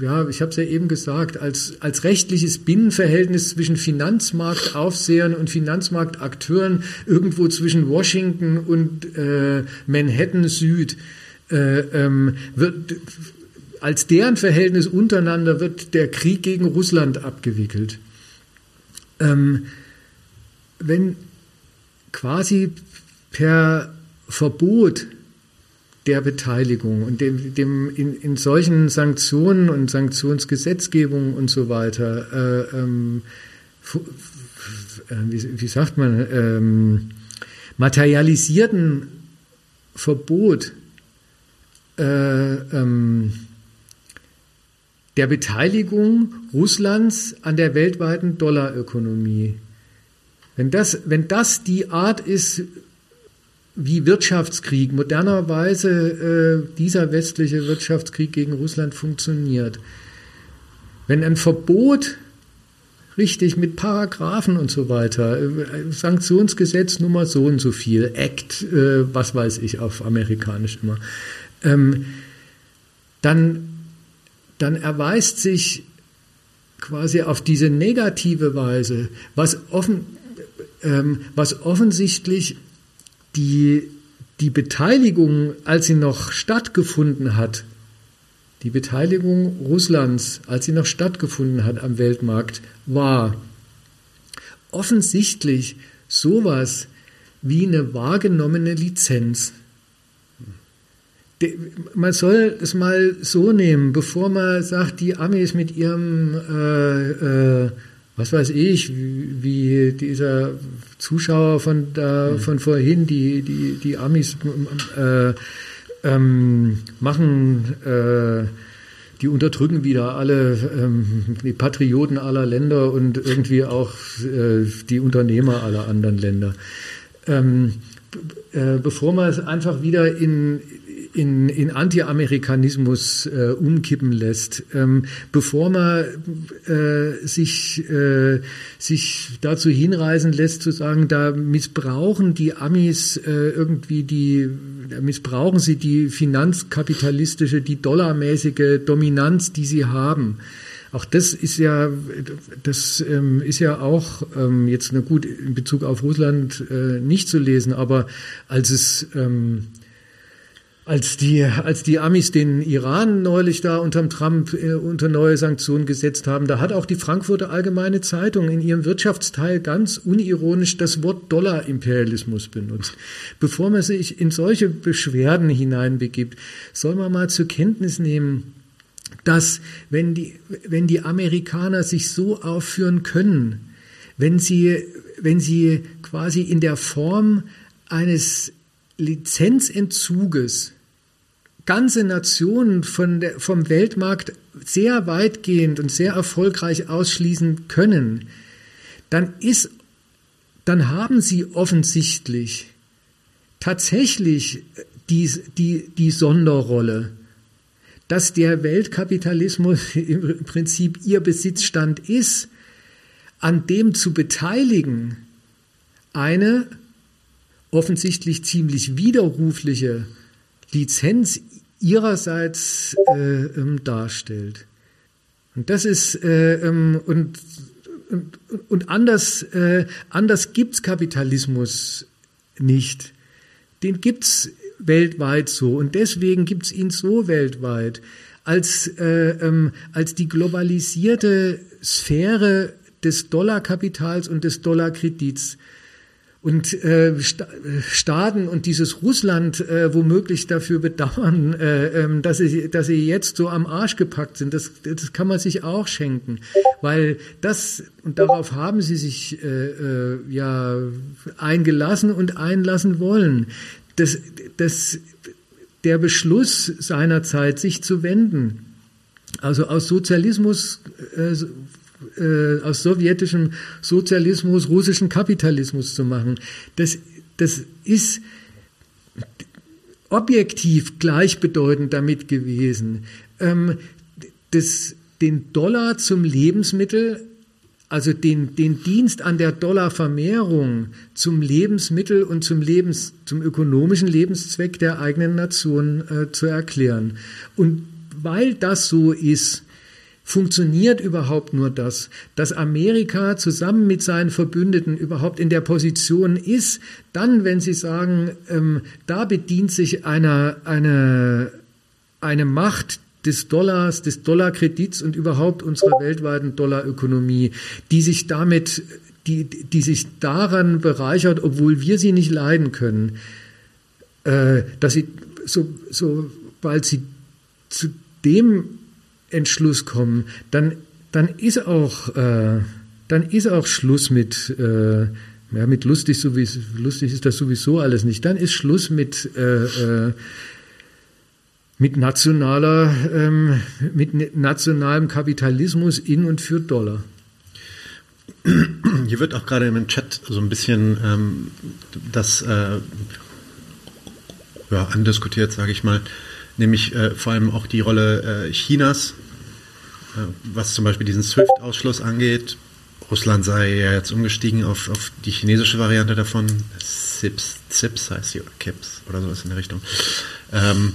ja, ich habe es ja eben gesagt, als, als rechtliches Binnenverhältnis zwischen Finanzmarktaufsehern und Finanzmarktakteuren irgendwo zwischen Washington und äh, Manhattan Süd äh, ähm, wird, als deren Verhältnis untereinander wird der Krieg gegen Russland abgewickelt. Ähm, wenn quasi per Verbot der Beteiligung und dem, dem in, in solchen Sanktionen und Sanktionsgesetzgebungen und so weiter, äh, ähm, äh, wie, wie, sagt man, ähm, materialisierten Verbot äh, ähm, der Beteiligung Russlands an der weltweiten Dollarökonomie. Wenn das, wenn das die Art ist, wie Wirtschaftskrieg, modernerweise äh, dieser westliche Wirtschaftskrieg gegen Russland funktioniert. Wenn ein Verbot richtig mit Paragraphen und so weiter, äh, Sanktionsgesetz Nummer so und so viel, Act, äh, was weiß ich auf amerikanisch immer, ähm, dann, dann erweist sich quasi auf diese negative Weise, was, offen, ähm, was offensichtlich die, die Beteiligung, als sie noch stattgefunden hat, die Beteiligung Russlands, als sie noch stattgefunden hat am Weltmarkt, war offensichtlich sowas wie eine wahrgenommene Lizenz. Man soll es mal so nehmen, bevor man sagt, die Amis mit ihrem äh, äh, was weiß ich, wie, dieser Zuschauer von da, mhm. von vorhin, die, die, die Amis äh, ähm, machen, äh, die unterdrücken wieder alle ähm, die Patrioten aller Länder und irgendwie auch äh, die Unternehmer aller anderen Länder. Ähm, äh, bevor man es einfach wieder in, in, in Anti-Amerikanismus äh, umkippen lässt, ähm, bevor man äh, sich, äh, sich dazu hinreißen lässt zu sagen, da missbrauchen die Amis äh, irgendwie die, missbrauchen sie die finanzkapitalistische, die dollarmäßige Dominanz, die sie haben. Auch das ist ja, das ähm, ist ja auch ähm, jetzt na gut in Bezug auf Russland äh, nicht zu lesen, aber als es ähm, als die, als die Amis den Iran neulich da unterm Trump äh, unter neue Sanktionen gesetzt haben, da hat auch die Frankfurter Allgemeine Zeitung in ihrem Wirtschaftsteil ganz unironisch das Wort Dollarimperialismus benutzt. Bevor man sich in solche Beschwerden hineinbegibt, soll man mal zur Kenntnis nehmen, dass wenn die, wenn die Amerikaner sich so aufführen können, wenn sie, wenn sie quasi in der Form eines Lizenzentzuges ganze Nationen von der, vom Weltmarkt sehr weitgehend und sehr erfolgreich ausschließen können, dann ist, dann haben sie offensichtlich tatsächlich die, die, die Sonderrolle, dass der Weltkapitalismus im Prinzip ihr Besitzstand ist, an dem zu beteiligen, eine offensichtlich ziemlich widerrufliche Lizenz ihrerseits äh, ähm, darstellt. Und das ist äh, ähm, und, und, und anders, äh, anders gibt's Kapitalismus nicht. Den gibt's weltweit so und deswegen gibt's ihn so weltweit als, äh, ähm, als die globalisierte Sphäre des Dollarkapitals und des Dollarkredits und äh, Staaten und dieses Russland äh, womöglich dafür bedauern, äh, ähm, dass, sie, dass sie jetzt so am Arsch gepackt sind, das, das kann man sich auch schenken, weil das und darauf haben sie sich äh, äh, ja eingelassen und einlassen wollen. Das, das, der Beschluss seinerzeit, sich zu wenden, also aus Sozialismus äh, äh, aus sowjetischem Sozialismus russischen Kapitalismus zu machen. Das, das ist objektiv gleichbedeutend damit gewesen, ähm, das, den Dollar zum Lebensmittel, also den, den Dienst an der Dollarvermehrung zum Lebensmittel und zum, Lebens, zum ökonomischen Lebenszweck der eigenen Nation äh, zu erklären. Und weil das so ist, funktioniert überhaupt nur das, dass Amerika zusammen mit seinen Verbündeten überhaupt in der Position ist, dann, wenn sie sagen, ähm, da bedient sich einer, eine, eine Macht des Dollars, des Dollarkredits und überhaupt unserer weltweiten Dollarökonomie, die sich damit, die, die sich daran bereichert, obwohl wir sie nicht leiden können, äh, dass sie, so, sobald sie zu dem Entschluss kommen, dann, dann ist auch, äh, dann ist auch Schluss mit, äh, ja, mit lustig, sowieso, lustig ist das sowieso alles nicht. Dann ist Schluss mit, äh, äh, mit nationaler, ähm, mit nationalem Kapitalismus in und für Dollar. Hier wird auch gerade im Chat so ein bisschen ähm, das äh, ja, andiskutiert, sage ich mal, nämlich äh, vor allem auch die Rolle äh, Chinas, äh, was zum Beispiel diesen SWIFT-Ausschluss angeht. Russland sei ja jetzt umgestiegen auf, auf die chinesische Variante davon. CIPS, CIPS heißt sie, oder KIPS oder sowas in der Richtung. Ähm,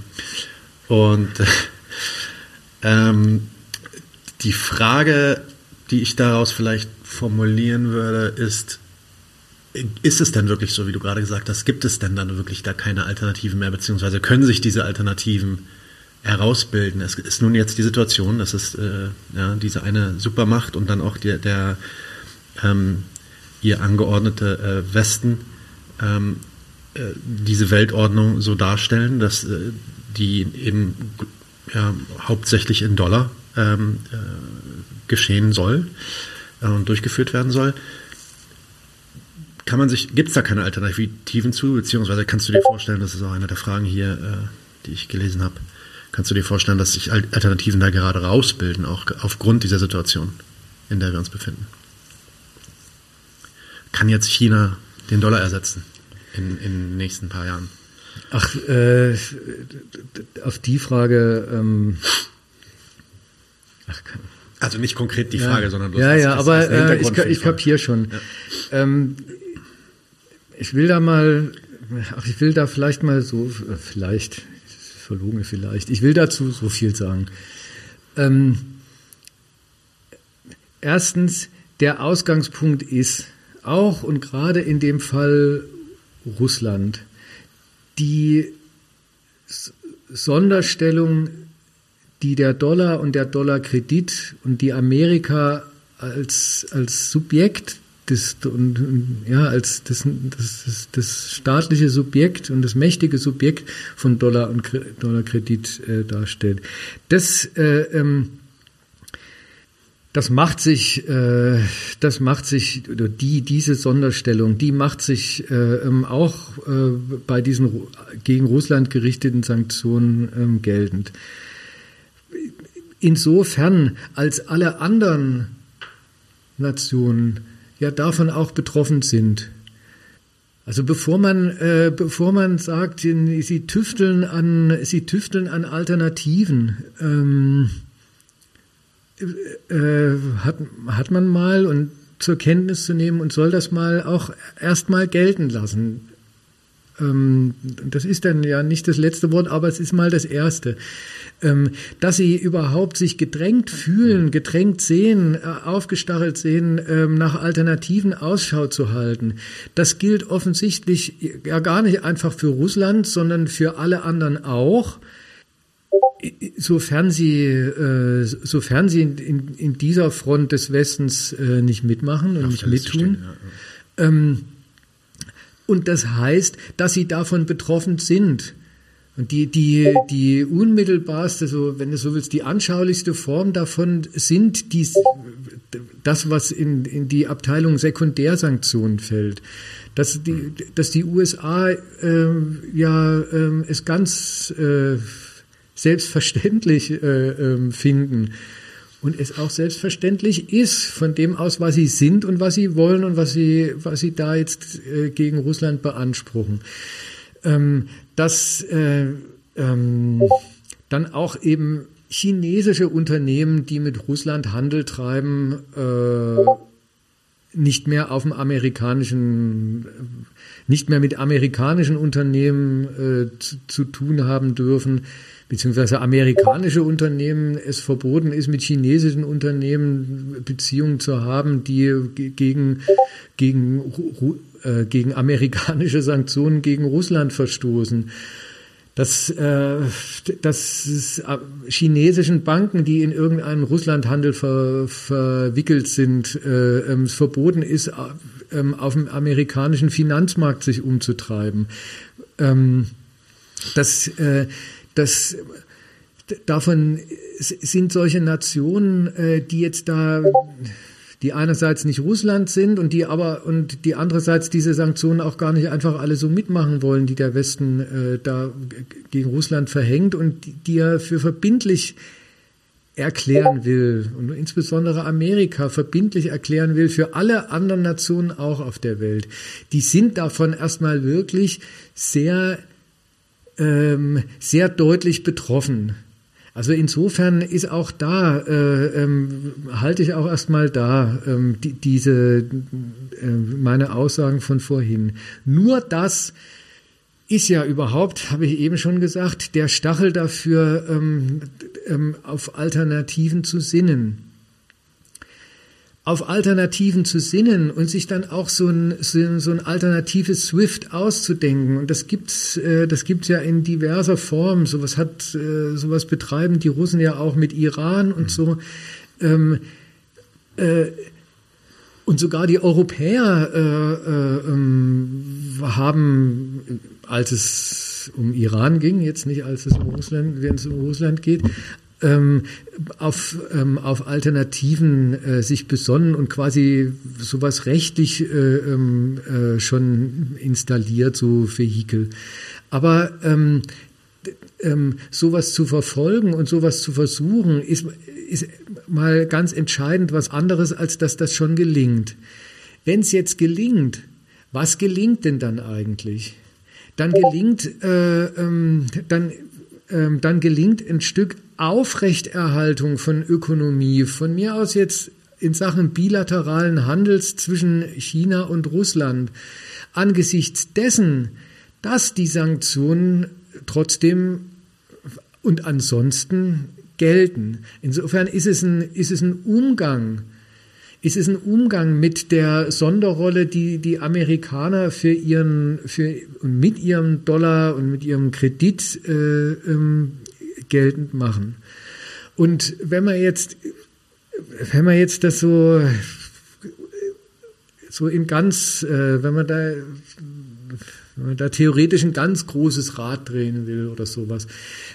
und äh, ähm, die Frage, die ich daraus vielleicht formulieren würde, ist, ist es denn wirklich so, wie du gerade gesagt hast, gibt es denn dann wirklich da keine Alternativen mehr, beziehungsweise können sich diese Alternativen herausbilden? Es ist nun jetzt die Situation, dass es äh, ja, diese eine Supermacht und dann auch der, der ähm, ihr angeordnete äh, Westen ähm, äh, diese Weltordnung so darstellen, dass äh, die eben ja, hauptsächlich in Dollar ähm, äh, geschehen soll äh, und durchgeführt werden soll kann man sich, gibt es da keine Alternativen zu, beziehungsweise kannst du dir vorstellen, das ist auch eine der Fragen hier, äh, die ich gelesen habe, kannst du dir vorstellen, dass sich Alternativen da gerade rausbilden, auch aufgrund dieser Situation, in der wir uns befinden? Kann jetzt China den Dollar ersetzen in, in den nächsten paar Jahren? Ach, äh, auf die Frage, ähm, ach, also nicht konkret die Frage, ja, sondern ja, ja, aber äh, ich, ich kapiere schon. Ja. Ähm, ich will da mal, ach, ich will da vielleicht mal so, vielleicht, verlogen vielleicht, ich will dazu so viel sagen. Ähm, erstens, der Ausgangspunkt ist auch und gerade in dem Fall Russland die Sonderstellung, die der Dollar und der Dollarkredit und die Amerika als, als Subjekt das, und, und, ja, als das, das, das, das, staatliche Subjekt und das mächtige Subjekt von Dollar und Dollarkredit äh, darstellt. Das, äh, ähm, das macht sich, äh, das macht sich, oder die, diese Sonderstellung, die macht sich äh, ähm, auch äh, bei diesen gegen Russland gerichteten Sanktionen ähm, geltend. Insofern, als alle anderen Nationen ja davon auch betroffen sind. Also bevor man, äh, bevor man sagt, sie tüfteln an, sie tüfteln an Alternativen, ähm, äh, hat, hat man mal und zur Kenntnis zu nehmen und soll das mal auch erstmal gelten lassen. Ähm, das ist dann ja nicht das letzte Wort, aber es ist mal das erste, ähm, dass sie überhaupt sich gedrängt fühlen, gedrängt sehen, äh, aufgestachelt sehen, ähm, nach Alternativen Ausschau zu halten. Das gilt offensichtlich ja gar nicht einfach für Russland, sondern für alle anderen auch sofern sie, äh, sofern sie in, in, dieser Front des Westens äh, nicht mitmachen und nicht mittun. Ja, ja. Ähm, und das heißt, dass sie davon betroffen sind. Und die, die, die unmittelbarste, so, wenn du so willst, die anschaulichste Form davon sind die, das, was in, in die Abteilung Sekundärsanktionen fällt. Dass die, dass die USA äh, ja äh, es ganz äh, selbstverständlich äh, äh, finden, und es auch selbstverständlich ist von dem aus, was sie sind und was sie wollen und was sie, was sie da jetzt äh, gegen Russland beanspruchen. Ähm, dass äh, ähm, dann auch eben chinesische Unternehmen, die mit Russland Handel treiben, äh, nicht mehr auf dem amerikanischen, nicht mehr mit amerikanischen Unternehmen äh, zu, zu tun haben dürfen beziehungsweise amerikanische Unternehmen es verboten ist, mit chinesischen Unternehmen Beziehungen zu haben, die gegen, gegen, äh, gegen amerikanische Sanktionen gegen Russland verstoßen. Dass, äh, dass äh, chinesischen Banken, die in irgendeinen Russlandhandel ver, verwickelt sind, äh, ähm, es verboten ist, äh, auf dem amerikanischen Finanzmarkt sich umzutreiben. Ähm, dass äh, das davon sind solche Nationen, äh, die jetzt da die einerseits nicht Russland sind und die aber und die andererseits diese Sanktionen auch gar nicht einfach alle so mitmachen wollen, die der Westen äh, da gegen Russland verhängt und die, die er für verbindlich erklären will und insbesondere Amerika verbindlich erklären will für alle anderen Nationen auch auf der Welt. Die sind davon erstmal wirklich sehr ähm, sehr deutlich betroffen. Also insofern ist auch da, äh, ähm, halte ich auch erstmal da ähm, die, diese äh, meine Aussagen von vorhin. Nur das ist ja überhaupt, habe ich eben schon gesagt, der Stachel dafür, ähm, ähm, auf Alternativen zu sinnen auf Alternativen zu sinnen und sich dann auch so ein, so ein alternatives Swift auszudenken. Und das gibt's, äh, das gibt's ja in diverser Form. Sowas hat, äh, sowas betreiben die Russen ja auch mit Iran und so. Ähm, äh, und sogar die Europäer äh, ähm, haben, als es um Iran ging, jetzt nicht als es um Russland, wenn es um Russland geht, ähm, auf, ähm, auf Alternativen äh, sich besonnen und quasi sowas rechtlich äh, ähm, äh, schon installiert, so Vehikel. Aber ähm, ähm, sowas zu verfolgen und sowas zu versuchen, ist, ist mal ganz entscheidend was anderes, als dass das schon gelingt. Wenn es jetzt gelingt, was gelingt denn dann eigentlich? Dann gelingt, äh, ähm, dann, ähm, dann gelingt ein Stück Aufrechterhaltung von Ökonomie, von mir aus jetzt in Sachen bilateralen Handels zwischen China und Russland, angesichts dessen, dass die Sanktionen trotzdem und ansonsten gelten. Insofern ist es ein, ist es ein Umgang, es ein Umgang mit der Sonderrolle, die die Amerikaner für ihren, für, mit ihrem Dollar und mit ihrem Kredit äh, ähm, geltend machen. Und wenn man jetzt, wenn man jetzt das so, so in ganz, äh, wenn man da, wenn man da theoretisch ein ganz großes Rad drehen will oder sowas,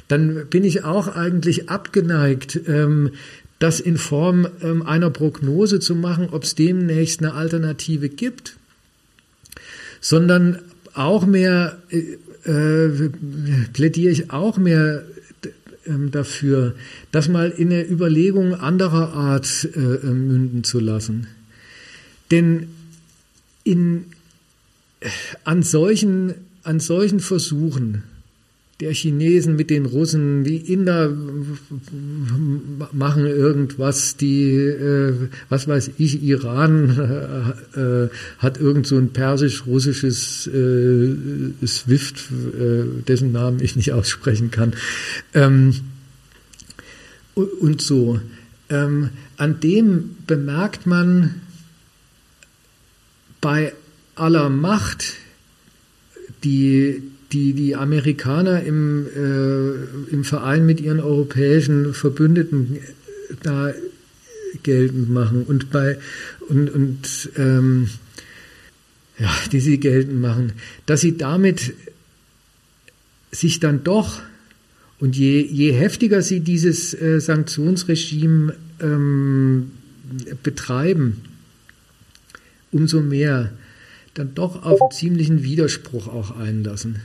dann bin ich auch eigentlich abgeneigt, ähm, das in Form ähm, einer Prognose zu machen, ob es demnächst eine Alternative gibt, sondern auch mehr, äh, äh plädiere ich auch mehr ähm, dafür, das mal in eine Überlegung anderer Art äh, äh, münden zu lassen. Denn in, an, solchen, an solchen Versuchen der Chinesen mit den Russen, die Inder machen irgendwas, die, äh, was weiß ich, Iran äh, hat irgend so ein persisch-russisches äh, SWIFT, äh, dessen Namen ich nicht aussprechen kann. Ähm, und so. Ähm, an dem bemerkt man bei aller Macht, die die, die Amerikaner im, äh, im Verein mit ihren europäischen Verbündeten da geltend machen und bei und, und ähm, ja, die sie geltend machen, dass sie damit sich dann doch und je, je heftiger sie dieses äh, Sanktionsregime ähm, betreiben, umso mehr dann doch auf einen ziemlichen Widerspruch auch einlassen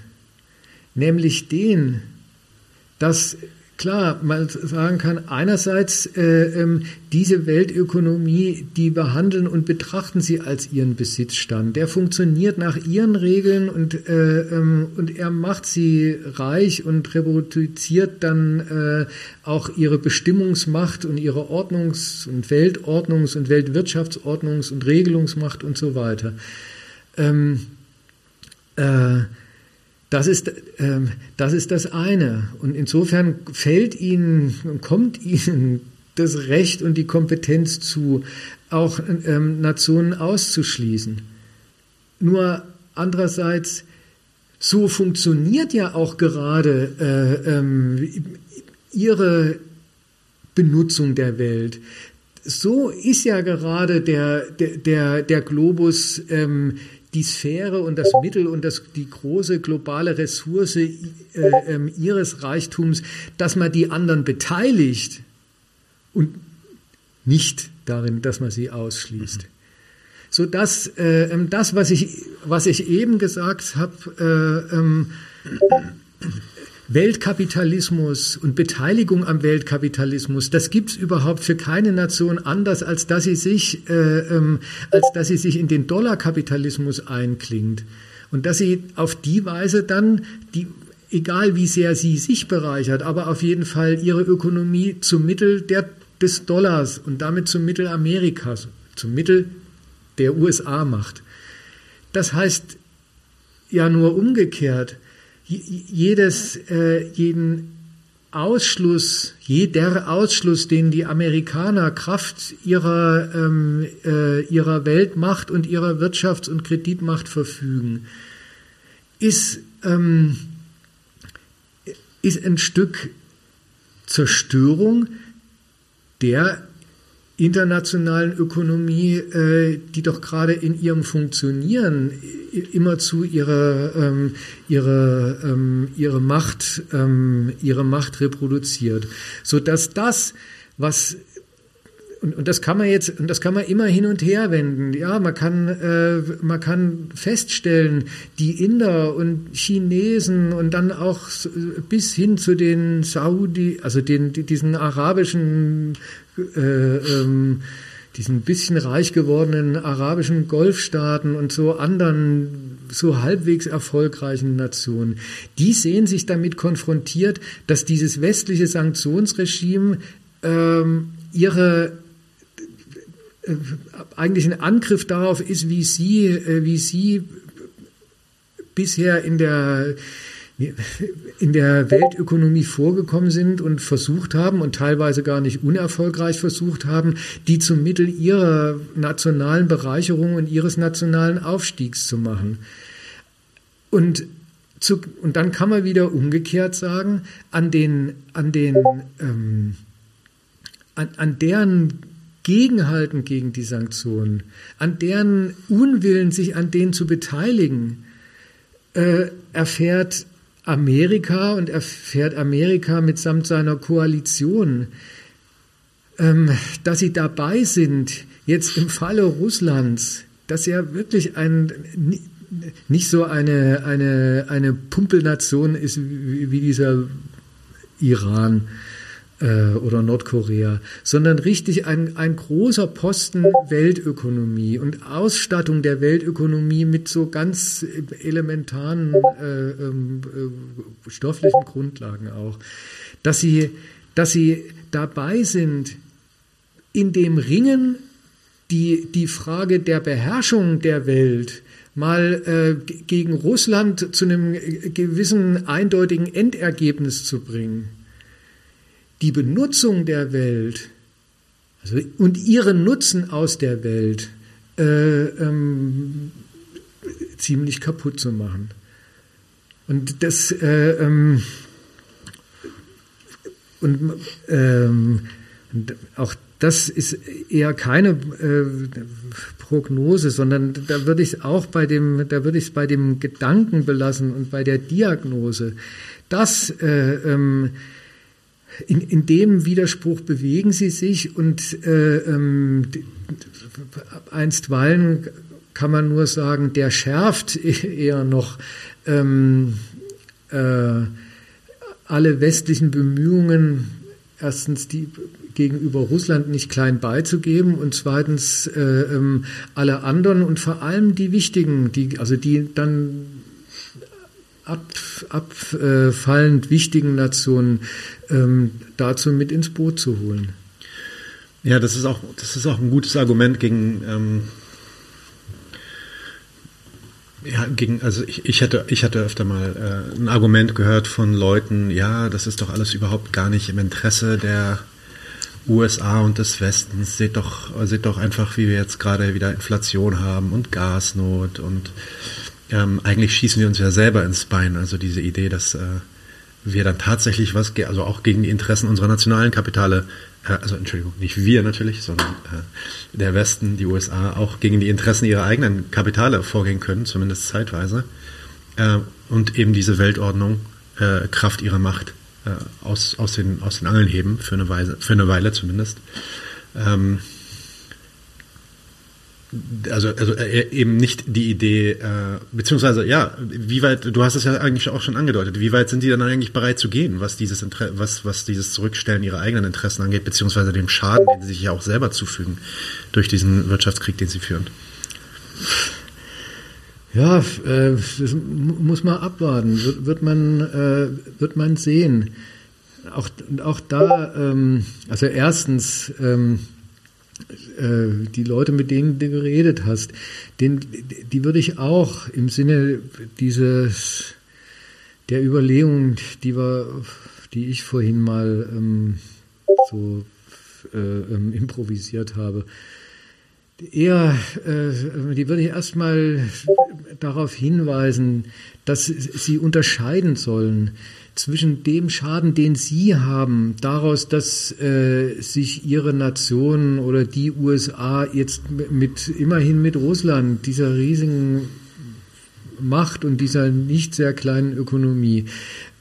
nämlich den, dass klar man sagen kann, einerseits äh, ähm, diese Weltökonomie, die behandeln und betrachten sie als ihren Besitzstand. Der funktioniert nach ihren Regeln und, äh, ähm, und er macht sie reich und reproduziert dann äh, auch ihre Bestimmungsmacht und ihre Ordnungs- und Weltordnungs- und Weltwirtschaftsordnungs- und Regelungsmacht und so weiter. Ähm, äh, das ist, ähm, das ist das eine. Und insofern fällt ihnen, kommt ihnen das Recht und die Kompetenz zu, auch ähm, Nationen auszuschließen. Nur andererseits, so funktioniert ja auch gerade äh, ähm, ihre Benutzung der Welt. So ist ja gerade der, der, der, der Globus ähm, die Sphäre und das Mittel und das, die große globale Ressource äh, äh, ihres Reichtums, dass man die anderen beteiligt und nicht darin, dass man sie ausschließt. So dass äh, ähm, das, was ich, was ich eben gesagt habe, äh, ähm, Weltkapitalismus und Beteiligung am Weltkapitalismus, das gibt's überhaupt für keine Nation anders, als dass sie sich, äh, ähm, als dass sie sich in den Dollarkapitalismus einklingt und dass sie auf die Weise dann die egal wie sehr sie sich bereichert, aber auf jeden Fall ihre Ökonomie zum Mittel der, des Dollars und damit zum Mittel Amerikas, zum Mittel der USA macht. Das heißt ja nur umgekehrt, jedes, äh, jeden Ausschluss, jeder Ausschluss, den die Amerikaner Kraft ihrer, ähm, äh, ihrer Weltmacht und ihrer Wirtschafts- und Kreditmacht verfügen, ist, ähm, ist ein Stück Zerstörung der internationalen Ökonomie, äh, die doch gerade in ihrem Funktionieren immerzu ihre, ähm, ihre, ähm, ihre, Macht, ähm, ihre Macht reproduziert. Sodass das, was und, und das kann man jetzt, und das kann man immer hin und her wenden. Ja, man kann, äh, man kann feststellen, die Inder und Chinesen und dann auch bis hin zu den Saudi, also den, diesen arabischen, äh, ähm, diesen bisschen reich gewordenen arabischen Golfstaaten und so anderen so halbwegs erfolgreichen Nationen, die sehen sich damit konfrontiert, dass dieses westliche Sanktionsregime ähm, ihre äh, eigentlich ein Angriff darauf ist, wie Sie, äh, wie Sie bisher in der in der Weltökonomie vorgekommen sind und versucht haben und teilweise gar nicht unerfolgreich versucht haben, die zum Mittel ihrer nationalen Bereicherung und ihres nationalen Aufstiegs zu machen. Und, zu, und dann kann man wieder umgekehrt sagen, an den, an den, ähm, an, an deren Gegenhalten gegen die Sanktionen, an deren Unwillen, sich an denen zu beteiligen, äh, erfährt Amerika und erfährt Amerika mitsamt seiner Koalition, ähm, dass sie dabei sind, jetzt im Falle Russlands, dass ja wirklich ein, nicht so eine, eine, eine Pumpelnation ist wie, wie dieser Iran, äh, oder Nordkorea, sondern richtig ein, ein großer Posten Weltökonomie und Ausstattung der Weltökonomie mit so ganz elementaren äh, ähm, äh, stofflichen Grundlagen auch, dass sie, dass sie dabei sind, in dem Ringen die, die Frage der Beherrschung der Welt mal äh, gegen Russland zu einem gewissen eindeutigen Endergebnis zu bringen. Die Benutzung der Welt also, und ihren Nutzen aus der Welt äh, ähm, ziemlich kaputt zu machen. Und das äh, ähm, und ähm, auch das ist eher keine äh, Prognose, sondern da würde ich es auch bei dem, da würde ich es bei dem Gedanken belassen und bei der Diagnose, dass äh, ähm, in, in dem Widerspruch bewegen sie sich und äh, ähm, einstweilen kann man nur sagen, der schärft eher noch ähm, äh, alle westlichen Bemühungen, erstens die gegenüber Russland nicht klein beizugeben und zweitens äh, ähm, alle anderen und vor allem die wichtigen, die, also die dann ab, äh, wichtigen Nationen ähm, dazu mit ins Boot zu holen. Ja, das ist auch, das ist auch ein gutes Argument gegen, ähm, ja, gegen, also ich, ich hatte, ich hatte öfter mal äh, ein Argument gehört von Leuten, ja, das ist doch alles überhaupt gar nicht im Interesse der USA und des Westens. Seht doch, seht doch einfach, wie wir jetzt gerade wieder Inflation haben und Gasnot und ähm, eigentlich schießen wir uns ja selber ins Bein. Also diese Idee, dass äh, wir dann tatsächlich was, also auch gegen die Interessen unserer nationalen Kapitale, äh, also Entschuldigung, nicht wir natürlich, sondern äh, der Westen, die USA, auch gegen die Interessen ihrer eigenen Kapitale vorgehen können, zumindest zeitweise, äh, und eben diese Weltordnung äh, Kraft ihrer Macht äh, aus, aus, den, aus den Angeln heben, für eine, Weise, für eine Weile zumindest. Ähm, also, also äh, eben nicht die Idee, äh, beziehungsweise ja, wie weit, du hast es ja eigentlich auch schon angedeutet, wie weit sind die dann eigentlich bereit zu gehen, was dieses Inter was, was dieses Zurückstellen ihrer eigenen Interessen angeht, beziehungsweise dem Schaden, den sie sich ja auch selber zufügen durch diesen Wirtschaftskrieg, den sie führen? Ja, äh, das muss man abwarten, wird, wird man, äh, wird man sehen. Auch, auch da, ähm, also erstens, ähm, äh, die Leute, mit denen du geredet hast, den, die würde ich auch im Sinne dieses der Überlegung, die wir, die ich vorhin mal ähm, so äh, ähm, improvisiert habe, eher, äh, die würde ich erstmal darauf hinweisen, dass sie unterscheiden sollen zwischen dem Schaden, den Sie haben, daraus, dass äh, sich Ihre Nation oder die USA jetzt mit immerhin mit Russland, dieser riesigen Macht und dieser nicht sehr kleinen Ökonomie,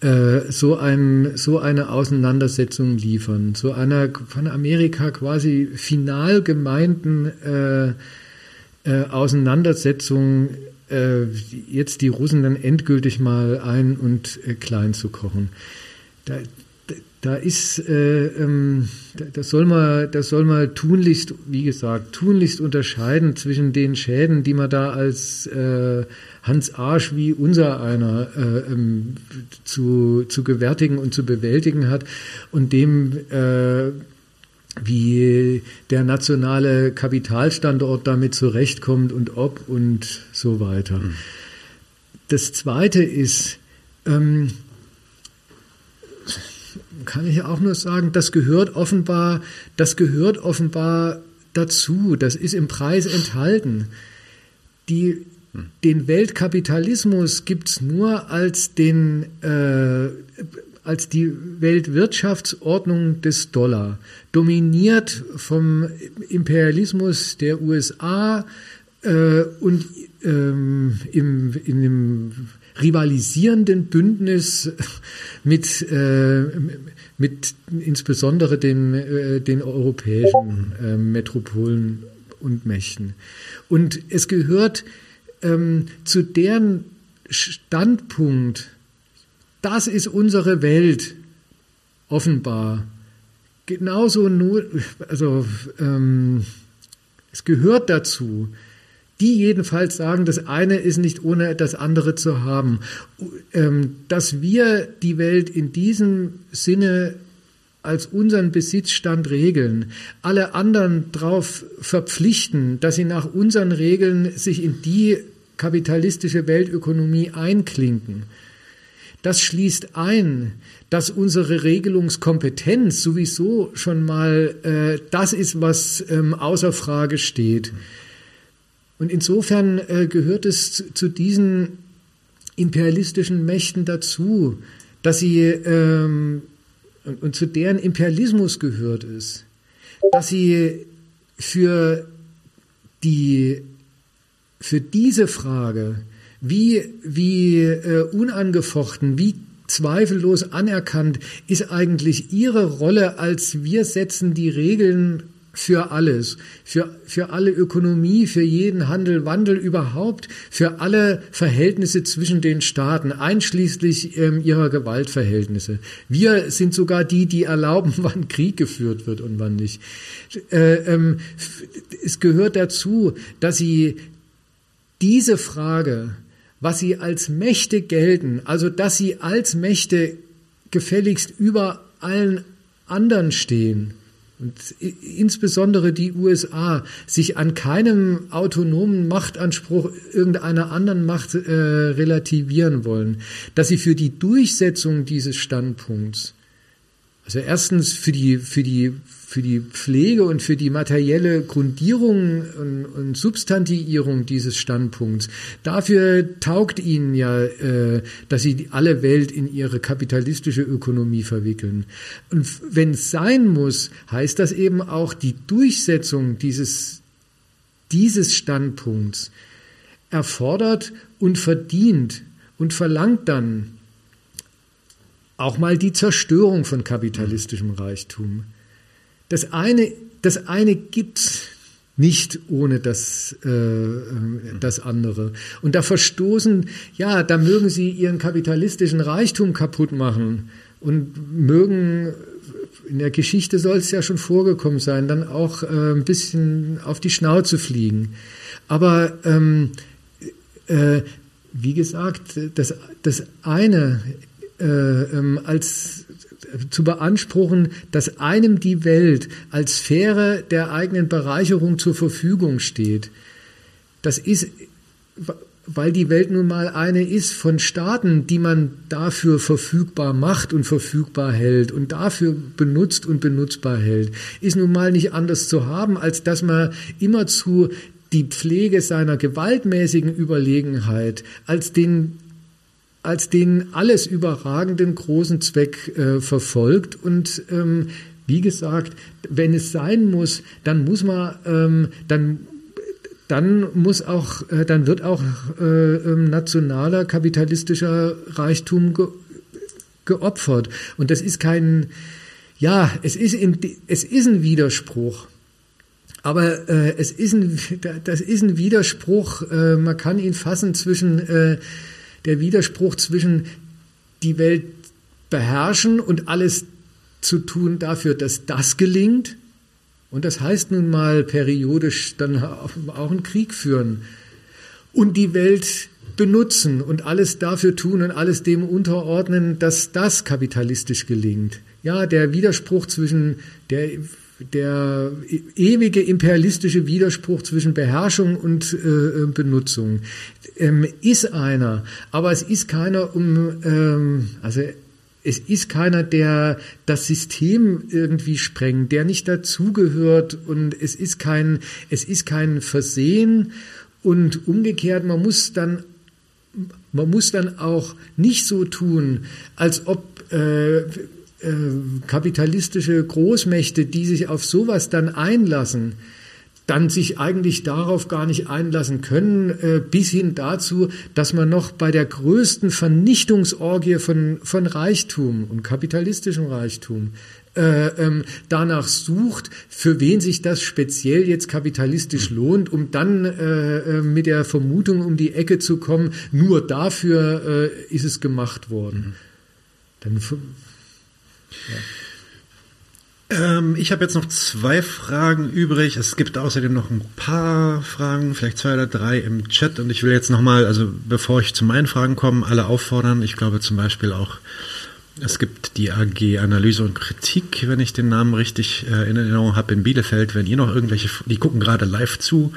äh, so, ein, so eine Auseinandersetzung liefern, so einer von Amerika quasi final gemeinten äh, äh, Auseinandersetzung äh, jetzt die Russen dann endgültig mal ein- und äh, klein zu kochen. Da, da ist, äh, ähm, das soll man, das soll man tunlichst, wie gesagt, tunlichst unterscheiden zwischen den Schäden, die man da als äh, Hans Arsch wie unser einer äh, ähm, zu, zu gewärtigen und zu bewältigen hat und dem äh, wie der nationale Kapitalstandort damit zurechtkommt und ob und so weiter. Mhm. Das Zweite ist, ähm, kann ich auch nur sagen, das gehört offenbar, das gehört offenbar dazu. Das ist im Preis enthalten. Die, hm. den Weltkapitalismus gibt's nur als den äh, als die Weltwirtschaftsordnung des Dollar, dominiert vom Imperialismus der USA äh, und ähm, im, in dem rivalisierenden Bündnis mit, äh, mit insbesondere den, äh, den europäischen äh, Metropolen und Mächten. Und es gehört ähm, zu deren Standpunkt, das ist unsere Welt, offenbar, genauso nur, also ähm, es gehört dazu, die jedenfalls sagen, das eine ist nicht ohne das andere zu haben. Ähm, dass wir die Welt in diesem Sinne als unseren Besitzstand regeln, alle anderen darauf verpflichten, dass sie nach unseren Regeln sich in die kapitalistische Weltökonomie einklinken. Das schließt ein, dass unsere Regelungskompetenz sowieso schon mal äh, das ist, was ähm, außer Frage steht. Und insofern äh, gehört es zu, zu, diesen imperialistischen Mächten dazu, dass sie ähm, und, und zu deren Imperialismus gehört es, dass sie für die für diese Frage, wie, wie äh, unangefochten, wie zweifellos anerkannt ist eigentlich ihre Rolle als wir setzen die Regeln für alles, für, für alle Ökonomie, für jeden Handel, Wandel überhaupt, für alle Verhältnisse zwischen den Staaten, einschließlich ähm, ihrer Gewaltverhältnisse. Wir sind sogar die, die erlauben, wann Krieg geführt wird und wann nicht. Äh, ähm, es gehört dazu, dass sie diese Frage, was sie als Mächte gelten, also dass sie als Mächte gefälligst über allen anderen stehen, und insbesondere die USA sich an keinem autonomen Machtanspruch irgendeiner anderen Macht äh, relativieren wollen, dass sie für die Durchsetzung dieses Standpunkts, also erstens für die, für die für die Pflege und für die materielle Grundierung und, und Substantiierung dieses Standpunkts. Dafür taugt ihnen ja, äh, dass sie alle Welt in ihre kapitalistische Ökonomie verwickeln. Und wenn es sein muss, heißt das eben auch die Durchsetzung dieses, dieses Standpunkts erfordert und verdient und verlangt dann auch mal die Zerstörung von kapitalistischem Reichtum. Das eine, das eine gibt's nicht ohne das, äh, das andere. Und da verstoßen, ja, da mögen sie ihren kapitalistischen Reichtum kaputt machen und mögen, in der Geschichte soll es ja schon vorgekommen sein, dann auch äh, ein bisschen auf die Schnauze fliegen. Aber ähm, äh, wie gesagt, das, das eine äh, ähm, als zu beanspruchen, dass einem die Welt als Sphäre der eigenen Bereicherung zur Verfügung steht. Das ist, weil die Welt nun mal eine ist von Staaten, die man dafür verfügbar macht und verfügbar hält und dafür benutzt und benutzbar hält, ist nun mal nicht anders zu haben, als dass man immerzu die Pflege seiner gewaltmäßigen Überlegenheit als den als den alles überragenden großen Zweck äh, verfolgt. Und ähm, wie gesagt, wenn es sein muss, dann muss man, ähm, dann dann muss auch, äh, dann wird auch äh, ähm, nationaler kapitalistischer Reichtum ge geopfert. Und das ist kein, ja, es ist, in, es ist ein Widerspruch. Aber äh, es ist ein, das ist ein Widerspruch, äh, man kann ihn fassen zwischen äh, der Widerspruch zwischen die Welt beherrschen und alles zu tun dafür, dass das gelingt. Und das heißt nun mal periodisch dann auch einen Krieg führen und die Welt benutzen und alles dafür tun und alles dem unterordnen, dass das kapitalistisch gelingt. Ja, der Widerspruch zwischen der der ewige imperialistische Widerspruch zwischen Beherrschung und äh, Benutzung. Ähm, ist einer, aber es ist keiner um, ähm, also es ist keiner, der das System irgendwie sprengt, der nicht dazugehört und es ist kein, es ist kein Versehen. Und umgekehrt, man muss dann man muss dann auch nicht so tun, als ob äh, äh, kapitalistische Großmächte, die sich auf sowas dann einlassen, dann sich eigentlich darauf gar nicht einlassen können, äh, bis hin dazu, dass man noch bei der größten Vernichtungsorgie von, von Reichtum und kapitalistischem Reichtum äh, ähm, danach sucht, für wen sich das speziell jetzt kapitalistisch lohnt, um dann äh, äh mit der Vermutung um die Ecke zu kommen, nur dafür ist es gemacht worden. Dann Ähm, ich habe jetzt noch zwei Fragen übrig. Es gibt außerdem noch ein paar Fragen, vielleicht zwei oder drei im Chat. Und ich will jetzt nochmal, also bevor ich zu meinen Fragen komme, alle auffordern. Ich glaube zum Beispiel auch, es gibt die AG Analyse und Kritik, wenn ich den Namen richtig äh, in Erinnerung habe, in Bielefeld. Wenn ihr noch irgendwelche, die gucken gerade live zu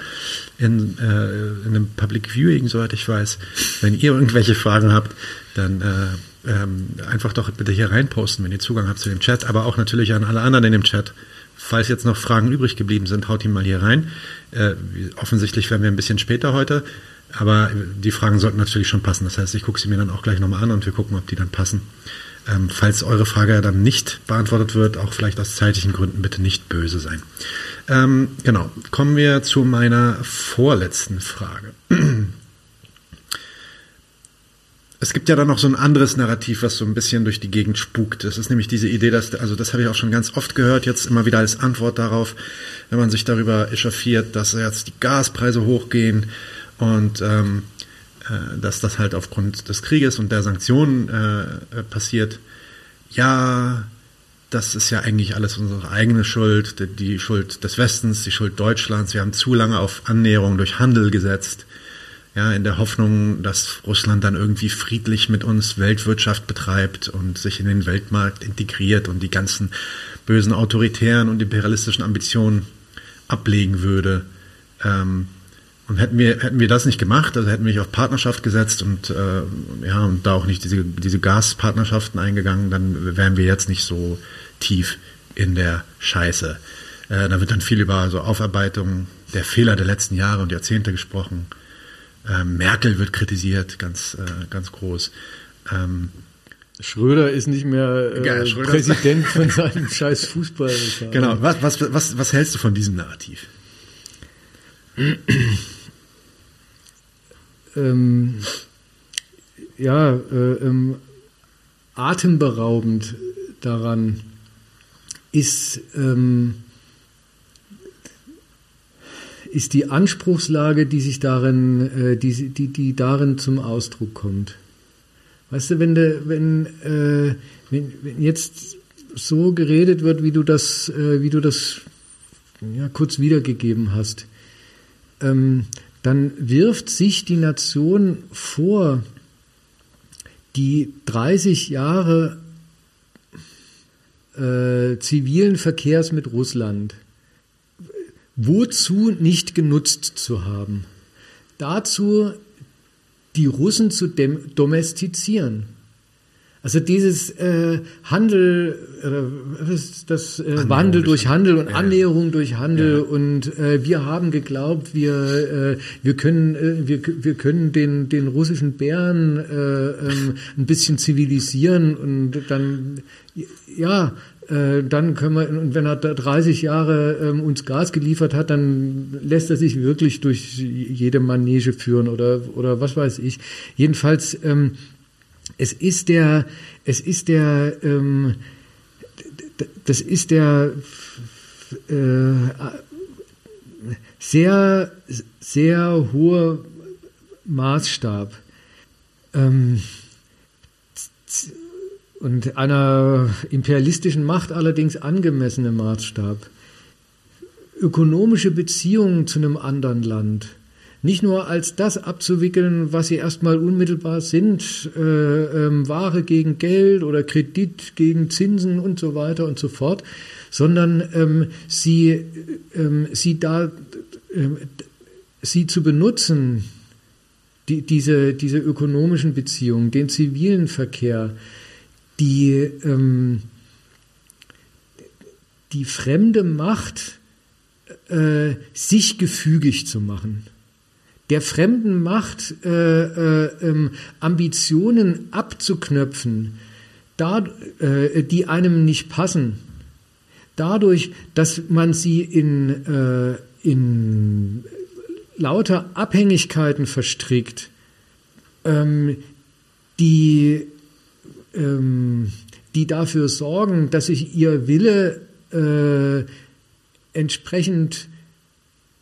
in, äh, in einem Public Viewing, soweit ich weiß. Wenn ihr irgendwelche Fragen habt, dann äh, ähm, einfach doch bitte hier reinposten, wenn ihr Zugang habt zu dem Chat, aber auch natürlich an alle anderen in dem Chat. Falls jetzt noch Fragen übrig geblieben sind, haut die mal hier rein. Äh, offensichtlich werden wir ein bisschen später heute, aber die Fragen sollten natürlich schon passen. Das heißt, ich gucke sie mir dann auch gleich nochmal an und wir gucken, ob die dann passen. Ähm, falls eure Frage dann nicht beantwortet wird, auch vielleicht aus zeitlichen Gründen bitte nicht böse sein. Ähm, genau, kommen wir zu meiner vorletzten Frage. Es gibt ja dann noch so ein anderes Narrativ, was so ein bisschen durch die Gegend spukt. Das ist nämlich diese Idee, dass, also das habe ich auch schon ganz oft gehört, jetzt immer wieder als Antwort darauf, wenn man sich darüber echauffiert, dass jetzt die Gaspreise hochgehen und ähm, äh, dass das halt aufgrund des Krieges und der Sanktionen äh, passiert. Ja, das ist ja eigentlich alles unsere eigene Schuld, die Schuld des Westens, die Schuld Deutschlands. Wir haben zu lange auf Annäherung durch Handel gesetzt ja, in der Hoffnung, dass Russland dann irgendwie friedlich mit uns Weltwirtschaft betreibt und sich in den Weltmarkt integriert und die ganzen bösen autoritären und imperialistischen Ambitionen ablegen würde. Ähm, und hätten wir, hätten wir das nicht gemacht, also hätten wir nicht auf Partnerschaft gesetzt und, äh, ja, und da auch nicht diese, diese Gaspartnerschaften eingegangen, dann wären wir jetzt nicht so tief in der Scheiße. Äh, da wird dann viel über so Aufarbeitung der Fehler der letzten Jahre und Jahrzehnte gesprochen. Ähm, Merkel wird kritisiert, ganz, äh, ganz groß. Ähm, Schröder ist nicht mehr äh, ja, Präsident von seinem scheiß Fußball. Genau. Was, was, was, was hältst du von diesem Narrativ? ähm, ja, äh, ähm, atemberaubend daran ist, ähm, ist die Anspruchslage, die sich darin, äh, die, die, die darin zum Ausdruck kommt. Weißt du, wenn, de, wenn, äh, wenn, wenn jetzt so geredet wird, wie du das, äh, wie du das ja, kurz wiedergegeben hast, ähm, dann wirft sich die Nation vor, die 30 Jahre äh, zivilen Verkehrs mit Russland wozu nicht genutzt zu haben. Dazu die Russen zu domestizieren. Also dieses äh, Handel, äh, das äh, Wandel durch Handel und ja. Annäherung durch Handel ja. und äh, wir haben geglaubt, wir äh, wir können äh, wir wir können den den russischen Bären äh, ähm, ein bisschen zivilisieren und dann ja äh, dann können wir, und wenn er 30 Jahre ähm, uns Gas geliefert hat, dann lässt er sich wirklich durch jede Manege führen oder, oder was weiß ich. Jedenfalls, ähm, es ist der, es ist der, ähm, das ist der äh, sehr, sehr hohe Maßstab. Ähm, und einer imperialistischen Macht allerdings angemessene Maßstab. Ökonomische Beziehungen zu einem anderen Land. Nicht nur als das abzuwickeln, was sie erstmal unmittelbar sind, äh, ähm, Ware gegen Geld oder Kredit gegen Zinsen und so weiter und so fort, sondern ähm, sie, ähm, sie da, ähm, sie zu benutzen, die, diese, diese ökonomischen Beziehungen, den zivilen Verkehr, die, ähm, die fremde Macht äh, sich gefügig zu machen, der fremden Macht äh, äh, ähm, Ambitionen abzuknöpfen, da, äh, die einem nicht passen, dadurch, dass man sie in, äh, in lauter Abhängigkeiten verstrickt, ähm, die ähm, die dafür sorgen, dass sich ihr Wille äh, entsprechend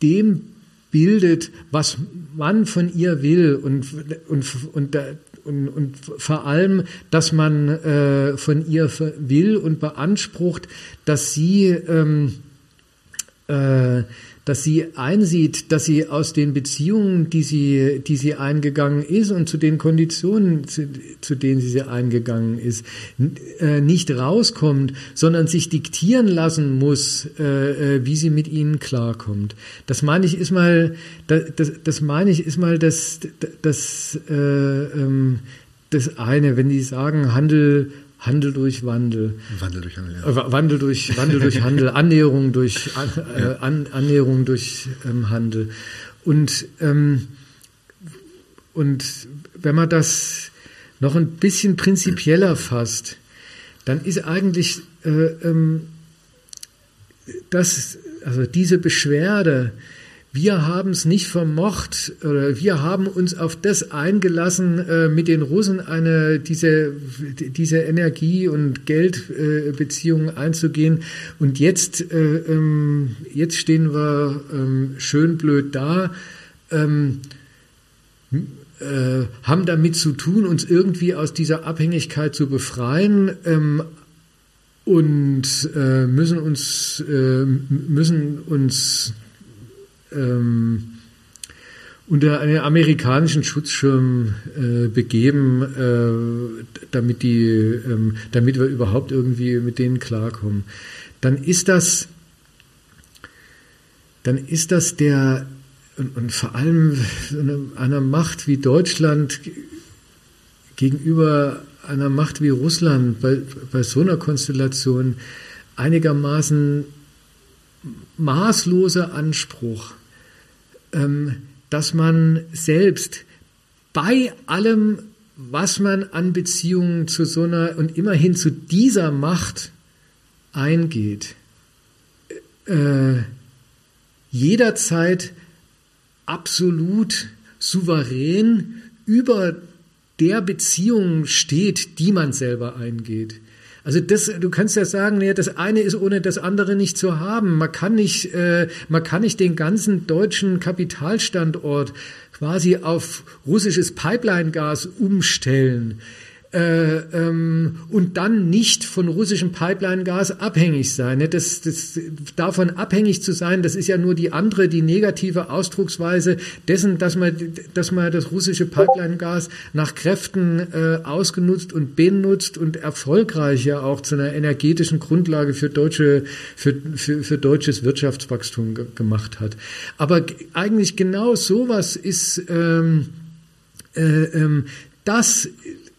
dem bildet, was man von ihr will und, und, und, und, und vor allem, dass man äh, von ihr will und beansprucht, dass sie ähm, äh, dass sie einsieht, dass sie aus den Beziehungen, die sie, die sie eingegangen ist und zu den Konditionen, zu, zu denen sie, sie eingegangen ist, äh, nicht rauskommt, sondern sich diktieren lassen muss, äh, äh, wie sie mit ihnen klarkommt. Das meine ich ist mal, das, das, das meine ich ist mal das, das, äh, ähm, das eine, wenn die sagen, Handel Handel durch Wandel. Wandel durch Handel, ja. Äh, Wandel durch, Wandel durch Handel, Annäherung durch, äh, An, Annäherung durch ähm, Handel. Und, ähm, und wenn man das noch ein bisschen prinzipieller fasst, dann ist eigentlich äh, ähm, das, also diese Beschwerde, wir haben es nicht vermocht oder wir haben uns auf das eingelassen, äh, mit den Russen eine, diese, diese Energie- und Geldbeziehungen äh, einzugehen. Und jetzt, äh, ähm, jetzt stehen wir ähm, schön blöd da, ähm, äh, haben damit zu tun, uns irgendwie aus dieser Abhängigkeit zu befreien ähm, und äh, müssen uns, äh, müssen uns ähm, unter einen amerikanischen Schutzschirm äh, begeben, äh, damit, die, ähm, damit wir überhaupt irgendwie mit denen klarkommen, dann ist das, dann ist das der, und, und vor allem einer Macht wie Deutschland gegenüber einer Macht wie Russland bei, bei so einer Konstellation einigermaßen maßloser Anspruch dass man selbst bei allem, was man an Beziehungen zu so einer und immerhin zu dieser Macht eingeht, äh, jederzeit absolut souverän über der Beziehung steht, die man selber eingeht. Also das, du kannst ja sagen, nee, das eine ist ohne das andere nicht zu haben. Man kann nicht, äh, man kann nicht den ganzen deutschen Kapitalstandort quasi auf russisches Pipeline-Gas umstellen äh, ähm, und dann nicht von russischem Pipeline-Gas abhängig sein. Ne? Das, das, davon abhängig zu sein, das ist ja nur die andere, die negative Ausdrucksweise dessen, dass man, dass man das russische Pipeline-Gas nach Kräften äh, ausgenutzt und benutzt und erfolgreich ja auch zu einer energetischen Grundlage für deutsche, für, für, für deutsches Wirtschaftswachstum gemacht hat. Aber eigentlich genau sowas ist ähm, äh, ähm, das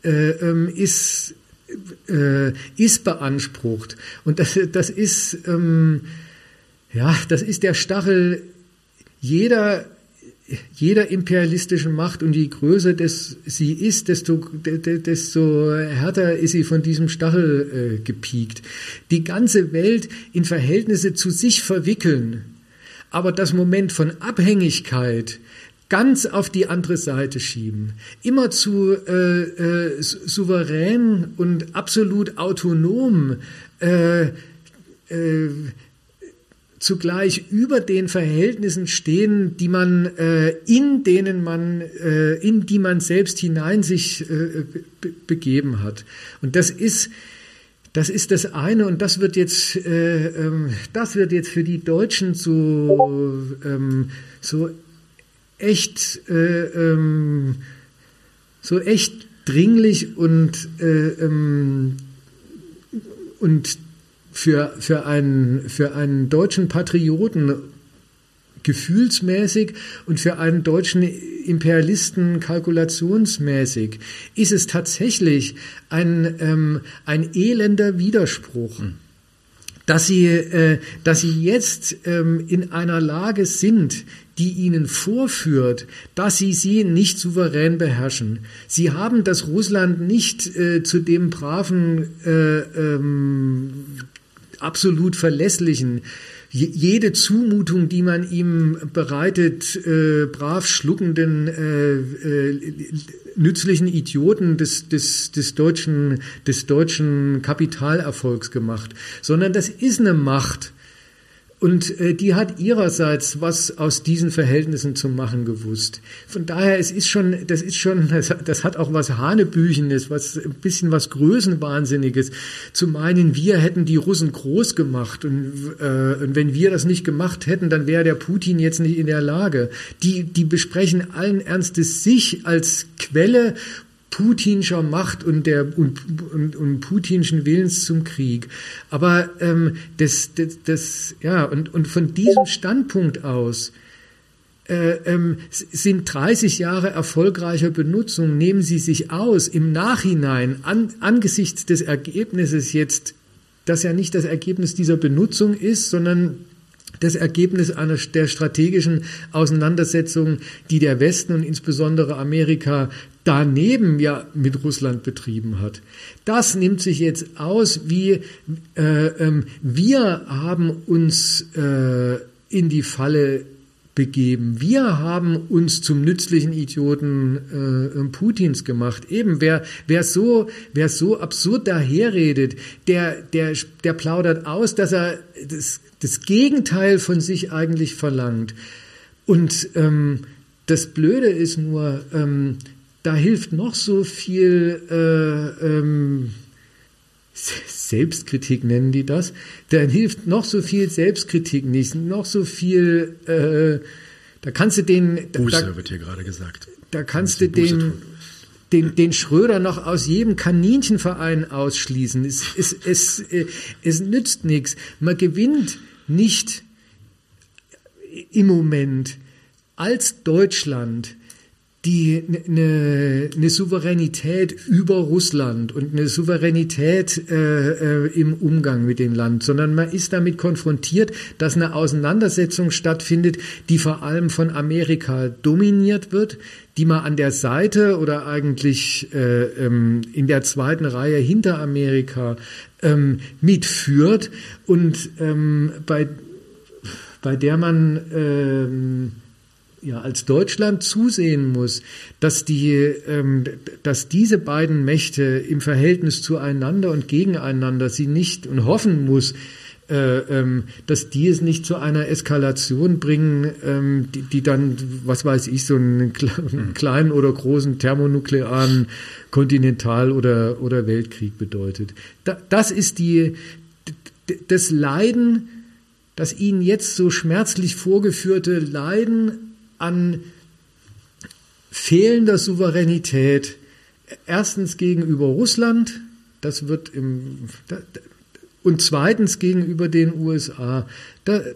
äh, ähm, ist, äh, ist beansprucht. Und das, das ist, ähm, ja, das ist der Stachel jeder jeder imperialistischen Macht und je größer das sie ist, desto, desto härter ist sie von diesem Stachel äh, gepiekt. Die ganze Welt in Verhältnisse zu sich verwickeln, aber das Moment von Abhängigkeit ganz auf die andere Seite schieben. Immer zu äh, äh, souverän und absolut autonom äh, äh, zugleich über den Verhältnissen stehen, die man äh, in denen man äh, in die man selbst hinein sich be begeben hat. Und das ist das ist das eine und das wird jetzt äh, ähm, das wird jetzt für die Deutschen so ähm, so echt äh, ähm, so echt dringlich und äh, ähm, und für, für, einen, für einen deutschen Patrioten gefühlsmäßig und für einen deutschen Imperialisten kalkulationsmäßig ist es tatsächlich ein, ähm, ein elender Widerspruch. Mhm dass sie, äh, dass sie jetzt ähm, in einer Lage sind, die ihnen vorführt, dass sie sie nicht souverän beherrschen. Sie haben das Russland nicht äh, zu dem braven, äh, ähm, absolut verlässlichen, jede Zumutung, die man ihm bereitet, äh, brav schluckenden, äh, äh, nützlichen Idioten des, des, des, deutschen, des deutschen Kapitalerfolgs gemacht, sondern das ist eine Macht, Und äh, die hat ihrerseits was aus diesen Verhältnissen zu machen gewusst. Von daher, es ist schon, das ist schon, das, das hat auch was Hanebüchenes, was ein bisschen was Größenwahnsinniges. Zu meinen, wir hätten die Russen groß gemacht und, äh, und wenn wir das nicht gemacht hätten, dann wäre der Putin jetzt nicht in der Lage. Die, die besprechen allen Ernstes sich als Quelle putinscher Macht und der und, und, und putinschen Willens zum Krieg. Aber ähm, das, das, das, ja, und, und von diesem Standpunkt aus äh, ähm, sind 30 Jahre erfolgreicher Benutzung, nehmen Sie sich aus im Nachhinein an, angesichts des Ergebnisses jetzt, das ja nicht das Ergebnis dieser Benutzung ist, sondern das Ergebnis einer der strategischen Auseinandersetzung, die der Westen und insbesondere Amerika daneben ja mit Russland betrieben hat. Das nimmt sich jetzt aus, wie äh, ähm, wir haben uns äh, in die Falle begeben. Wir haben uns zum nützlichen Idioten äh, Putins gemacht. Eben, wer, wer, so, wer so absurd daherredet, der, der, der plaudert aus, dass er das, das Gegenteil von sich eigentlich verlangt. Und ähm, das Blöde ist nur, ähm, da hilft noch so viel äh, ähm, Selbstkritik nennen die das, dann hilft noch so viel Selbstkritik nicht, noch so viel, äh, da kannst du den, Buße da, wird hier gerade gesagt. Da kannst du den, den, den Schröder noch aus jedem Kaninchenverein ausschließen. Es, es, es, äh, es nützt nichts. Man gewinnt nicht im Moment als Deutschland die eine, eine Souveränität über Russland und eine Souveränität äh, äh, im Umgang mit dem Land, sondern man ist damit konfrontiert, dass eine Auseinandersetzung stattfindet, die vor allem von Amerika dominiert wird, die man an der Seite oder eigentlich äh, ähm, in der zweiten Reihe hinter Amerika ähm, mitführt und ähm, bei, bei der man ähm, ja, als Deutschland zusehen muss, dass, die, ähm, dass diese beiden Mächte im Verhältnis zueinander und gegeneinander sie nicht und hoffen muss, äh, ähm, dass die es nicht zu einer Eskalation bringen, ähm, die, die, dann, was weiß ich, so einen, einen kleinen oder großen thermonuklearen Kontinental- oder, oder Weltkrieg bedeutet. Da, das ist die, das Leiden, das ihnen jetzt so schmerzlich vorgeführte Leiden an fehlender Souveränität, erstens gegenüber Russland, das wird im, und zweitens gegenüber den USA.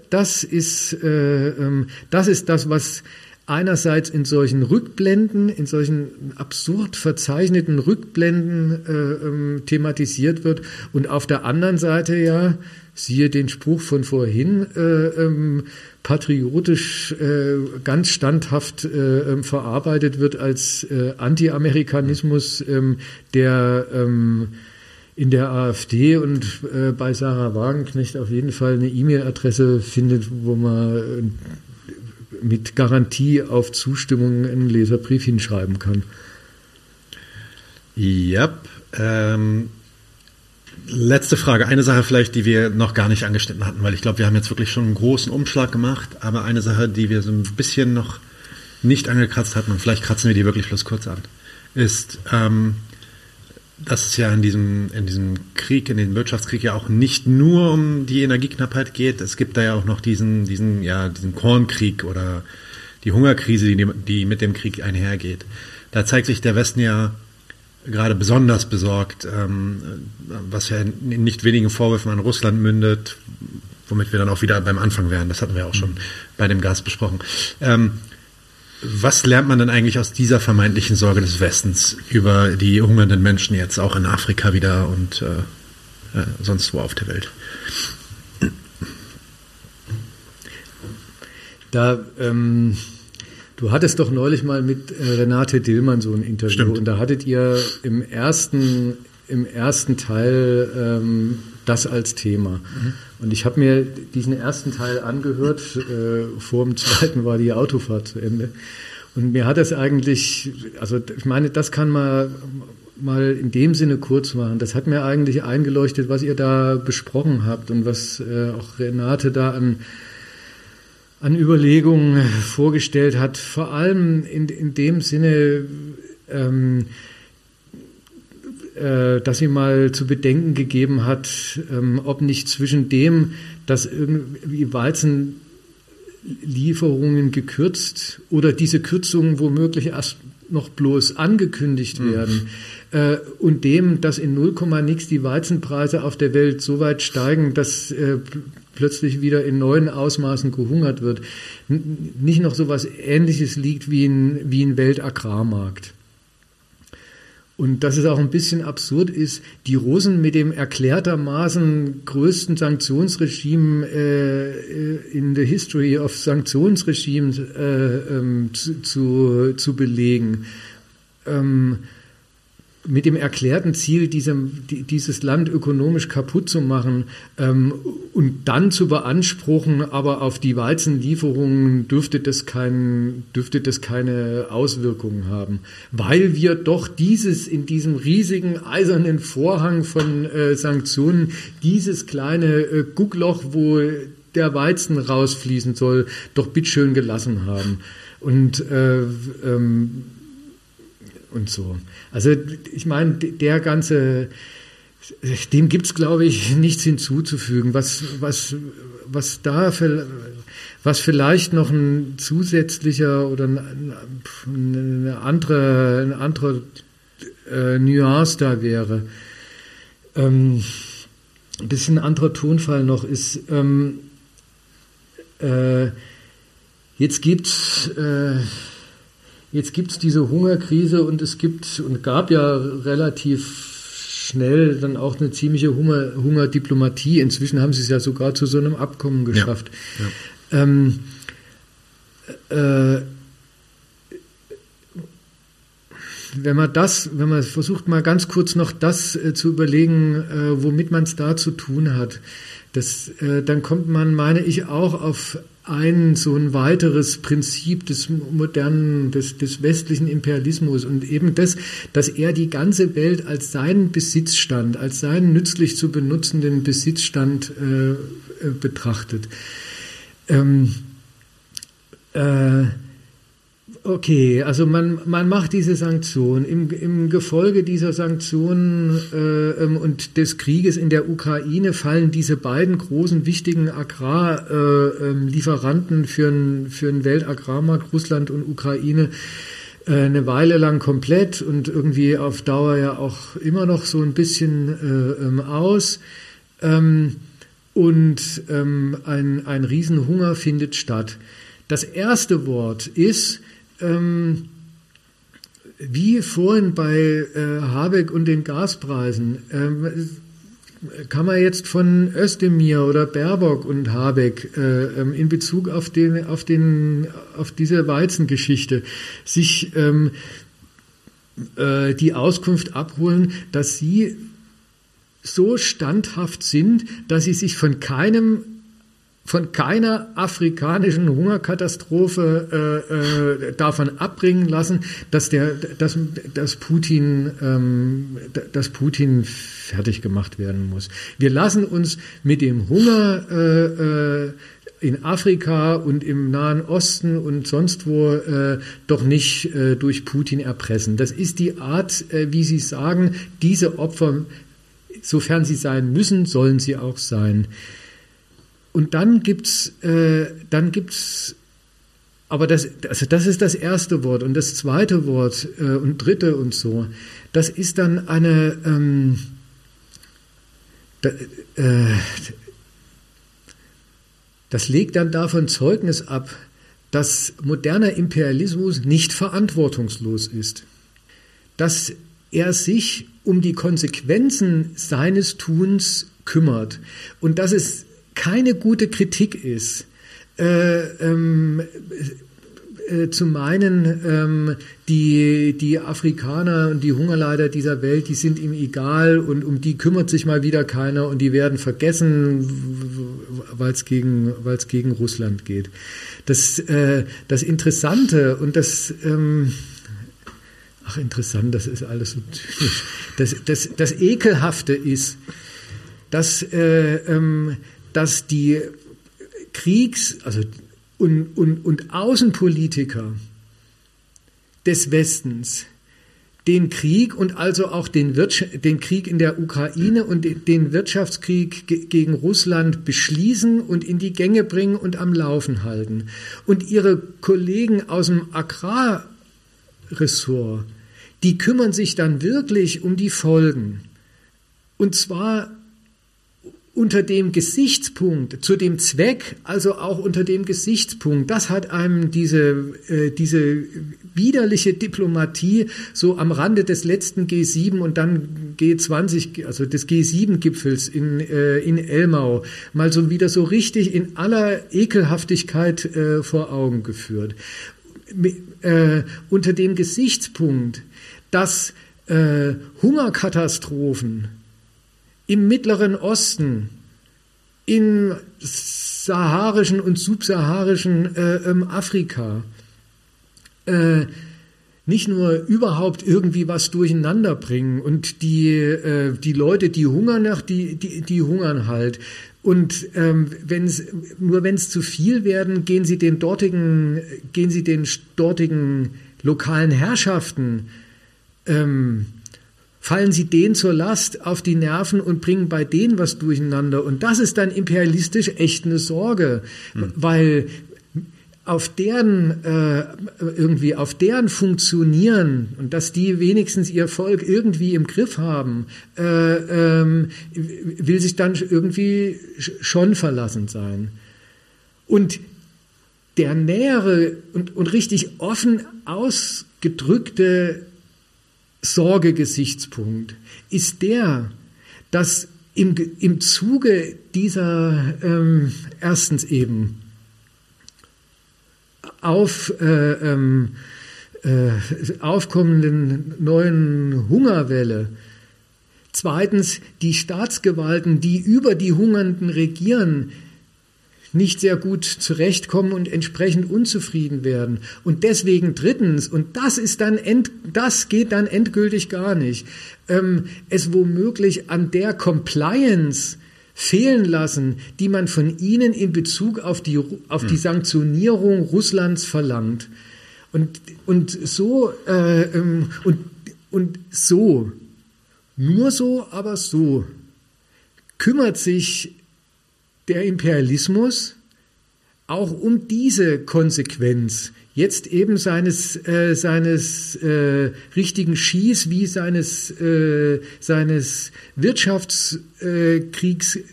Das ist, äh, ähm, das ist das, was einerseits in solchen Rückblenden, in solchen absurd verzeichneten Rückblenden äh, ähm, thematisiert wird und auf der anderen Seite ja, siehe den Spruch von vorhin, äh, ähm, patriotisch äh, ganz standhaft äh, ähm, verarbeitet wird als äh, Anti-Amerikanismus, ähm, der ähm, in der AfD und äh, bei Sarah Wagenknecht auf jeden Fall eine E-Mail-Adresse findet, wo man äh, mit Garantie auf Zustimmung einen Leserbrief hinschreiben kann. Ja, ähm, Letzte Frage. Eine Sache vielleicht, die wir noch gar nicht angeschnitten hatten, weil ich glaube, wir haben jetzt wirklich schon einen großen Umschlag gemacht, aber eine Sache, die wir so ein bisschen noch nicht angekratzt hatten, und vielleicht kratzen wir die wirklich bloß kurz an, ist, ähm, dass es ja in diesem, in diesem Krieg, in dem Wirtschaftskrieg ja auch nicht nur um die Energieknappheit geht. Es gibt da ja auch noch diesen, diesen, ja, diesen Kornkrieg oder die Hungerkrise, die, die mit dem Krieg einhergeht. Da zeigt sich der Westen ja gerade besonders besorgt, ähm, was ja in nicht wenigen Vorwürfen an Russland mündet, womit wir dann auch wieder beim Anfang wären. Das hatten wir auch schon bei dem Gas besprochen. Ähm, was lernt man denn eigentlich aus dieser vermeintlichen Sorge des Westens über die hungernden Menschen jetzt auch in Afrika wieder und äh, äh, sonst wo auf der Welt? Da ähm Du hattest doch neulich mal mit äh, Renate Dillmann so ein Interview Stimmt. und da hattet ihr im ersten, im ersten Teil ähm, das als Thema. Mhm. Und ich habe mir diesen ersten Teil angehört, äh, vor dem zweiten war die Autofahrt zu Ende. Und mir hat das eigentlich, also ich meine, das kann man mal in dem Sinne kurz machen. Das hat mir eigentlich eingeleuchtet, was ihr da besprochen habt und was äh, auch Renate da an, an Überlegungen vorgestellt hat. Vor allem in, in dem Sinne, ähm, äh, dass sie mal zu bedenken gegeben hat, ähm, ob nicht zwischen dem, dass irgendwie Weizenlieferungen gekürzt oder diese Kürzungen womöglich erst noch bloß angekündigt mhm. werden mhm. äh, und dem, dass in 0, nix die Weizenpreise auf der Welt so weit steigen, dass äh, plötzlich wieder in neuen Ausmaßen gehungert wird, nicht noch so was Ähnliches liegt wie ein, wie ein Weltagrarmarkt. Und dass es auch ein bisschen absurd ist, die Russen mit dem erklärtermaßen größten Sanktionsregime äh, in the history of Sanktionsregimes äh, ähm, zu, zu, zu belegen. Ähm, mit dem erklärten Ziel, diesem, dieses Land ökonomisch kaputt zu machen ähm, und dann zu beanspruchen, aber auf die Weizenlieferungen dürfte das, kein, dürfte das keine Auswirkungen haben, weil wir doch dieses in diesem riesigen eisernen Vorhang von äh, Sanktionen, dieses kleine äh, Guckloch, wo der Weizen rausfließen soll, doch bitteschön gelassen haben. Und äh, ähm, und so. Also ich meine, der ganze, dem gibt es, glaube ich, nichts hinzuzufügen. Was, was, was da was vielleicht noch ein zusätzlicher oder eine andere, eine andere äh, Nuance da wäre. Ähm, ein bisschen anderer Tonfall noch ist, ähm, äh, jetzt gibt's äh, Jetzt gibt es diese Hungerkrise und es gibt und gab ja relativ schnell dann auch eine ziemliche Hunger, Hungerdiplomatie. Inzwischen haben sie es ja sogar zu so einem Abkommen geschafft. Ja, ja. Ähm, äh, wenn man das, wenn man versucht mal ganz kurz noch das äh, zu überlegen, äh, womit man es da zu tun hat, das, äh, dann kommt man, meine ich, auch auf ein so ein weiteres Prinzip des modernen, des, des westlichen Imperialismus und eben das, dass er die ganze Welt als seinen Besitzstand, als seinen nützlich zu benutzenden Besitzstand äh, äh betrachtet. Ähm, äh, Okay, also man, man macht diese Sanktionen. Im, Im Gefolge dieser Sanktionen äh, ähm, und des Krieges in der Ukraine fallen diese beiden großen wichtigen Agrarlieferanten äh, ähm, für, ein, für Weltagrarmarkt, Russland und Ukraine, äh, eine Weile lang komplett und irgendwie auf Dauer ja auch immer noch so ein bisschen äh, ähm, aus. Ähm, und ähm, ein, ein Riesenhunger findet statt. Das erste Wort ist, ähm, wie vorhin bei äh, Habeck und den Gaspreisen, ähm, kann man jetzt von Özdemir oder Baerbock und Habeck äh, ähm, in Bezug auf, den, auf, den, auf diese Weizengeschichte sich ähm, äh, die Auskunft abholen, dass sie so standhaft sind, dass sie sich von keinem von keiner afrikanischen Hungerkatastrophe äh, äh, davon abbringen lassen, dass der, dass, dass Putin, ähm, dass Putin fertig gemacht werden muss. Wir lassen uns mit dem Hunger äh, äh, in Afrika und im Nahen Osten und sonst wo äh, doch nicht äh, durch Putin erpressen. Das ist die Art, äh, wie Sie sagen, diese Opfer, sofern sie sein müssen, sollen sie auch sein. Und dann gibt's, äh, dann gibt's, aber das, also das ist das erste Wort und das zweite Wort äh, und dritte und so. Das ist dann eine, ähm, da, äh, das legt dann davon Zeugnis ab, dass moderner Imperialismus nicht verantwortungslos ist, dass er sich um die Konsequenzen seines Tuns kümmert und dass es keine gute Kritik ist, äh, ähm, äh, zu meinen, ähm, die, die Afrikaner und die Hungerleider dieser Welt, die sind ihm egal und um die kümmert sich mal wieder keiner und die werden vergessen, weil es gegen, gegen Russland geht. Das, äh, das Interessante und das ähm, Ach, interessant, das ist alles so typisch. Das, das, das Ekelhafte ist, dass, äh, ähm, dass die Kriegs-, also und, und, und Außenpolitiker des Westens den Krieg und also auch den, den, Krieg in der Ukraine und den Wirtschaftskrieg gegen Russland beschließen und in die Gänge bringen und am Laufen halten. Und ihre Kollegen aus dem Agrarressort, die kümmern sich dann wirklich um die Folgen. Und zwar unter dem Gesichtspunkt, zu dem Zweck, also auch unter dem Gesichtspunkt, das hat einem diese, äh, diese widerliche Diplomatie so am Rande des letzten G7 und dann G20, also des G7-Gipfels in, äh, in Elmau, mal so wieder so richtig in aller Ekelhaftigkeit äh, vor Augen geführt. Äh, unter dem Gesichtspunkt, dass äh, Hungerkatastrophen im Mittleren Osten, im saharischen und subsaharischen äh, ähm, Afrika, äh, nicht nur überhaupt irgendwie was durcheinander bringen und die, äh, die Leute, die hungern nach, die, die, die hungern halt. Und ähm, wenn's, nur wenn es zu viel werden, gehen sie den dortigen, gehen sie den dortigen lokalen Herrschaften ähm, fallen sie denen zur Last auf die Nerven und bringen bei denen was durcheinander. Und das ist dann imperialistisch echt eine Sorge, hm. weil auf deren äh, irgendwie auf deren Funktionieren und dass die wenigstens ihr Volk irgendwie im Griff haben, äh, ähm, will sich dann irgendwie schon verlassen sein. Und der nähere und, und richtig offen ausgedrückte Sorgegesichtspunkt. Ist der, dass im, im Zuge dieser ähm, erstens eben auf, äh, ähm, äh, aufkommenden neuen Hungerwelle, zweitens die Staatsgewalten, die über die Hungernden regieren, nicht sehr gut zurechtkommen und entsprechend unzufrieden werden. Und deswegen drittens, und das ist dann end, das geht dann endgültig gar nicht, ähm, es womöglich an der Compliance fehlen lassen, die man von ihnen in Bezug auf die, auf die hm. Sanktionierung Russlands verlangt. Und, und so, äh, ähm, und, und so, nur so, aber so, kümmert sich der Imperialismus auch um diese Konsequenz, jetzt eben seines, äh, seines äh, richtigen Schieß wie seines, äh, seines Wirtschaftskriegs äh,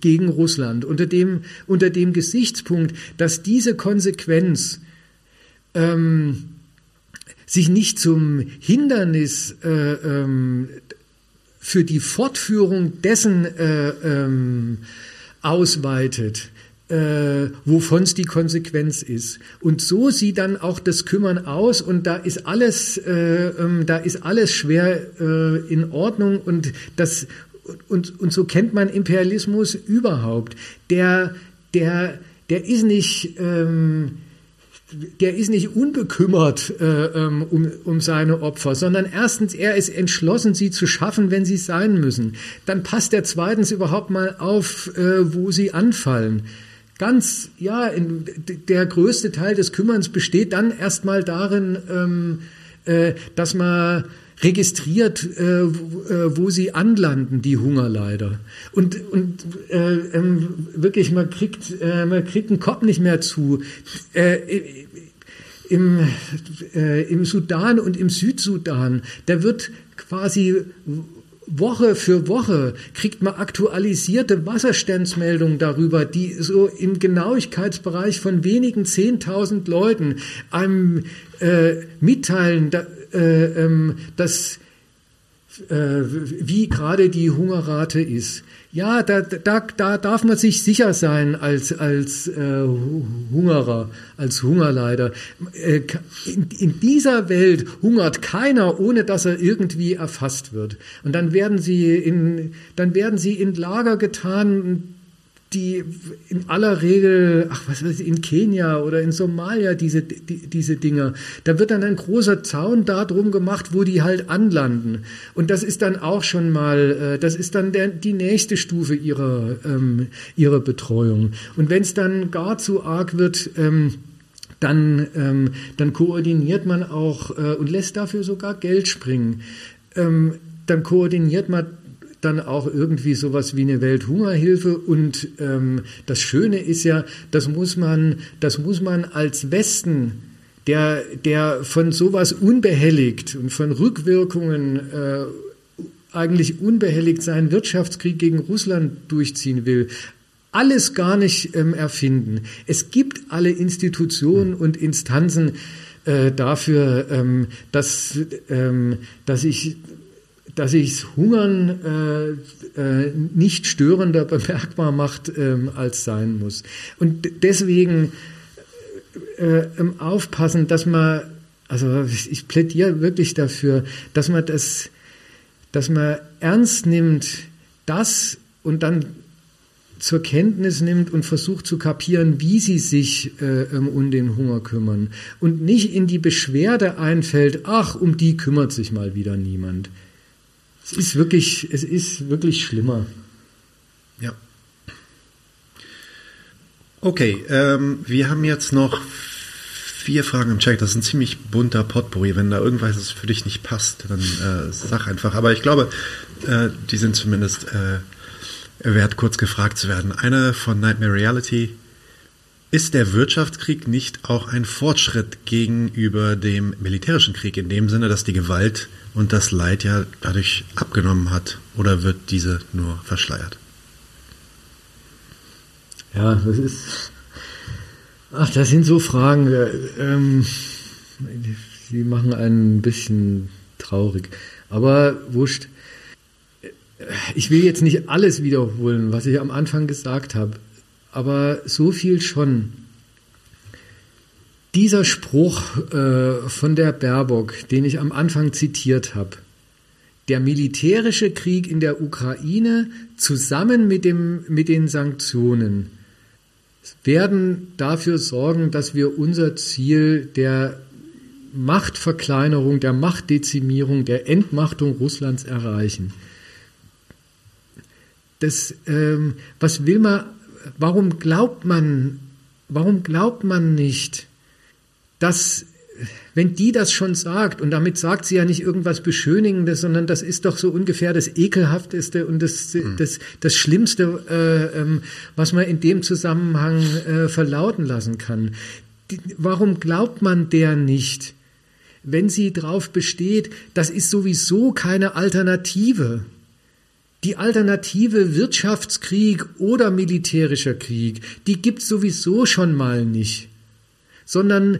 gegen Russland, unter dem, unter dem Gesichtspunkt, dass diese Konsequenz ähm, sich nicht zum Hindernis äh, ähm, für die Fortführung dessen äh, ähm, ausweitet, äh, wovon es die Konsequenz ist. Und so sieht dann auch das Kümmern aus und da ist alles, äh, ähm, da ist alles schwer äh, in Ordnung und das und, und so kennt man Imperialismus überhaupt. Der, der, der ist nicht ähm, der ist nicht unbekümmert äh, ähm, um, um seine Opfer, sondern erstens, er ist entschlossen, sie zu schaffen, wenn sie sein müssen. Dann passt er zweitens überhaupt mal auf, äh, wo sie anfallen. Ganz, ja, in, der größte Teil des Kümmerns besteht dann erstmal darin, ähm, äh, dass man registriert, äh, wo, äh, sie anlanden, die Hungerleider. Und, und äh, ähm, wirklich, man kriegt, äh, man kriegt einen Kopf nicht mehr zu. Äh, im, äh, Im Sudan und im Südsudan, da wird quasi Woche für Woche kriegt man aktualisierte Wasserstandsmeldungen darüber, die so im Genauigkeitsbereich von wenigen 10.000 Leuten einem äh, mitteilen, da, ähm, dass äh, wie gerade die Hungerrate ist. Ja, da, da, da darf man sich sicher sein als, als äh, Hungerer, als Hungerleider. Äh, in, in, dieser Welt hungert keiner, ohne dass er irgendwie erfasst wird. Und dann werden sie in, dann werden sie in Lager getan, die in aller Regel, ach was weiß ich, in Kenia oder in Somalia diese, die, diese Dinger, da wird dann ein großer Zaun darum gemacht, wo die halt anlanden. Und das ist dann auch schon mal, äh, das ist dann der, die nächste Stufe ihrer, ähm, ihrer Betreuung. Und wenn es dann gar zu arg wird, ähm, dann, ähm, dann koordiniert man auch äh, und lässt dafür sogar Geld springen. Ähm, dann koordiniert man dann auch irgendwie sowas wie eine Welthungerhilfe. Und ähm, das Schöne ist ja, das muss man, das muss man als Westen, der, der von sowas unbehelligt und von Rückwirkungen äh, eigentlich unbehelligt seinen Wirtschaftskrieg gegen Russland durchziehen will, alles gar nicht ähm, erfinden. Es gibt alle Institutionen und Instanzen äh, dafür, ähm, dass, ähm, dass ich dass sich Hungern äh, äh, nicht störender bemerkbar macht, ähm, als sein muss. Und deswegen äh, ähm, aufpassen, dass man, also ich plädiere wirklich dafür, dass man das, dass man ernst nimmt, das und dann zur Kenntnis nimmt und versucht zu kapieren, wie sie sich äh, ähm, um den Hunger kümmern und nicht in die Beschwerde einfällt, ach, um die kümmert sich mal wieder niemand. Es ist wirklich, es ist wirklich schlimmer. Ja. Okay, ähm, wir haben jetzt noch vier Fragen im Check. Das ist ein ziemlich bunter Potpourri. Wenn da irgendwas für dich nicht passt, dann äh, sag einfach. Aber ich glaube, äh, die sind zumindest äh, wert, kurz gefragt zu werden. Eine von Nightmare Reality. Ist der Wirtschaftskrieg nicht auch ein Fortschritt gegenüber dem militärischen Krieg in dem Sinne, dass die Gewalt und das Leid ja dadurch abgenommen hat? Oder wird diese nur verschleiert? Ja, das ist. Ach, das sind so Fragen, äh, ähm, die machen einen ein bisschen traurig. Aber wurscht. Ich will jetzt nicht alles wiederholen, was ich am Anfang gesagt habe, aber so viel schon. Dieser Spruch äh, von der Baerbock, den ich am Anfang zitiert habe, der militärische Krieg in der Ukraine zusammen mit, dem, mit den Sanktionen werden dafür sorgen, dass wir unser Ziel der Machtverkleinerung, der Machtdezimierung, der Entmachtung Russlands erreichen. Das, ähm, was will man, warum glaubt man, warum glaubt man nicht, dass wenn die das schon sagt, und damit sagt sie ja nicht irgendwas Beschönigendes, sondern das ist doch so ungefähr das Ekelhafteste und das, mhm. das, das Schlimmste, äh, ähm, was man in dem Zusammenhang äh, verlauten lassen kann. Die, warum glaubt man der nicht, wenn sie darauf besteht, das ist sowieso keine Alternative? Die Alternative Wirtschaftskrieg oder militärischer Krieg, die gibt's sowieso schon mal nicht, sondern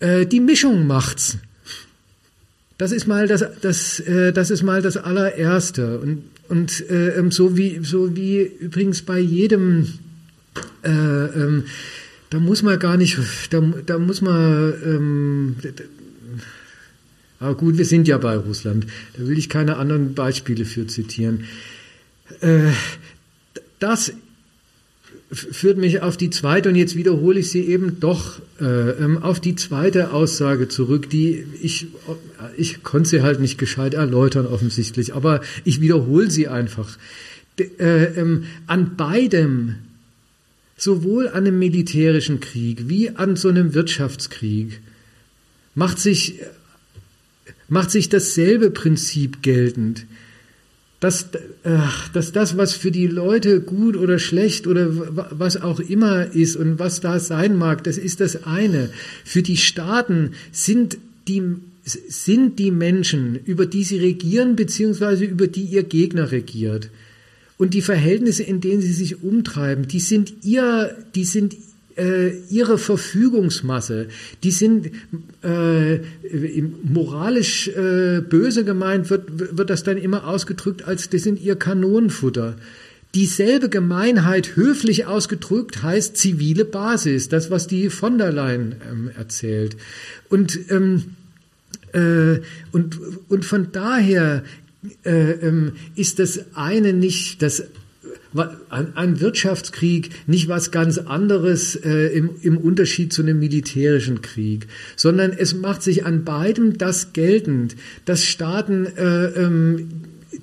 äh, die Mischung macht's. Das ist mal das, das, äh, das ist mal das allererste. Und, und äh, ähm, so, wie, so wie übrigens bei jedem, äh, ähm, da muss man gar nicht, da, da muss man, ähm, aber gut, wir sind ja bei Russland. Da will ich keine anderen Beispiele für zitieren. Äh, das führt mich auf die zweite, und jetzt wiederhole ich sie eben doch, äh, ähm, auf die zweite Aussage zurück, die ich, ich konnte sie halt nicht gescheit erläutern offensichtlich, aber ich wiederhole sie einfach. De, äh, ähm, an beidem, sowohl an einem militärischen Krieg wie an so einem Wirtschaftskrieg, macht sich, macht sich dasselbe Prinzip geltend dass, dass das, was für die Leute gut oder schlecht oder was auch immer ist und was da sein mag, das ist das eine. Für die Staaten sind die, sind die Menschen, über die sie regieren, beziehungsweise über die ihr Gegner regiert. Und die Verhältnisse, in denen sie sich umtreiben, die sind ihr, die sind äh, ihre Verfügungsmasse, die sind äh, moralisch äh, böse gemeint, wird, wird das dann immer ausgedrückt als, das sind ihr Kanonenfutter. Dieselbe Gemeinheit höflich ausgedrückt heißt zivile Basis, das was die von der Leyen ähm, erzählt. Und, ähm, äh, und, und von daher äh, ähm, ist das eine nicht das ein Wirtschaftskrieg nicht was ganz anderes äh, im, im Unterschied zu einem militärischen Krieg, sondern es macht sich an beidem das geltend, dass Staaten äh, ähm,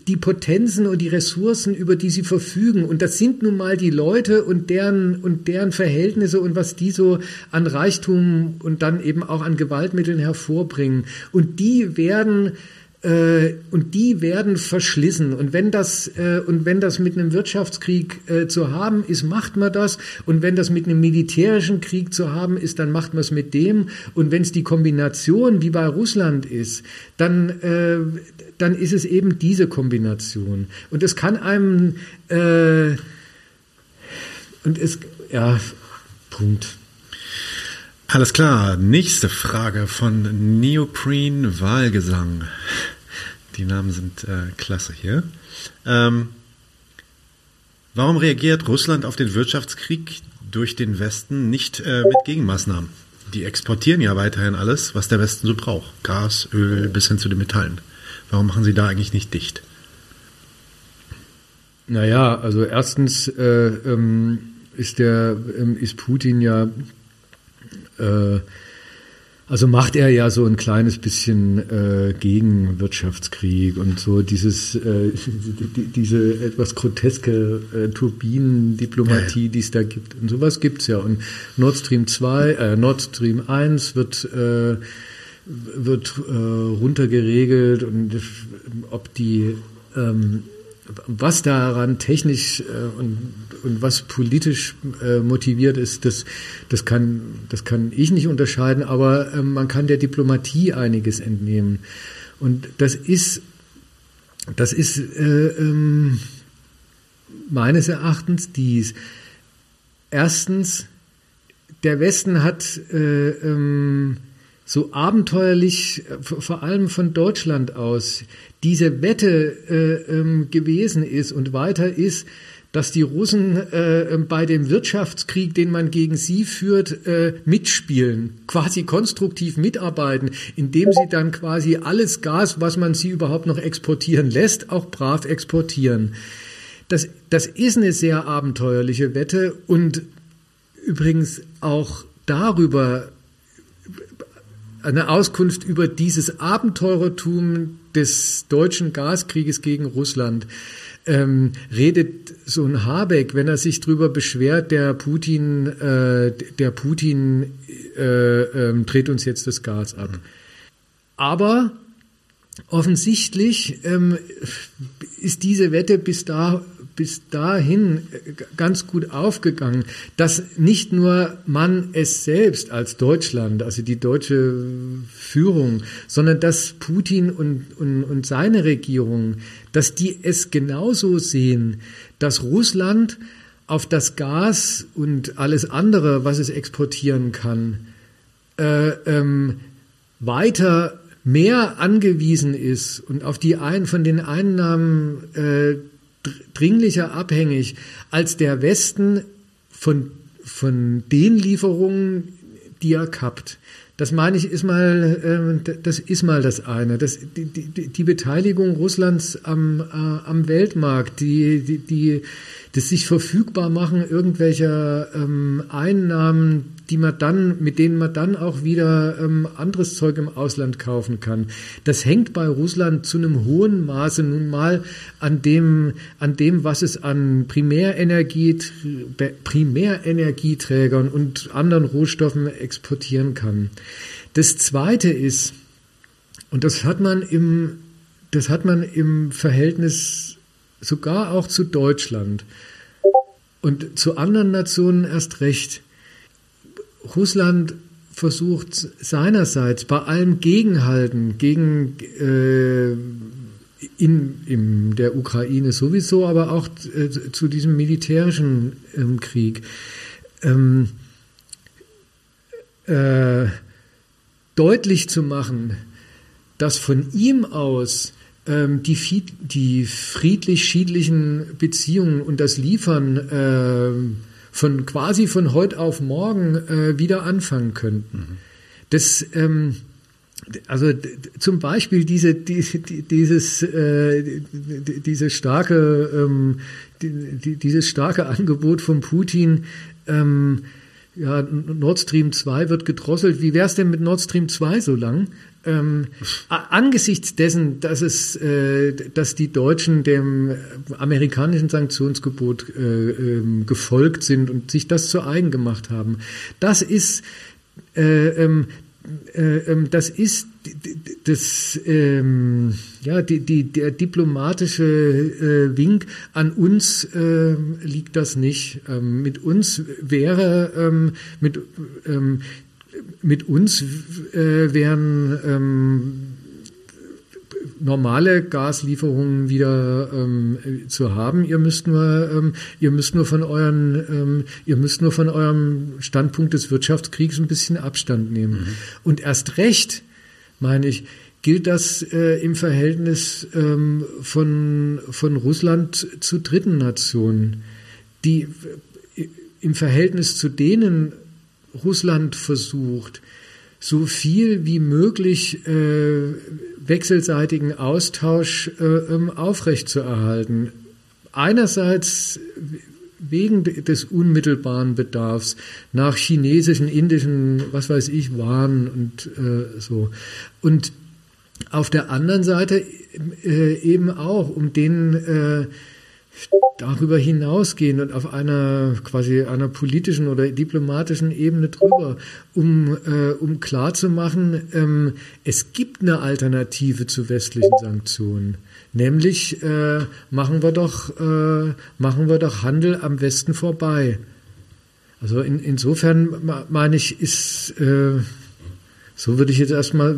die Potenzen und die Ressourcen, über die sie verfügen. Und das sind nun mal die Leute und deren, und deren Verhältnisse und was die so an Reichtum und dann eben auch an Gewaltmitteln hervorbringen. Und die werden und die werden verschlissen. Und wenn das, äh, und wenn das mit einem Wirtschaftskrieg äh, zu haben ist, macht man das. Und wenn das mit einem militärischen Krieg zu haben ist, dann macht man es mit dem. Und wenn es die Kombination wie bei Russland ist, dann, äh, dann ist es eben diese Kombination. Und es kann einem, äh, und es, ja, Punkt. Alles klar, nächste Frage von Neoprene Wahlgesang. Die Namen sind äh, klasse hier. Ähm, warum reagiert Russland auf den Wirtschaftskrieg durch den Westen nicht äh, mit Gegenmaßnahmen? Die exportieren ja weiterhin alles, was der Westen so braucht. Gas, Öl bis hin zu den Metallen. Warum machen sie da eigentlich nicht dicht? Naja, also erstens äh, ähm, ist der ähm, ist Putin ja äh, also macht er ja so ein kleines bisschen äh, gegen Wirtschaftskrieg und so dieses äh, die, diese etwas groteske äh, Turbinendiplomatie, ja. die es da gibt. Und sowas gibt's ja. Und Nord Stream 2, äh, Nord Stream 1 wird äh, wird äh, runtergeregelt und ob die ähm, was daran technisch äh, und, und was politisch äh, motiviert ist, das, das, kann, das kann ich nicht unterscheiden, aber äh, man kann der Diplomatie einiges entnehmen. Und das ist, das ist äh, ähm, meines Erachtens dies. Erstens, der Westen hat äh, ähm, so abenteuerlich, äh, vor allem von Deutschland aus, diese Wette äh, ähm, gewesen ist und weiter ist, dass die Russen äh, ähm, bei dem Wirtschaftskrieg, den man gegen sie führt, äh, mitspielen, quasi konstruktiv mitarbeiten, indem sie dann quasi alles Gas, was man sie überhaupt noch exportieren lässt, auch brav exportieren. Das, das ist eine sehr abenteuerliche Wette und übrigens auch darüber eine Auskunft über dieses Abenteurertum des deutschen Gaskrieges gegen Russland. Ähm, redet so ein Habeck, wenn er sich darüber beschwert, der Putin, äh, der Putin äh, äh, dreht uns jetzt das Gas ab. Aber offensichtlich ähm, ist diese Wette bis da bis dahin äh, ganz gut aufgegangen, dass nicht nur man es selbst als Deutschland, also die deutsche Führung, sondern dass Putin und, und, und seine Regierung, dass die es genauso sehen, dass Russland auf das Gas und alles andere, was es exportieren kann, äh, ähm, weiter mehr angewiesen ist und auf die einen von den Einnahmen äh, dringlicher abhängig als der Westen von, von den Lieferungen, die er kappt. Das meine ich, ist mal, äh, das ist mal das eine. Das, die, die, die Beteiligung Russlands am, äh, am Weltmarkt, die, die, die, das sich verfügbar machen irgendwelcher ähm, Einnahmen, die man dann, mit denen man dann auch wieder ähm, anderes Zeug im Ausland kaufen kann. Das hängt bei Russland zu einem hohen Maße nun mal an dem, an dem, was es an Primärenergie, Primärenergieträgern und anderen Rohstoffen exportieren kann. Das zweite ist, und das hat man im, das hat man im Verhältnis sogar auch zu Deutschland und zu anderen Nationen erst recht. Russland versucht seinerseits bei allem Gegenhalten gegen äh, in, in der Ukraine sowieso, aber auch äh, zu diesem militärischen ähm, Krieg. Ähm, äh, deutlich zu machen, dass von ihm aus ähm, die, die friedlich-schiedlichen Beziehungen und das Liefern äh, von quasi von heute auf morgen äh, wieder anfangen könnten. Mhm. Das, ähm, also zum Beispiel diese, die, dieses, äh, diese starke, ähm, die, dieses starke Angebot von Putin, ähm, ja, Nord Stream 2 wird gedrosselt. Wie wäre es denn mit Nord Stream 2 so lang? Ähm, angesichts dessen, dass es, äh, dass die Deutschen dem amerikanischen Sanktionsgebot äh, äh, gefolgt sind und sich das zu eigen gemacht haben, das ist äh, ähm, äh, ähm, das ist das, ähm, ja, die, die, der diplomatische äh, Wink an uns äh, liegt das nicht. Ähm, mit uns wäre, ähm, mit, ähm, mit uns äh, wären ähm, normale Gaslieferungen wieder ähm, zu haben. Ihr müsst nur, ähm, ihr müsst nur von euren, ähm, ihr müsst nur von eurem Standpunkt des Wirtschaftskriegs ein bisschen Abstand nehmen. Mhm. Und erst recht, meine ich, gilt das äh, im Verhältnis ähm, von, von Russland zu dritten Nationen, die äh, im Verhältnis zu denen Russland versucht, so viel wie möglich äh, wechselseitigen Austausch äh, ähm, aufrechtzuerhalten. Einerseits wegen des unmittelbaren Bedarfs nach chinesischen, indischen, was weiß ich, Waren und äh, so. Und auf der anderen Seite äh, eben auch, um den äh, darüber hinausgehen und auf einer quasi einer politischen oder diplomatischen Ebene drüber, um, äh, um klarzumachen, ähm, es gibt eine Alternative zu westlichen Sanktionen. Nämlich äh, machen wir doch äh, machen wir doch Handel am Westen vorbei. Also in, insofern meine ich, ist äh, so würde ich jetzt erstmal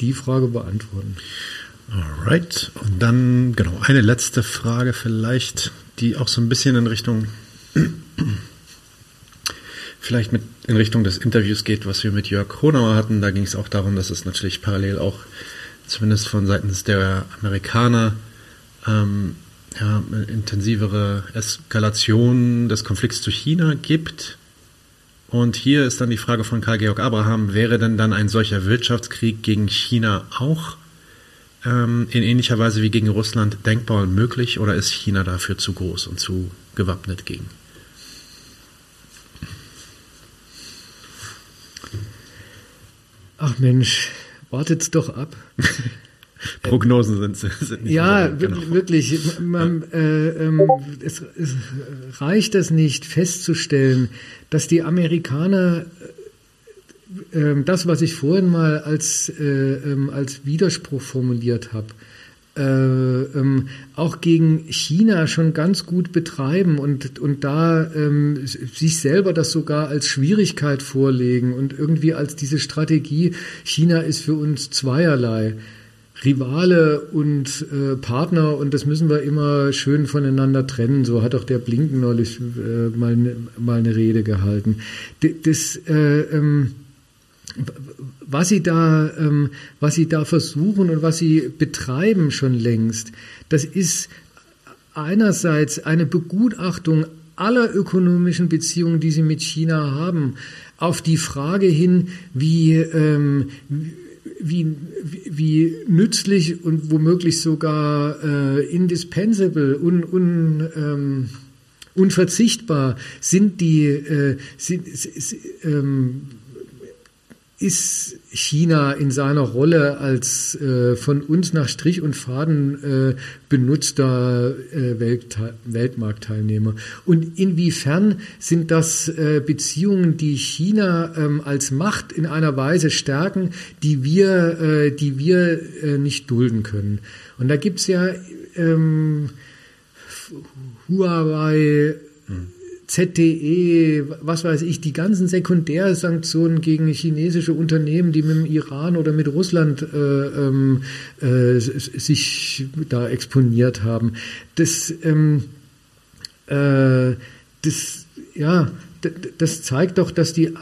die Frage beantworten. Alright. Und dann, genau, eine letzte Frage vielleicht, die auch so ein bisschen in Richtung, vielleicht mit in Richtung des Interviews geht, was wir mit Jörg Honauer hatten. Da ging es auch darum, dass es natürlich parallel auch zumindest von seitens der Amerikaner ähm, ja, intensivere Eskalation des Konflikts zu China gibt. Und hier ist dann die Frage von Karl-Georg Abraham, wäre denn dann ein solcher Wirtschaftskrieg gegen China auch ähm, in ähnlicher Weise wie gegen Russland denkbar und möglich oder ist China dafür zu groß und zu gewappnet gegen? Ach Mensch, wartet's doch ab. Prognosen sind, sind nicht Ja, genau. wirklich. Man, äh, ähm, es, es reicht es nicht festzustellen, dass die Amerikaner ähm, das, was ich vorhin mal als, äh, ähm, als Widerspruch formuliert habe, äh, ähm, auch gegen China schon ganz gut betreiben und, und da ähm, sich selber das sogar als Schwierigkeit vorlegen und irgendwie als diese Strategie, China ist für uns zweierlei. Rivale und äh, Partner und das müssen wir immer schön voneinander trennen. So hat auch der Blinken neulich äh, mal, ne, mal eine Rede gehalten. Das, äh, ähm, was sie da, ähm, was sie da versuchen und was sie betreiben schon längst, das ist einerseits eine Begutachtung aller ökonomischen Beziehungen, die sie mit China haben, auf die Frage hin, wie, ähm, wie, wie nützlich und womöglich sogar äh, indispensable, un, un, ähm, unverzichtbar sind die, äh, sind, ähm, ist China in seiner Rolle als äh, von uns nach Strich und Faden äh, benutzter äh, Welt, Weltmarktteilnehmer. Und inwiefern sind das äh, Beziehungen, die China ähm, als Macht in einer Weise stärken, die wir, äh, die wir äh, nicht dulden können? Und da gibt's ja ähm, Huawei, hm. ZTE, was weiß ich, die ganzen Sekundärsanktionen gegen chinesische Unternehmen, die mit dem Iran oder mit Russland äh, ähm, äh, sich da exponiert haben. Das, ähm, äh, das, ja, das zeigt doch, dass die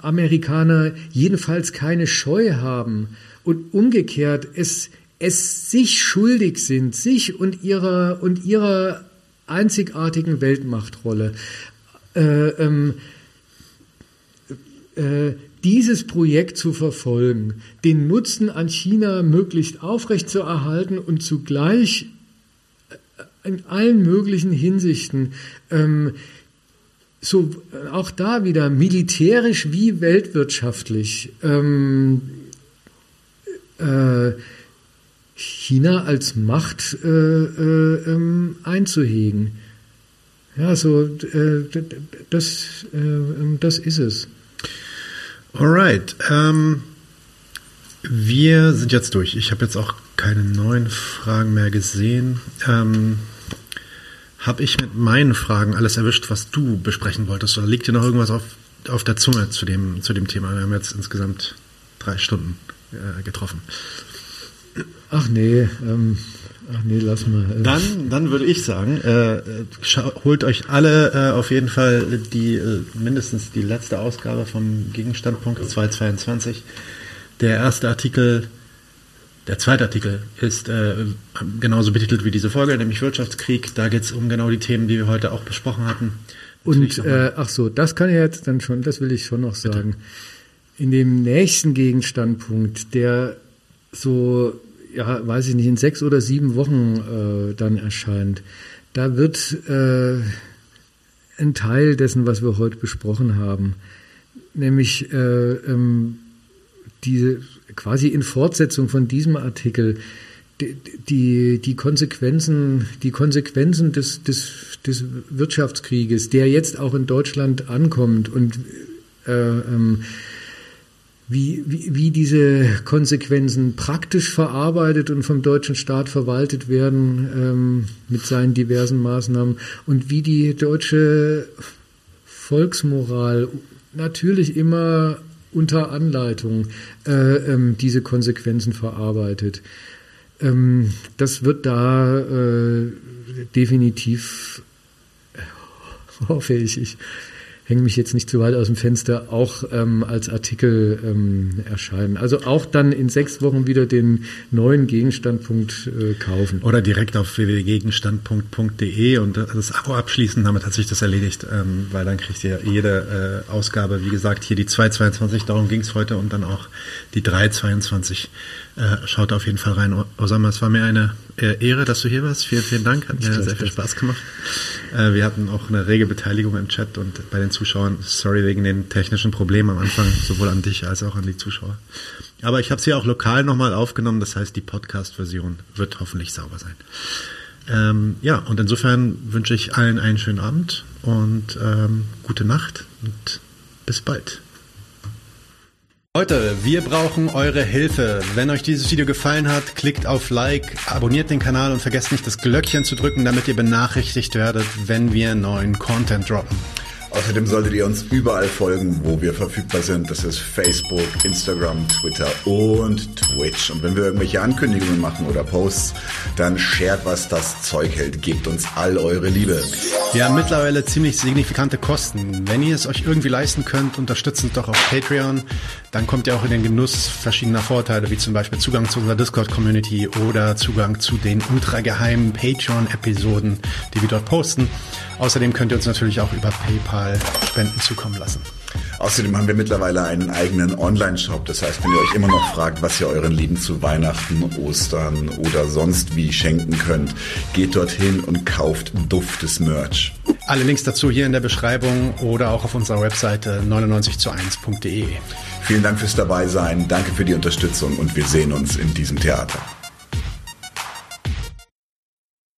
Amerikaner jedenfalls keine Scheu haben und umgekehrt es, es sich schuldig sind, sich und ihrer und ihrer einzigartigen Weltmachtrolle. Äh, ähm, äh, dieses Projekt zu verfolgen, den Nutzen an China möglichst aufrechtzuerhalten und zugleich äh, in allen möglichen Hinsichten ähm, so auch da wieder militärisch wie weltwirtschaftlich ähm, äh, China als Macht äh, äh, ähm, einzuhegen. Ja, so äh, das, äh, das ist es. Alright. Ähm, wir sind jetzt durch. Ich habe jetzt auch keine neuen Fragen mehr gesehen. Ähm, habe ich mit meinen Fragen alles erwischt, was du besprechen wolltest? Oder liegt dir noch irgendwas auf, auf der Zunge zu dem, zu dem Thema? Wir haben jetzt insgesamt drei Stunden äh, getroffen. Ach nee, ähm, ach nee, lass mal. Äh. Dann, dann würde ich sagen, äh, holt euch alle äh, auf jeden Fall die äh, mindestens die letzte Ausgabe vom Gegenstandpunkt 222. Der erste Artikel, der zweite Artikel ist äh, genauso betitelt wie diese Folge, nämlich Wirtschaftskrieg. Da geht es um genau die Themen, die wir heute auch besprochen hatten. Und äh, ach so, das kann ich jetzt dann schon, das will ich schon noch sagen. Bitte. In dem nächsten Gegenstandpunkt, der so ja, weiß ich nicht, in sechs oder sieben Wochen äh, dann erscheint, da wird äh, ein Teil dessen, was wir heute besprochen haben, nämlich äh, ähm, diese quasi in Fortsetzung von diesem Artikel die, die, die Konsequenzen, die Konsequenzen des, des, des Wirtschaftskrieges, der jetzt auch in Deutschland ankommt und äh, ähm, wie, wie, wie diese Konsequenzen praktisch verarbeitet und vom deutschen Staat verwaltet werden ähm, mit seinen diversen Maßnahmen und wie die deutsche Volksmoral natürlich immer unter Anleitung äh, ähm, diese Konsequenzen verarbeitet. Ähm, das wird da äh, definitiv, hoffe ich, ich hänge mich jetzt nicht zu weit aus dem Fenster, auch ähm, als Artikel ähm, erscheinen. Also auch dann in sechs Wochen wieder den neuen Gegenstandpunkt äh, kaufen. Oder direkt auf www.gegenstandpunkt.de und das Abo abschließen, damit hat sich das erledigt, ähm, weil dann kriegt ihr jede äh, Ausgabe, wie gesagt, hier die 222, darum ging es heute und dann auch die 322 äh, schaut auf jeden Fall rein. Osama, es war mir eine äh, Ehre, dass du hier warst. Vielen, vielen Dank. Hat mir sehr viel Spaß gemacht. Äh, wir hatten auch eine rege Beteiligung im Chat und bei den Zuschauern. Sorry wegen den technischen Problemen am Anfang, sowohl an dich als auch an die Zuschauer. Aber ich habe es hier auch lokal nochmal aufgenommen. Das heißt, die Podcast-Version wird hoffentlich sauber sein. Ähm, ja, und insofern wünsche ich allen einen schönen Abend und ähm, gute Nacht und bis bald. Leute, wir brauchen eure Hilfe. Wenn euch dieses Video gefallen hat, klickt auf Like, abonniert den Kanal und vergesst nicht das Glöckchen zu drücken, damit ihr benachrichtigt werdet, wenn wir neuen Content droppen. Außerdem solltet ihr uns überall folgen, wo wir verfügbar sind. Das ist Facebook, Instagram, Twitter und Twitch. Und wenn wir irgendwelche Ankündigungen machen oder Posts, dann shared, was das Zeug hält. Gebt uns all eure Liebe. Wir haben mittlerweile ziemlich signifikante Kosten. Wenn ihr es euch irgendwie leisten könnt, unterstützt uns doch auf Patreon. Dann kommt ihr auch in den Genuss verschiedener Vorteile, wie zum Beispiel Zugang zu unserer Discord-Community oder Zugang zu den ultrageheimen Patreon-Episoden, die wir dort posten. Außerdem könnt ihr uns natürlich auch über PayPal Spenden zukommen lassen. Außerdem haben wir mittlerweile einen eigenen Online-Shop. Das heißt, wenn ihr euch immer noch fragt, was ihr euren Lieben zu Weihnachten, Ostern oder sonst wie schenken könnt, geht dorthin und kauft duftes Merch. Alle Links dazu hier in der Beschreibung oder auch auf unserer Webseite 99 zu 1.de. Vielen Dank fürs Dabeisein, danke für die Unterstützung und wir sehen uns in diesem Theater.